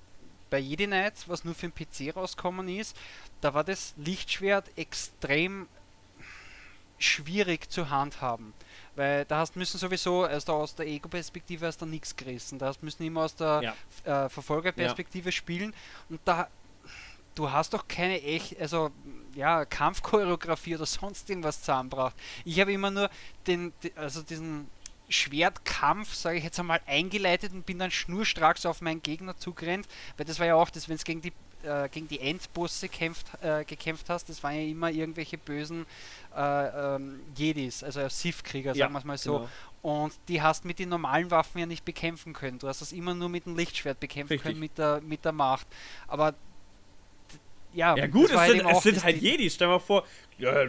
bei Jedi Knight, was nur für den PC rausgekommen ist, da war das Lichtschwert extrem schwierig zu handhaben. Weil da hast müssen sowieso erst aus der Ego-Perspektive hast du nichts gerissen. Da hast müssen immer aus der ja. äh, Verfolgerperspektive ja. spielen und da du hast doch keine echt, also ja, Kampfchoreografie oder sonst irgendwas zusammengebracht. Ich habe immer nur den, also diesen Schwertkampf, sage ich jetzt einmal, eingeleitet und bin dann schnurstracks auf meinen Gegner zugerannt, weil das war ja auch das, wenn es gegen die äh, gegen die Endbosse kämpft, äh, gekämpft hast, das waren ja immer irgendwelche bösen äh, ähm, Jedis, also Sith-Krieger, sagen ja, wir es mal so. Genau. Und die hast mit den normalen Waffen ja nicht bekämpfen können. Du hast das immer nur mit dem Lichtschwert bekämpfen Richtig. können, mit der, mit der Macht. Aber ja, ja gut, es halt sind, es sind halt Jedis. Stell mal vor, ja,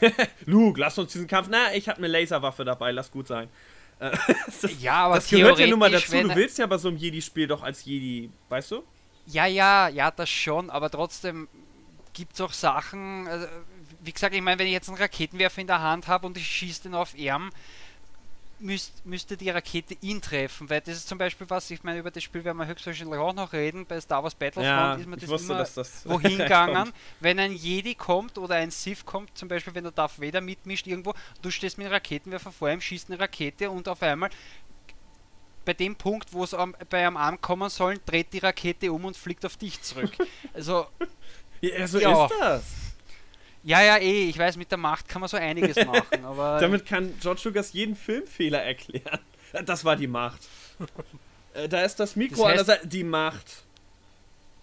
Luke, lass uns diesen Kampf. Na, ich habe eine Laserwaffe dabei, lass gut sein. das, ja, aber das gehört ja nun mal dazu. Du willst ja bei so einem Jedi-Spiel doch als Jedi, weißt du? Ja, ja, ja, das schon, aber trotzdem gibt es auch Sachen, also, wie gesagt, ich meine, wenn ich jetzt einen Raketenwerfer in der Hand habe und ich schieße den auf Erm, müsst, müsste die Rakete ihn treffen, weil das ist zum Beispiel was, ich meine, über das Spiel werden wir höchstwahrscheinlich auch noch reden, bei Star Wars Battlefront ja, ist mir das wusste, immer das wohin gegangen, wenn ein Jedi kommt oder ein Sith kommt, zum Beispiel wenn der Darth Vader mitmischt irgendwo, du stehst mit einem Raketenwerfer vor ihm, schießt eine Rakete und auf einmal bei dem Punkt, wo es bei einem ankommen sollen, dreht die Rakete um und fliegt auf dich zurück. Also. ja, so ja. ist das. Ja, ja, eh, ich weiß, mit der Macht kann man so einiges machen, aber. Damit kann George Lucas jeden Filmfehler erklären. Das war die Macht. Äh, da ist das Mikro das heißt, an der Seite. Die Macht.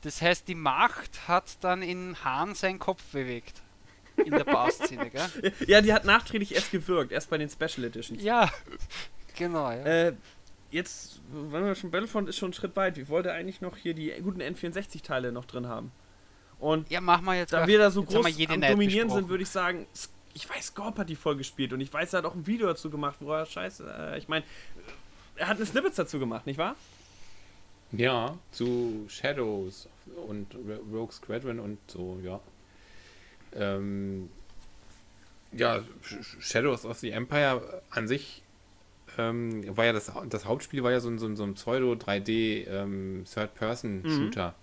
Das heißt, die Macht hat dann in Hahn seinen Kopf bewegt. In der Bar-Szene, gell? Ja, die hat nachträglich erst gewirkt, erst bei den Special Editions. Ja, genau, ja. Äh, jetzt, wenn wir schon Battlefront ist schon einen Schritt weit. Ich wollte eigentlich noch hier die guten N64-Teile noch drin haben. Und ja, machen wir jetzt. Da wir da so groß am Dominieren sind, würde ich sagen, ich weiß, Scorp hat die voll gespielt und ich weiß, er hat auch ein Video dazu gemacht, wo er scheiße, äh, ich meine, er hat eine Snippets dazu gemacht, nicht wahr? Ja, zu Shadows und Rogue Squadron und so, ja. Ähm, ja, Shadows of the Empire an sich ähm, war ja das, das Hauptspiel war ja so ein, so ein, so ein Pseudo 3D ähm, Third-Person-Shooter.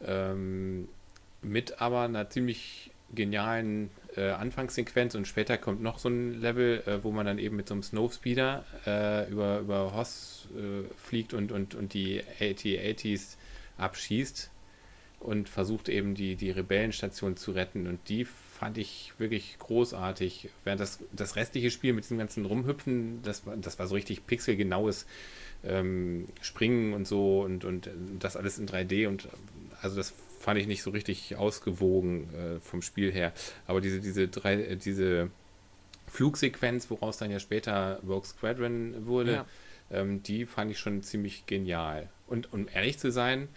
Mhm. Ähm, mit aber einer ziemlich genialen äh, Anfangssequenz und später kommt noch so ein Level, äh, wo man dann eben mit so einem Snowspeeder äh, über, über Hoss äh, fliegt und, und, und die AT-ATs abschießt und versucht eben die, die Rebellenstation zu retten und die fand ich wirklich großartig. Während das, das restliche Spiel mit diesem ganzen Rumhüpfen, das, war, das war so richtig pixelgenaues ähm, Springen und so und, und das alles in 3D und also das fand ich nicht so richtig ausgewogen äh, vom Spiel her. Aber diese, diese drei, äh, diese Flugsequenz, woraus dann ja später Rogue Squadron wurde, ja. ähm, die fand ich schon ziemlich genial. Und um ehrlich zu sein,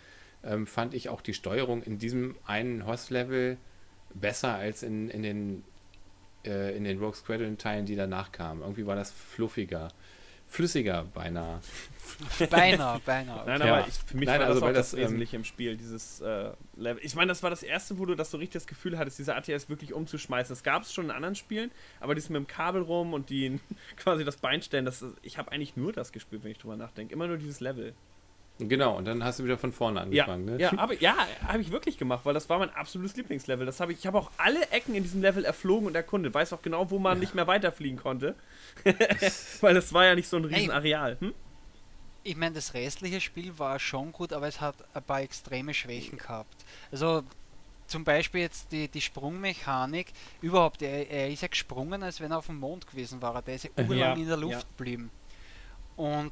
ähm, fand ich auch die Steuerung in diesem einen Host-Level besser als in, in den äh, in den Rogue Squadron Teilen, die danach kamen. Irgendwie war das fluffiger, flüssiger beinahe. beinahe, beinahe. Nein, aber ich, für mich Nein, war also, das auch das, das ähm, Wesentliche ähm, im Spiel, dieses äh, Level. Ich meine, das war das erste, wo du das so richtig das Gefühl hattest, diese ATS wirklich umzuschmeißen. Das gab es schon in anderen Spielen, aber dieses mit dem Kabel rum und die quasi das Bein stellen, das, ich habe eigentlich nur das gespielt, wenn ich drüber nachdenke. Immer nur dieses Level. Genau, und dann hast du wieder von vorne angefangen, ja, ne? Ja, aber, ja habe ich wirklich gemacht, weil das war mein absolutes Lieblingslevel. Das hab ich ich habe auch alle Ecken in diesem Level erflogen und erkundet. Weiß auch genau, wo man ja. nicht mehr weiterfliegen konnte. weil es war ja nicht so ein Riesenareal. Hm? Ich meine, das restliche Spiel war schon gut, aber es hat ein paar extreme Schwächen gehabt. Also zum Beispiel jetzt die, die Sprungmechanik, überhaupt, er, er ist ja gesprungen, als wenn er auf dem Mond gewesen war. Der ist ja urlang ja, in der Luft geblieben. Und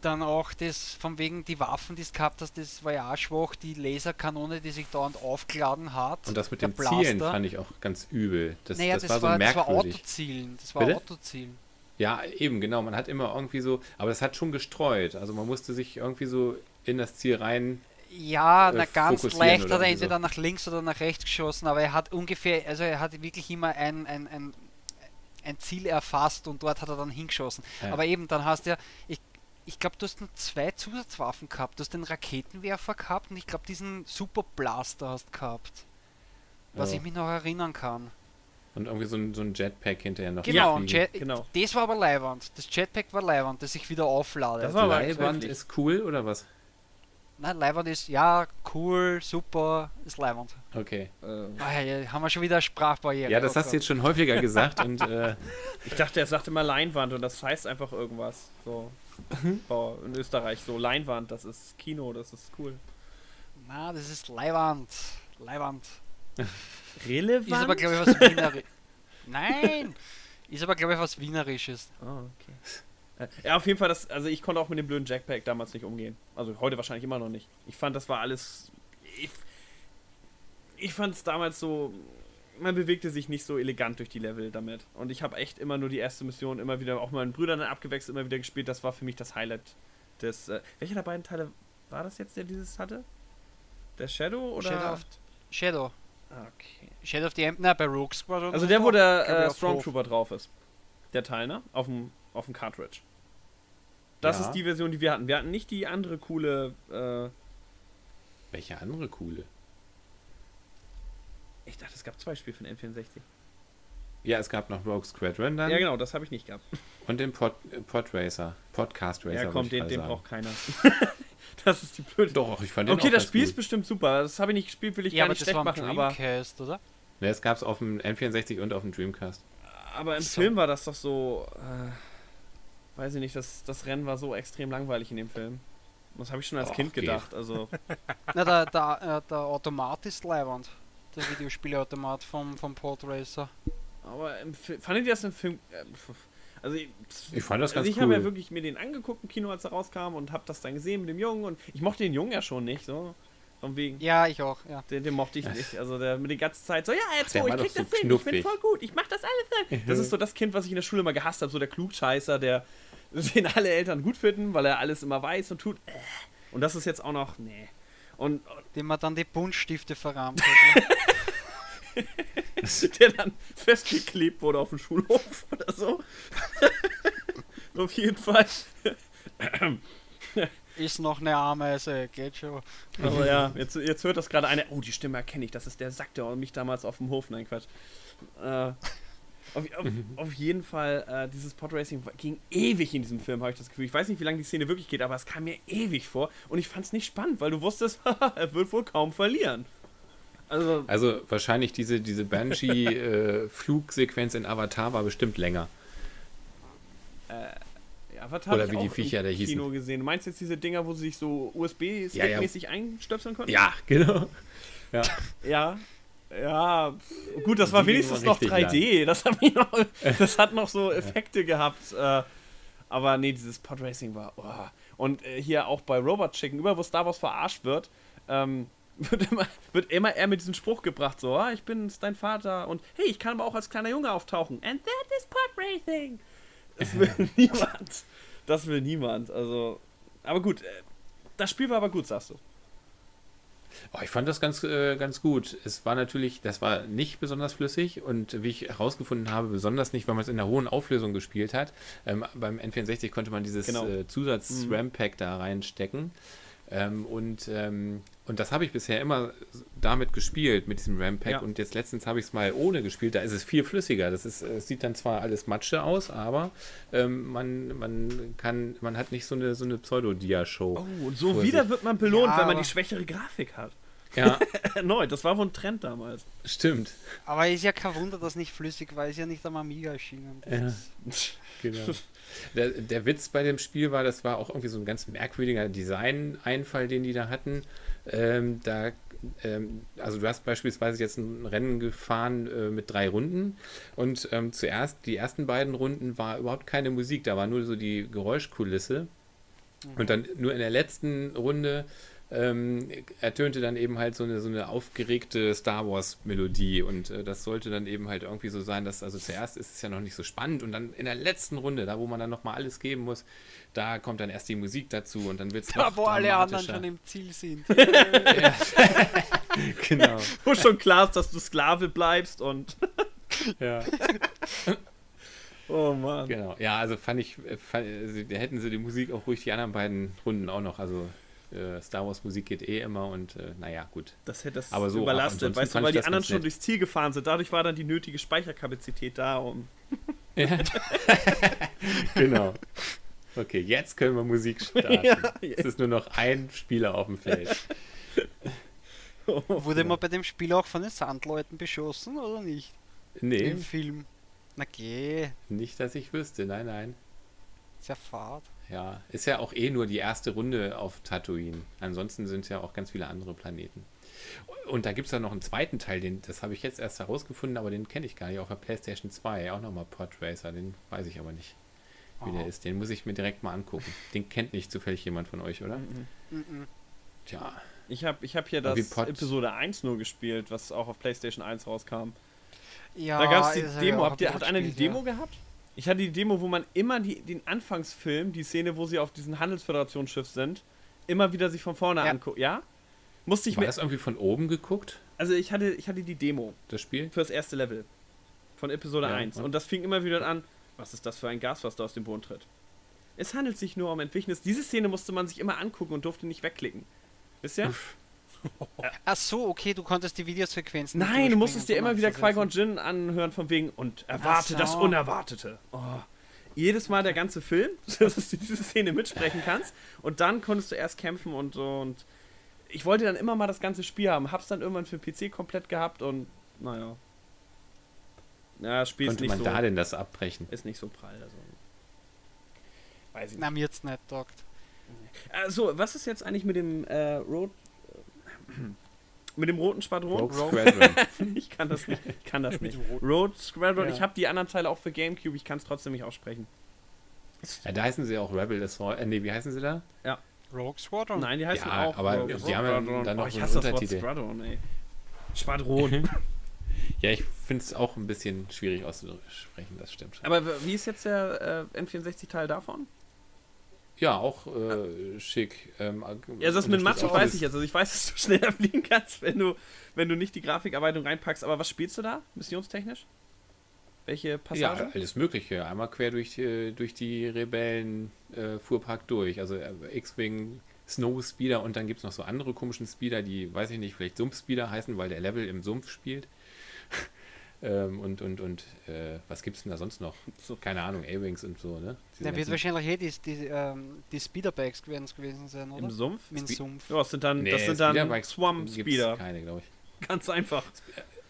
dann auch das, von wegen die Waffen, die es gehabt hast, das war ja auch schwach, die Laserkanone, die sich dauernd aufgeladen hat. Und das mit dem Zielen fand ich auch ganz übel. Das, naja, das, das war, so merkwürdig. Das war Autozielen. Das war Bitte? Autozielen. Ja, eben, genau. Man hat immer irgendwie so, aber das hat schon gestreut. Also man musste sich irgendwie so in das Ziel rein. Ja, äh, na, ganz leicht hat er entweder so. nach links oder nach rechts geschossen, aber er hat ungefähr, also er hat wirklich immer ein, ein, ein, ein Ziel erfasst und dort hat er dann hingeschossen. Ja. Aber eben, dann hast du ja, ich ich glaube, du hast nur zwei Zusatzwaffen gehabt. Du hast den Raketenwerfer gehabt und ich glaube, diesen Super Blaster hast gehabt. Was ja. ich mich noch erinnern kann. Und irgendwie so ein, so ein Jetpack hinterher noch. Genau, ja, Jet, genau, das war aber Leiwand. Das Jetpack war Leiwand, das sich wieder aufladet. Das war Leiwand ist cool oder was? Nein, Leiwand ist, ja, cool, super, ist Leiwand. Okay. Äh. Oh, ja, haben wir schon wieder Sprachbarriere. Ja, das hast du jetzt schon häufiger gesagt und äh Ich dachte, er sagte mal Leinwand und das heißt einfach irgendwas. So. Oh, in Österreich so Leinwand, das ist Kino, das ist cool. Na, das ist Leiwand. Leiwand. Relevant? Ist aber, glaube ich, was Wienerisches. Nein! Ist aber, glaube ich, was Wienerisches. Oh, okay. Äh, ja, auf jeden Fall, das, also ich konnte auch mit dem blöden Jackpack damals nicht umgehen. Also heute wahrscheinlich immer noch nicht. Ich fand, das war alles. Ich, ich fand es damals so man bewegte sich nicht so elegant durch die Level damit. Und ich habe echt immer nur die erste Mission immer wieder, auch meinen Brüdern abgewechselt, immer wieder gespielt. Das war für mich das Highlight des. Äh, welcher der beiden Teile war das jetzt, der dieses hatte? Der Shadow oder? Shadow. Of, Shadow. Okay. Shadow of the Emp, na, bei Rogue Squadron. Also der, wo der äh, Stormtrooper drauf ist. Der Teil, ne? Auf dem, auf dem Cartridge. Das ja. ist die Version, die wir hatten. Wir hatten nicht die andere coole. Äh, Welche andere coole? Ich dachte, es gab zwei Spiele für den N64. Ja, es gab noch Rogue Squadron dann. Ja, genau, das habe ich nicht gehabt. Und den Pod, Pod Racer, Podcast Racer. Ja, komm, den, den braucht keiner. das ist die blöde. Doch, ich fand den Okay, das Spiel ist bestimmt super. Das habe ich nicht gespielt, will ich ja, gar nicht schlecht machen. Dreamcast, aber oder? Ne, es gab es auf dem N64 und auf dem Dreamcast. Aber im so. Film war das doch so. Äh, weiß ich nicht, das, das Rennen war so extrem langweilig in dem Film. Das habe ich schon als Och, Kind gedacht. Also. Na, der, der, äh, der Automat ist leibend der Videospielautomat vom, vom Port Racer. Aber im fandet ihr das im Film. Äh, also ich, ich fand das also ganz ich cool. habe ja wirklich mir den angeguckt im Kino, als er rauskam und habe das dann gesehen mit dem Jungen und ich mochte den Jungen ja schon nicht, so. Von wegen. Ja, ich auch, ja. Den, den mochte ich nicht. Also der mit der ganzen Zeit so, ja, jetzt so, ich krieg das so hin, ich bin voll gut, ich mach das alles. Das ist so das Kind, was ich in der Schule immer gehasst habe, so der Klugscheißer, der den alle Eltern gut finden, weil er alles immer weiß und tut. Und das ist jetzt auch noch, nee. Und, Dem man dann die Buntstifte verrammt hat. Ne? der dann festgeklebt wurde auf dem Schulhof oder so. auf jeden Fall. ist noch eine Ameise, geht schon. Aber ja, jetzt, jetzt hört das gerade eine. Oh, die Stimme erkenne ich, das ist der Sack, der mich damals auf dem Hof. Nein, Quatsch. Äh, auf, auf, auf, jeden Fall, äh, dieses Podracing ging ewig in diesem Film, habe ich das Gefühl. Ich weiß nicht, wie lange die Szene wirklich geht, aber es kam mir ewig vor. Und ich fand es nicht spannend, weil du wusstest, er wird wohl kaum verlieren. Also, also wahrscheinlich diese, diese Banshee-Flugsequenz äh, in Avatar war bestimmt länger. Äh, Avatar Oder wie die Viecher da hießen. Kino gesehen. Du meinst jetzt diese Dinger, wo sie sich so USB-Stick-mäßig ja, ja. einstöpseln konnten? Ja, genau. Ja. ja. Ja, gut, das war wenigstens noch 3D. Das hat, noch, das hat noch so Effekte gehabt. Äh, aber nee, dieses Podracing war. Oh. Und äh, hier auch bei Robot Chicken, über wo Star Wars verarscht wird, ähm, wird, immer, wird immer eher mit diesem Spruch gebracht: so, ah, ich bin dein Vater und hey, ich kann aber auch als kleiner Junge auftauchen. And that is Podracing. Das will niemand. Das will niemand. Also, aber gut, äh, das Spiel war aber gut, sagst du. Oh, ich fand das ganz, äh, ganz gut. Es war natürlich, das war nicht besonders flüssig und wie ich herausgefunden habe, besonders nicht, weil man es in der hohen Auflösung gespielt hat. Ähm, beim N64 konnte man dieses genau. äh, Zusatz-RAM-Pack mhm. da reinstecken. Ähm, und, ähm, und das habe ich bisher immer damit gespielt, mit diesem RAM-Pack. Ja. Und jetzt letztens habe ich es mal ohne gespielt. Da ist es viel flüssiger. Das ist, es sieht dann zwar alles Matsche aus, aber ähm, man, man kann, man hat nicht so eine, so eine Pseudo-Dia-Show. Oh, und so wieder sich. wird man belohnt, ja, wenn man die schwächere Grafik hat. Ja. Erneut, das war wohl ein Trend damals. Stimmt. Aber ist ja kein Wunder, dass nicht flüssig war, ist ja nicht am Amiga erschienen. Ja. genau. Der, der Witz bei dem Spiel war, das war auch irgendwie so ein ganz merkwürdiger Design-Einfall, den die da hatten. Ähm, da ähm, also du hast beispielsweise jetzt ein Rennen gefahren äh, mit drei Runden und ähm, zuerst die ersten beiden Runden war überhaupt keine Musik, da war nur so die Geräuschkulisse. Und dann nur in der letzten Runde ähm, ertönte dann eben halt so eine, so eine aufgeregte Star Wars-Melodie und äh, das sollte dann eben halt irgendwie so sein, dass also zuerst ist es ja noch nicht so spannend und dann in der letzten Runde, da wo man dann nochmal alles geben muss, da kommt dann erst die Musik dazu und dann wird es Da wo alle anderen schon im Ziel sind. genau. Wo schon klar ist, dass du Sklave bleibst und ja. Oh Mann. Genau, ja, also fand ich, fand, also, hätten sie die Musik auch ruhig die anderen beiden Runden auch noch, also äh, Star Wars Musik geht eh immer und äh, naja, gut. Das hätte das Aber so überlastet, weißt du, weil die anderen schon durchs Ziel gefahren sind. Dadurch war dann die nötige Speicherkapazität da, um. genau. Okay, jetzt können wir Musik starten. Ja, es ist nur noch ein Spieler auf dem Feld. Oh, Wurde man bei dem Spiel auch von den Sandleuten beschossen oder nicht? Nee. Im Film. Na geh. Nicht, dass ich wüsste, nein, nein. Ist ja fad. Ja, ist ja auch eh nur die erste Runde auf Tatooine. Ansonsten sind es ja auch ganz viele andere Planeten. Und da gibt es ja noch einen zweiten Teil, den, das habe ich jetzt erst herausgefunden, aber den kenne ich gar nicht. Auf der PlayStation 2, auch nochmal Podracer, den weiß ich aber nicht, wie oh. der ist. Den muss ich mir direkt mal angucken. Den kennt nicht zufällig jemand von euch, oder? Mm -mm. Tja. Ich habe ich hab hier das Episode 1 nur gespielt, was auch auf PlayStation 1 rauskam. Ja, da gab es die Demo. Habt ihr, hat einer die Demo ja. gehabt? Ich hatte die Demo, wo man immer die, den Anfangsfilm, die Szene, wo sie auf diesem Handelsföderationsschiff sind, immer wieder sich von vorne ja. anguckt. Ja? Musste ich War mir. das irgendwie von oben geguckt? Also ich hatte, ich hatte die Demo. Das Spiel? Für das erste Level. Von Episode ja, 1. Und das fing immer wieder an, was ist das für ein Gas, was da aus dem Boden tritt? Es handelt sich nur um Entwichenes. Diese Szene musste man sich immer angucken und durfte nicht wegklicken. Wisst ihr? Ach so, okay, du konntest die Videosequenzen. Nein, du musstest dir immer wieder Qui-Gon Jinn anhören, von wegen und erwarte so. das Unerwartete. Oh. Jedes Mal der ganze Film, dass du diese Szene mitsprechen kannst. Und dann konntest du erst kämpfen und so. Und ich wollte dann immer mal das ganze Spiel haben. Hab's dann irgendwann für PC komplett gehabt und naja. Ja, das Spiel Konnte ist nicht man so, da denn das abbrechen? Ist nicht so prall. Also. Weiß ich nicht. Na, mir jetzt nicht dockt. Also, was ist jetzt eigentlich mit dem äh, Road mit dem roten Schwadron? Rogue Squadron. ich kann das nicht. Ich kann das nicht. Road Squadron. Ja. Ich habe die anderen Teile auch für Gamecube. Ich kann es trotzdem nicht aussprechen. Ja, da heißen sie auch Rebel Assault. Äh, nee, wie heißen sie da? Ja. Rogue Squadron? Nein, die heißen ja, auch aber Rogue die haben ja dann noch oh, ich hasse das Wort Squadron, ey. Schwadron. ja, ich finde es auch ein bisschen schwierig auszusprechen, das stimmt schon. Aber wie ist jetzt der äh, N64-Teil davon? Ja, auch äh, schick. Ähm, ja, das mit Mathe weiß ich jetzt. Also ich weiß, dass du schneller fliegen kannst, wenn du, wenn du nicht die Grafikarbeitung reinpackst. Aber was spielst du da, missionstechnisch? Welche Passagen? Ja, alles Mögliche. Einmal quer durch, die, durch die Rebellen äh, Fuhrpark durch. Also äh, X-Wing, Snow Speeder und dann gibt es noch so andere komischen Speeder, die, weiß ich nicht, vielleicht Sumpf Speeder heißen, weil der Level im Sumpf spielt. Ähm, und und, und äh, was gibt es denn da sonst noch? So, keine Ahnung, A-Wings und so, ne? Da wird wahrscheinlich eh die, die, ähm, die Speederbikes gewesen sein, oder? Im Sumpf? Im Sumpf. Ja, das sind dann, nee, das sind dann Swamp Speeder. keine, glaube ich. Ganz einfach.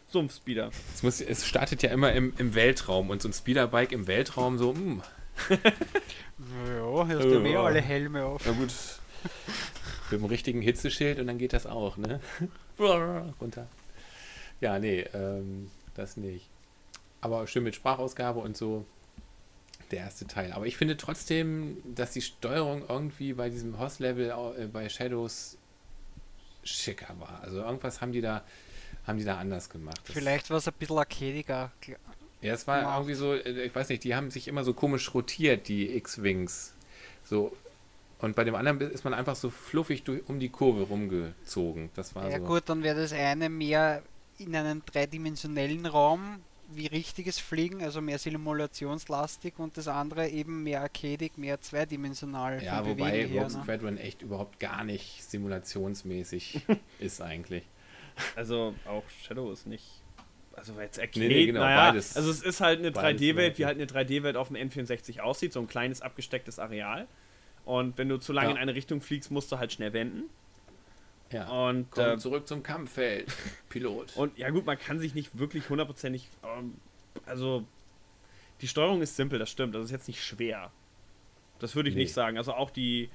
Sumpf-Speeder. Es, es startet ja immer im, im Weltraum und so ein Speederbike im Weltraum so, mh. Hm. ja, hast du mehr alle Helme auf. Na gut. Mit dem richtigen Hitzeschild und dann geht das auch, ne? Runter. Ja, nee, ähm, das nicht. Aber schön mit Sprachausgabe und so. Der erste Teil. Aber ich finde trotzdem, dass die Steuerung irgendwie bei diesem Host-Level äh, bei Shadows schicker war. Also irgendwas haben die da, haben die da anders gemacht. Vielleicht war es ein bisschen arcadiger. Ja, es war irgendwie so, äh, ich weiß nicht, die haben sich immer so komisch rotiert, die X-Wings. So. Und bei dem anderen ist man einfach so fluffig durch, um die Kurve rumgezogen. Das war ja so. gut, dann wäre das eine mehr in einem dreidimensionellen Raum wie richtiges Fliegen, also mehr simulationslastig und das andere eben mehr arcadig, mehr zweidimensional. Ja, wobei Rogue ne? Squadron echt überhaupt gar nicht simulationsmäßig ist eigentlich. Also auch Shadow ist nicht. Also jetzt Arcade, nee, nee, genau, naja, beides. Also es ist halt eine 3D-Welt, wie halt eine 3D-Welt auf dem N64 aussieht, so ein kleines abgestecktes Areal. Und wenn du zu lange ja. in eine Richtung fliegst, musst du halt schnell wenden. Ja. Und Komm äh, zurück zum Kampffeld, Pilot. Und ja gut, man kann sich nicht wirklich hundertprozentig, ähm, also die Steuerung ist simpel, das stimmt, das ist jetzt nicht schwer. Das würde ich nee. nicht sagen. Also auch die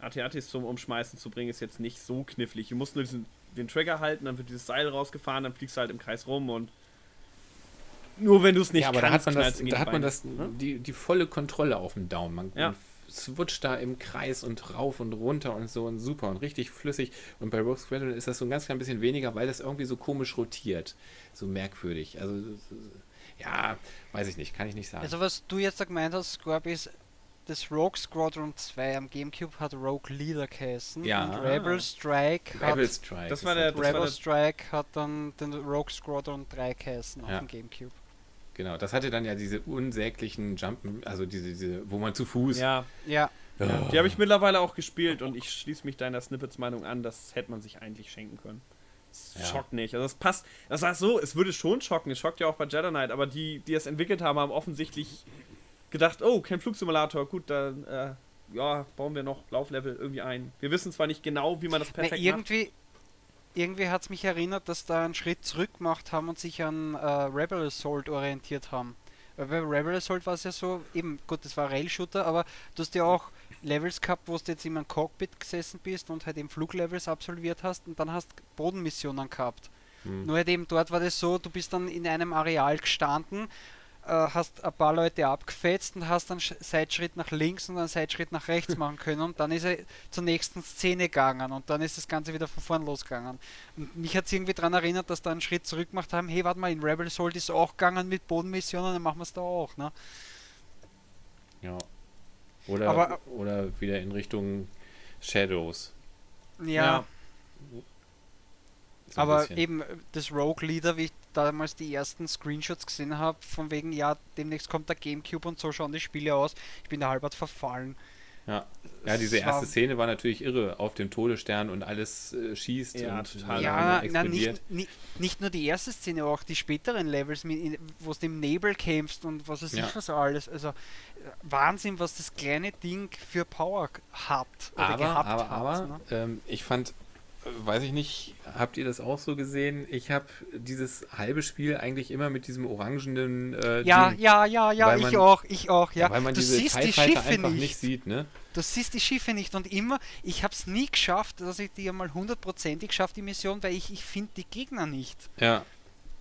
AT-ATs zum Umschmeißen zu bringen, ist jetzt nicht so knifflig. Du musst nur diesen, den Trigger halten, dann wird dieses Seil rausgefahren, dann fliegst du halt im Kreis rum und nur wenn du es nicht ja, aber kannst, da hat man das, da hat man das die, die volle Kontrolle auf dem Daumen. Man, ja switcht da im Kreis und rauf und runter und so und super und richtig flüssig. Und bei Rogue Squadron ist das so ein ganz klein bisschen weniger, weil das irgendwie so komisch rotiert. So merkwürdig. Also, ja, weiß ich nicht, kann ich nicht sagen. Also, was du jetzt gemeint hast, Scorp, ist, das Rogue Squadron 2 am Gamecube hat Rogue Leader geheißen. Ja. Und Rebel Strike Rebel hat, Strike. Das war der, das Rebel war der Strike hat dann den Rogue Squadron 3 geheißen ja. auf dem Gamecube. Genau, das hatte dann ja diese unsäglichen Jumpen, also diese, diese wo man zu Fuß. Ja, ja. Oh. ja. Die habe ich mittlerweile auch gespielt und ich schließe mich deiner Snippets-Meinung an, das hätte man sich eigentlich schenken können. Das ja. schockt nicht. Also es passt. Das heißt so, es würde schon schocken. Es schockt ja auch bei Jedi Knight, aber die, die es entwickelt haben, haben offensichtlich gedacht, oh, kein Flugsimulator, gut, dann äh, ja, bauen wir noch Lauflevel irgendwie ein. Wir wissen zwar nicht genau, wie man das perfekt Na, irgendwie, macht irgendwie hat es mich erinnert, dass da einen Schritt zurück gemacht haben und sich an äh, Rebel Assault orientiert haben. Weil bei Rebel Assault war es ja so, eben, gut, das war Rail-Shooter, aber du hast ja auch Levels gehabt, wo du jetzt in einem Cockpit gesessen bist und halt eben Fluglevels absolviert hast und dann hast Bodenmissionen gehabt. Hm. Nur halt eben dort war das so, du bist dann in einem Areal gestanden äh, hast ein paar Leute abgefetzt und hast dann Seitschritt nach links und einen Seitschritt nach rechts machen können und dann ist er zur nächsten Szene gegangen und dann ist das Ganze wieder von vorn losgegangen. Und mich hat es irgendwie daran erinnert, dass da einen Schritt zurück gemacht haben, hey, warte mal, in Rebel Soul ist auch gegangen mit Bodenmissionen, dann machen wir es da auch, ne? Ja. Oder, Aber, oder wieder in Richtung Shadows. ja. ja. So aber eben äh, das Rogue Leader, wie ich damals die ersten Screenshots gesehen habe, von wegen, ja, demnächst kommt der Gamecube und so schauen die Spiele aus, ich bin da halbert verfallen. Ja. Ja, diese erste Szene war natürlich irre, auf dem Todesstern und alles äh, schießt ja, und total ja, na, nicht, nicht, nicht, nur die erste Szene, auch die späteren Levels, wo du im Nebel kämpfst und was weiß ja. ich was alles. Also Wahnsinn, was das kleine Ding für Power hat. aber, aber, hat, aber ne? ähm, ich fand weiß ich nicht, habt ihr das auch so gesehen? Ich habe dieses halbe Spiel eigentlich immer mit diesem orangenen. Äh, ja, Ding, ja, ja, ja, ich auch, ich auch, ja. Weil man du diese siehst die Schiffe nicht. nicht. sieht, ne? Du siehst die Schiffe nicht und immer, ich habe es nie geschafft, dass ich die einmal hundertprozentig schaffe, die Mission, weil ich, ich finde die Gegner nicht. Ja.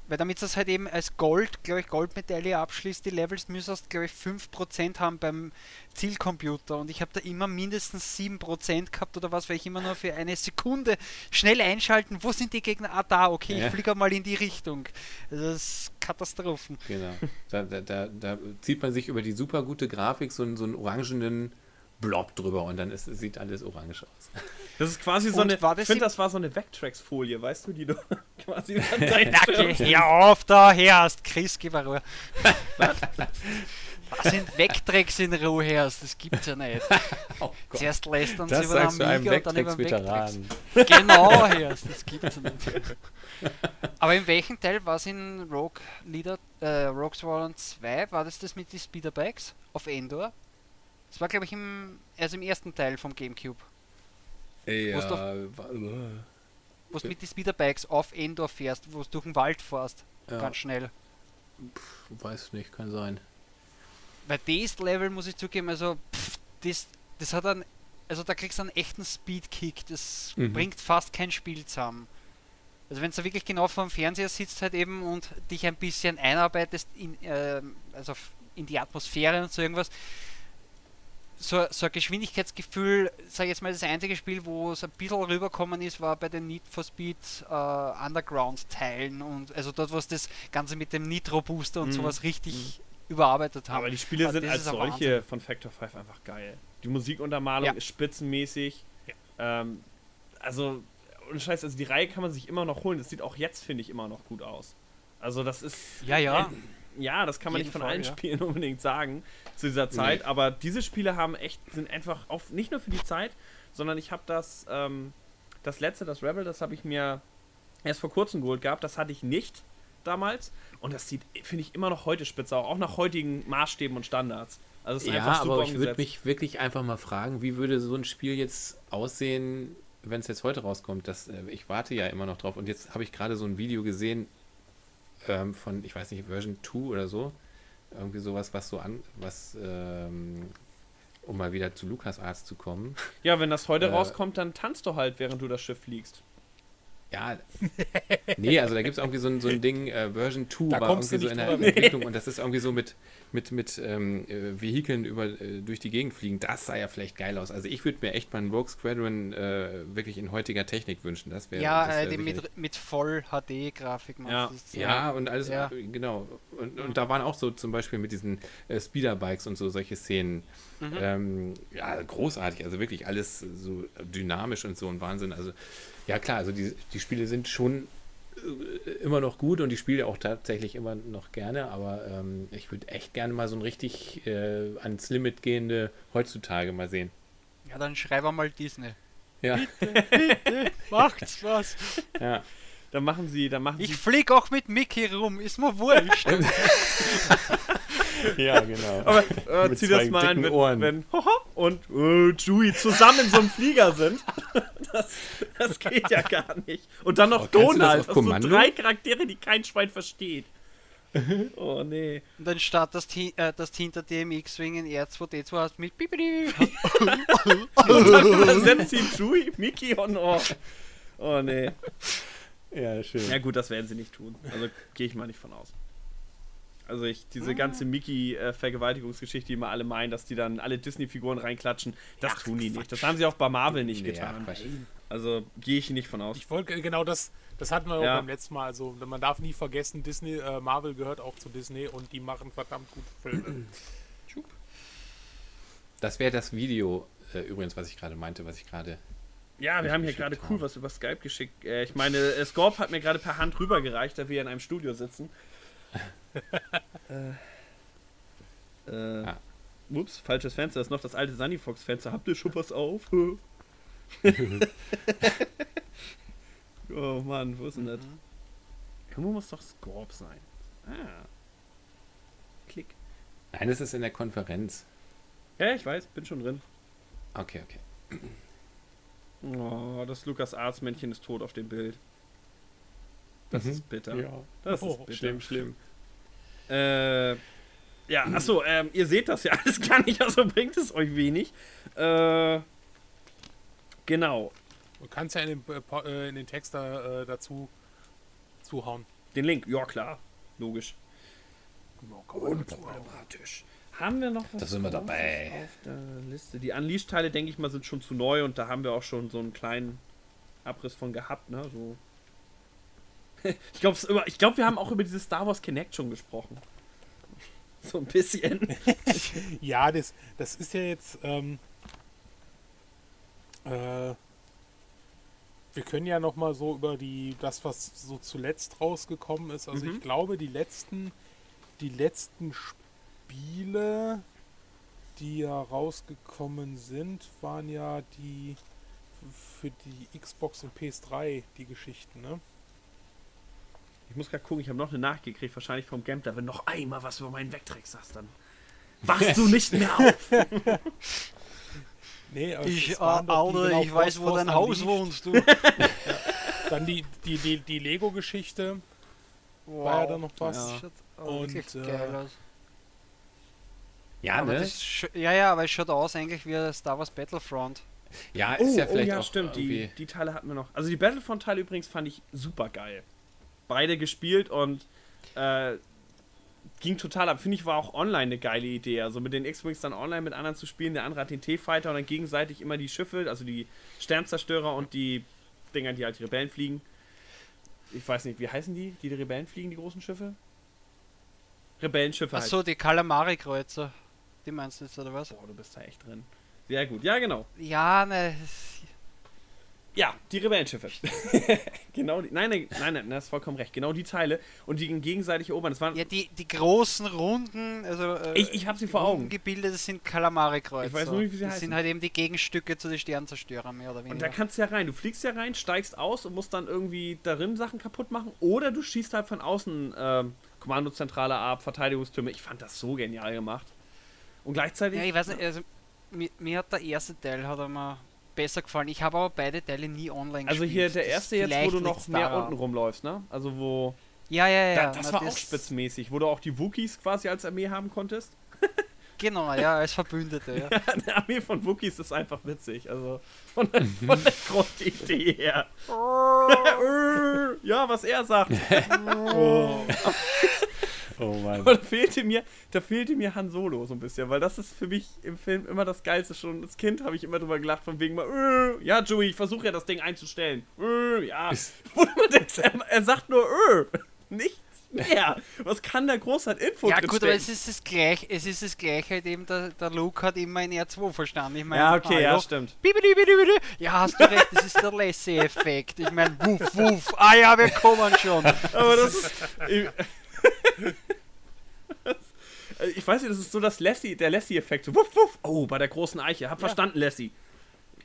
Weil damit das halt eben als Gold, glaube ich, Goldmedaille abschließt, die Levels müsstest, glaube ich, 5% haben beim Zielcomputer. Und ich habe da immer mindestens 7% gehabt oder was, weil ich immer nur für eine Sekunde schnell einschalten, wo sind die Gegner? Ah, da, okay, ja. ich fliege mal in die Richtung. Also das ist Katastrophen. Genau. Da, da, da, da, zieht man sich über die super gute Grafik so, so einen orangenen Blob drüber und dann ist, sieht alles orange aus. Das ist quasi so und eine. Ich finde, das war so eine Vectrex-Folie, weißt du, die du quasi Hör auf da, hast Chris, gib mal Ruhe. Was sind Wegdrecks in Rohers? Das gibt's ja nicht. oh Zuerst lässt uns das über den Amiga und dann über den Wegdrecks. Genau, Herst, das gibt's ja nicht. Aber in welchem Teil war es in Rogue Leader, äh, Rogue Squadron 2? War das das mit den Speederbikes auf Endor? Das war, glaube ich, im, also im ersten Teil vom Gamecube. Ja, wo du mit den Speederbikes auf Endor fährst, wo du durch den Wald fährst. Ja. Ganz schnell. Pff, weiß nicht, kann sein. Weil das Level, muss ich zugeben, also pff, das, das hat einen, also da kriegst du einen echten Speedkick, das mhm. bringt fast kein Spiel zusammen. Also wenn du wirklich genau vor dem Fernseher sitzt halt eben und dich ein bisschen einarbeitest in, äh, also in die Atmosphäre und so irgendwas, so, so ein Geschwindigkeitsgefühl, sag ich jetzt mal, das einzige Spiel, wo es ein bisschen rüberkommen ist, war bei den Need for Speed äh, Underground-Teilen und also dort, wo es das Ganze mit dem Nitro-Booster und mhm. sowas richtig mhm. überarbeitet haben. Aber die Spiele Aber sind als solche Wahnsinn. von Factor 5 einfach geil. Die Musikuntermalung ja. ist spitzenmäßig. Ja. Ähm, also, und Scheiß, also die Reihe kann man sich immer noch holen. Das sieht auch jetzt, finde ich, immer noch gut aus. Also das ist. Ja, ja. Ein, ja, das kann man nicht von Fall, allen ja. Spielen unbedingt sagen zu dieser Zeit, nee. aber diese Spiele haben echt, sind einfach auf, nicht nur für die Zeit, sondern ich habe das, ähm, das letzte, das Rebel, das habe ich mir erst vor kurzem geholt gehabt, das hatte ich nicht damals und das sieht, finde ich, immer noch heute spitze, auch nach heutigen Maßstäben und Standards. Also ja, aber ich würde mich wirklich einfach mal fragen, wie würde so ein Spiel jetzt aussehen, wenn es jetzt heute rauskommt? Das, äh, ich warte ja immer noch drauf und jetzt habe ich gerade so ein Video gesehen, ähm, von, ich weiß nicht, Version 2 oder so. Irgendwie sowas, was so an, was, ähm, um mal wieder zu Lukas Arzt zu kommen. Ja, wenn das heute äh, rauskommt, dann tanzt du halt, während du das Schiff fliegst. Ja, nee, also da gibt es irgendwie so ein, so ein Ding, äh, Version 2 da war irgendwie so in der Entwicklung und das ist irgendwie so mit, mit, mit ähm, äh, Vehikeln über, äh, durch die Gegend fliegen. Das sah ja vielleicht geil aus. Also ich würde mir echt mal einen Rogue Squadron äh, wirklich in heutiger Technik wünschen. Das wäre Ja, das wär äh, mit, mit Voll-HD-Grafik. Ja. ja, und alles, ja. genau. Und, und da waren auch so zum Beispiel mit diesen äh, Speederbikes und so solche Szenen. Mhm. Ähm, ja, großartig. Also wirklich alles so dynamisch und so ein Wahnsinn. Also ja, klar, also die, die Spiele sind schon äh, immer noch gut und die spiele auch tatsächlich immer noch gerne, aber ähm, ich würde echt gerne mal so ein richtig äh, ans Limit gehende heutzutage mal sehen. Ja, dann schreiben wir mal Disney. Ja. Bitte, bitte, macht's was. Ja. Dann machen sie, dann machen ich sie. Ich flieg auch mit Mickey rum, ist mir wurscht. ja, genau. Aber äh, zieh das mal an, wenn, Ohren. wenn und äh, Chewie zusammen in so einem Flieger sind. Das, das geht ja gar nicht. Und dann noch oh, Donald. Das, das so drei Charaktere, die kein Schwein versteht. Oh nee. Und dann startet das, äh, das hinter dem X-Wing in R2D2 hast mit Bibidi. und dann übersetzt ihn Chewie, Mickey und oh. Oh nee. Ja, schön. Ja gut, das werden sie nicht tun. Also gehe ich mal nicht von aus. Also ich, diese ah. ganze Mickey-Vergewaltigungsgeschichte, die immer alle meinen, dass die dann alle Disney-Figuren reinklatschen, das Ach, tun die nicht. Das haben sie auch bei Marvel nicht nee, getan. Ja, also gehe ich nicht von aus. Ich wollte genau das, das hatten wir ja. auch beim letzten Mal. Also man darf nie vergessen, Disney, äh, Marvel gehört auch zu Disney und die machen verdammt gute Filme. das wäre das Video äh, übrigens, was ich gerade meinte, was ich gerade ja, wir haben hier gerade cool was über Skype geschickt. Äh, ich meine, äh, Scorp hat mir gerade per Hand rübergereicht, da wir in einem Studio sitzen. äh, äh, ah. Ups, falsches Fenster. Das ist noch das alte Sunny Fox Fenster. Habt ihr schon was auf? oh Mann, wo ist denn das? Mhm. Irgendwo muss doch Scorp sein. Ah. Klick. Nein, das ist in der Konferenz. Ja, ich weiß, bin schon drin. Okay, okay. Oh, das Lukas Arztmännchen ist tot auf dem Bild. Das mhm. ist bitter. Ja. Das oh, ist bitter. Schlimm, schlimm. Äh, ja, achso, ähm, ihr seht das ja alles gar nicht, also bringt es euch wenig. Äh, genau. Du kannst ja in den, äh, in den Text da, äh, dazu zuhauen. Den Link, ja klar, logisch. Unproblematisch. Haben wir noch was? Da sind wir dabei. Auf der Liste. Die Unleashed-Teile, denke ich mal, sind schon zu neu und da haben wir auch schon so einen kleinen Abriss von gehabt, ne? So. Ich glaube, glaub, wir haben auch über diese Star Wars Connect schon gesprochen. So ein bisschen. ja, das, das ist ja jetzt. Ähm, äh, wir können ja noch mal so über die das, was so zuletzt rausgekommen ist. Also mhm. ich glaube, die letzten, die letzten Spiele Spiele, die ja rausgekommen sind, waren ja die für die Xbox und PS3 die Geschichten, ne? Ich muss gerade gucken, ich habe noch eine nachgekriegt, wahrscheinlich vom Gameplay. Wenn noch einmal was über meinen Wegtrick sagst, dann wachst du nicht mehr auf. nee, aber ich, äh, Alter, genau ich weiß, wo dein Haus wohnst, du. ja. Dann die, die, die, die Lego-Geschichte. Wow. War ja dann noch was. Ja. Und, äh, ja, ne? ja, ja, aber es schaut aus eigentlich wie Star Wars Battlefront. Ja, ist oh, ja vielleicht oh, ja, auch stimmt. Die, die Teile hatten wir noch. Also die Battlefront-Teile übrigens fand ich super geil. Beide gespielt und äh, ging total ab. Finde ich, war auch online eine geile Idee. Also mit den X-Wings dann online mit anderen zu spielen. Der andere hat den T-Fighter und dann gegenseitig immer die Schiffe, also die Sternzerstörer und die Dinger, die halt die Rebellen fliegen. Ich weiß nicht, wie heißen die, die die Rebellen fliegen, die großen Schiffe? Rebellenschiffe Achso, halt. die Kalamari-Kreuzer. Die meinst du jetzt, oder was? Boah, du bist da echt drin. Sehr gut, ja, genau. Ja, ne. Ja, die Rebellenschiffe. genau die. Nein, nein, nein, nein, das ist vollkommen recht. Genau die Teile und die gegenseitig erobern. Das waren ja, die, die großen Runden, also. Äh, ich ich habe sie vor Augen. Gebildet sind Kalamari-Kreuzer. Ich weiß nur nicht, wie sie das heißen. sind halt eben die Gegenstücke zu den Sternzerstörern, mehr oder weniger. Und da kannst du ja rein. Du fliegst ja rein, steigst aus und musst dann irgendwie darin Sachen kaputt machen. Oder du schießt halt von außen äh, Kommandozentrale ab, Verteidigungstürme. Ich fand das so genial gemacht. Und gleichzeitig. Ja, ich weiß nicht, also mir, mir hat der erste Teil hat mir besser gefallen. Ich habe aber beide Teile nie online also gespielt. Also hier der erste jetzt, wo du noch mehr daran. unten rumläufst, ne? Also wo. Ja, ja, ja. Da, das war das auch spitzmäßig, wo du auch die Wookies quasi als Armee haben konntest. genau, ja, als Verbündete, ja. Eine Armee von Wookies ist einfach witzig. Also von der, von der Grundidee her. ja, was er sagt. oh. Oh Mann. Aber da fehlte mir, da fehlte mir Han Solo so ein bisschen, weil das ist für mich im Film immer das Geilste. Schon als Kind habe ich immer drüber gelacht, von wegen mal, äh, ja, Joey, ich versuche ja das Ding einzustellen. Äh, ja. Wo man denkt, er, er sagt nur, äh, nichts mehr. Was kann der groß an Info Ja, gut, aber es ist das gleiche, es ist das gleiche, halt eben der, der Luke hat immer in R2 verstanden. Ich mein, ja, okay, hallo, ja, stimmt. Ja, hast du recht, das ist der Lassie-Effekt. Ich meine, wuff, wuff. Ah ja, wir kommen schon. Aber das ist. Ich weiß nicht, das ist so das Lassie, der Lassie-Effekt. So, wuff, wuff. Oh, bei der großen Eiche. Hab ja. verstanden, Lassie.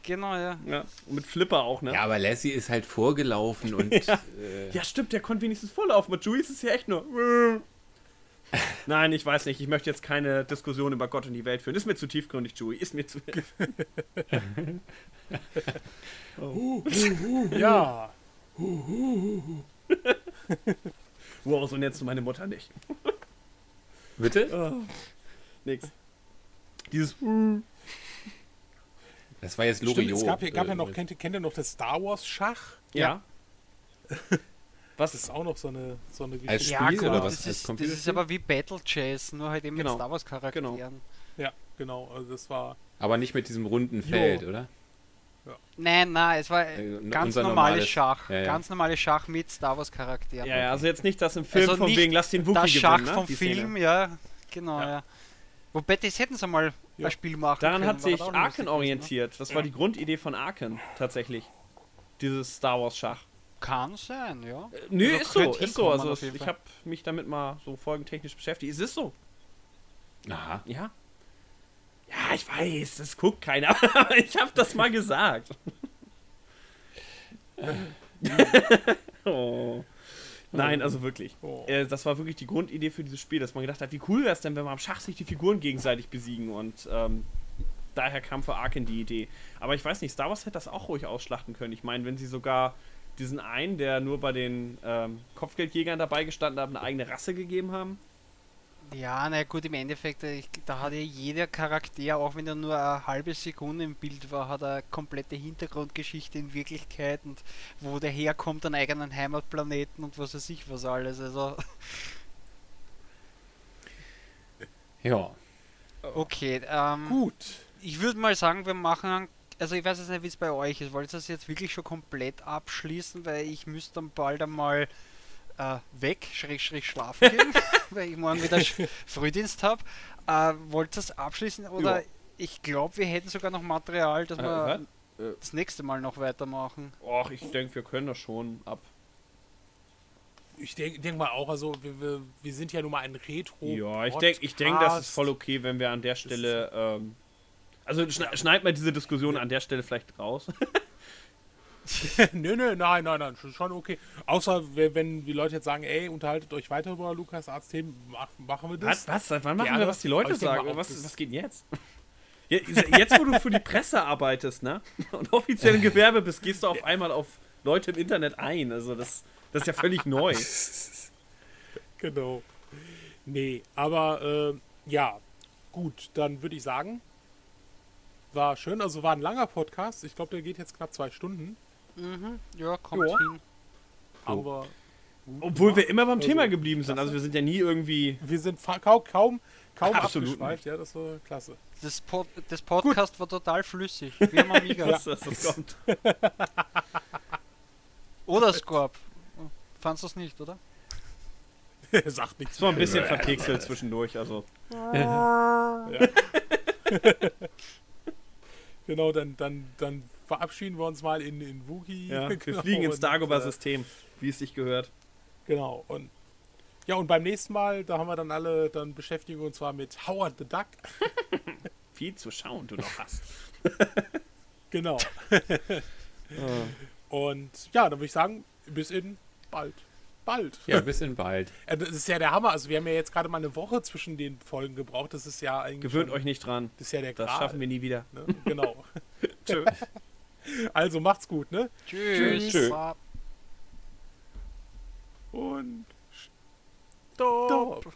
Genau, ja. ja. Und mit Flipper auch, ne? Ja, aber Lassie ist halt vorgelaufen und. ja. Äh ja, stimmt, der konnte wenigstens vorlaufen. Mit Juice ist ja echt nur. Nein, ich weiß nicht. Ich möchte jetzt keine Diskussion über Gott und die Welt führen. Ist mir zu tiefgründig, Joey. Ist mir zu. oh. ja. Wow, und jetzt meine Mutter nicht. Bitte? Oh, nix. Dieses. Das war jetzt Loriot. es gab, gab ja noch, kennt, kennt ihr noch das Star Wars Schach? Ja. Was ist auch noch so eine, so eine Geschichte? Als Spiel ja, oder was? Das ist, das ist aber wie Battle Chess, nur halt eben genau. mit Star Wars Charakteren. Genau. Ja, genau. Also das war. Aber nicht mit diesem runden Feld, jo. oder? Ja. Nein, nein, es war äh, ganz normales, normales Schach. Ja, ja. Ganz normales Schach mit Star Wars Charakteren. Ja, ja, also jetzt nicht das im Film also von wegen, lass den Wookiee Das Schach gewinnen, ne? vom Film, Szene. ja, genau, ja. Wobei, das hätten sie mal ein Spiel machen Daran können, hat sich Arken ne? orientiert. Das war die Grundidee von Arken, tatsächlich. Dieses Star Wars Schach. Kann sein, ja. Äh, nö, also ist so, ist so. Also ich habe mich damit mal so folgentechnisch beschäftigt. Es ist so. Aha. Ja. Ja, ich weiß, das guckt keiner. Aber ich habe das mal gesagt. oh. Nein, also wirklich. Oh. Äh, das war wirklich die Grundidee für dieses Spiel, dass man gedacht hat, wie cool wäre es denn, wenn wir am Schach sich die Figuren gegenseitig besiegen und ähm, daher kam für Arken die Idee. Aber ich weiß nicht, Star Wars hätte das auch ruhig ausschlachten können. Ich meine, wenn sie sogar diesen einen, der nur bei den ähm, Kopfgeldjägern dabei gestanden hat, eine eigene Rasse gegeben haben. Ja, na gut, im Endeffekt, äh, ich, da hat ja jeder Charakter, auch wenn er nur eine halbe Sekunde im Bild war, hat eine komplette Hintergrundgeschichte in Wirklichkeit und wo der herkommt, einen eigenen Heimatplaneten und was weiß ich was alles. Also. Ja. Okay, ähm, Gut. Ich würde mal sagen, wir machen also ich weiß jetzt nicht, wie es bei euch ist. Wollt ihr das jetzt wirklich schon komplett abschließen? Weil ich müsste dann bald einmal äh, weg, schräg, schräg schlafen gehen, weil ich morgen wieder Frühdienst habe. Äh, wollt ihr das abschließen oder ja. ich glaube, wir hätten sogar noch Material, dass äh, wir äh, das nächste Mal noch weitermachen. Ach, ich denke, wir können das schon ab. ich denke denk mal auch, also wir, wir, wir, sind ja nun mal ein Retro. Ja, ich denke, ich denk, das ist voll okay, wenn wir an der Stelle. Ähm, also schne schneid mal diese Diskussion an der Stelle vielleicht raus. nö, nö, nein, nein, nein, schon okay. Außer wenn die Leute jetzt sagen, ey, unterhaltet euch weiter über Lukas Arzt-Themen, machen wir das. Was? was? Wann machen Gerne. wir, was die Leute sagen? Was, was geht denn jetzt? Jetzt, wo du für die Presse arbeitest, ne? Und offiziell im Gewerbe bist, gehst du auf einmal auf Leute im Internet ein. Also das, das ist ja völlig neu. genau. Nee, aber äh, ja, gut, dann würde ich sagen, war schön. Also war ein langer Podcast. Ich glaube, der geht jetzt knapp zwei Stunden. Mhm. Ja, kommt ja. hin. Aber. Obwohl wir immer beim also, Thema geblieben sind. Also wir sind ja nie irgendwie. Wir sind kaum, kaum, kaum abgeschweift. Ja, das war klasse. Das, Pod das Podcast Gut. war total flüssig. Wie am Amiga. ja. das, das kommt. oder Scorp. Fandest du es nicht, oder? Sagt nichts. Es war ein bisschen verpixelt zwischendurch, also. ja. genau, dann, dann, dann verabschieden wir uns mal in, in Wookie. Ja, wir genau, fliegen ins Dagobah-System, wie es sich gehört. Genau, und ja, und beim nächsten Mal, da haben wir dann alle, dann beschäftigen wir uns zwar mit Howard the Duck. Viel zu schauen du noch hast. genau. Und ja, dann würde ich sagen, bis in bald. Bald. Ja, bis in bald. Das ist ja der Hammer. Also wir haben ja jetzt gerade mal eine Woche zwischen den Folgen gebraucht. Das ist ja eigentlich. Gewöhnt euch nicht dran. Das ist ja der Das Gral, schaffen wir nie wieder. Ne? Genau. Tschö. Also macht's gut, ne? Tschüss. Tschüss. Und Stopp. Stopp.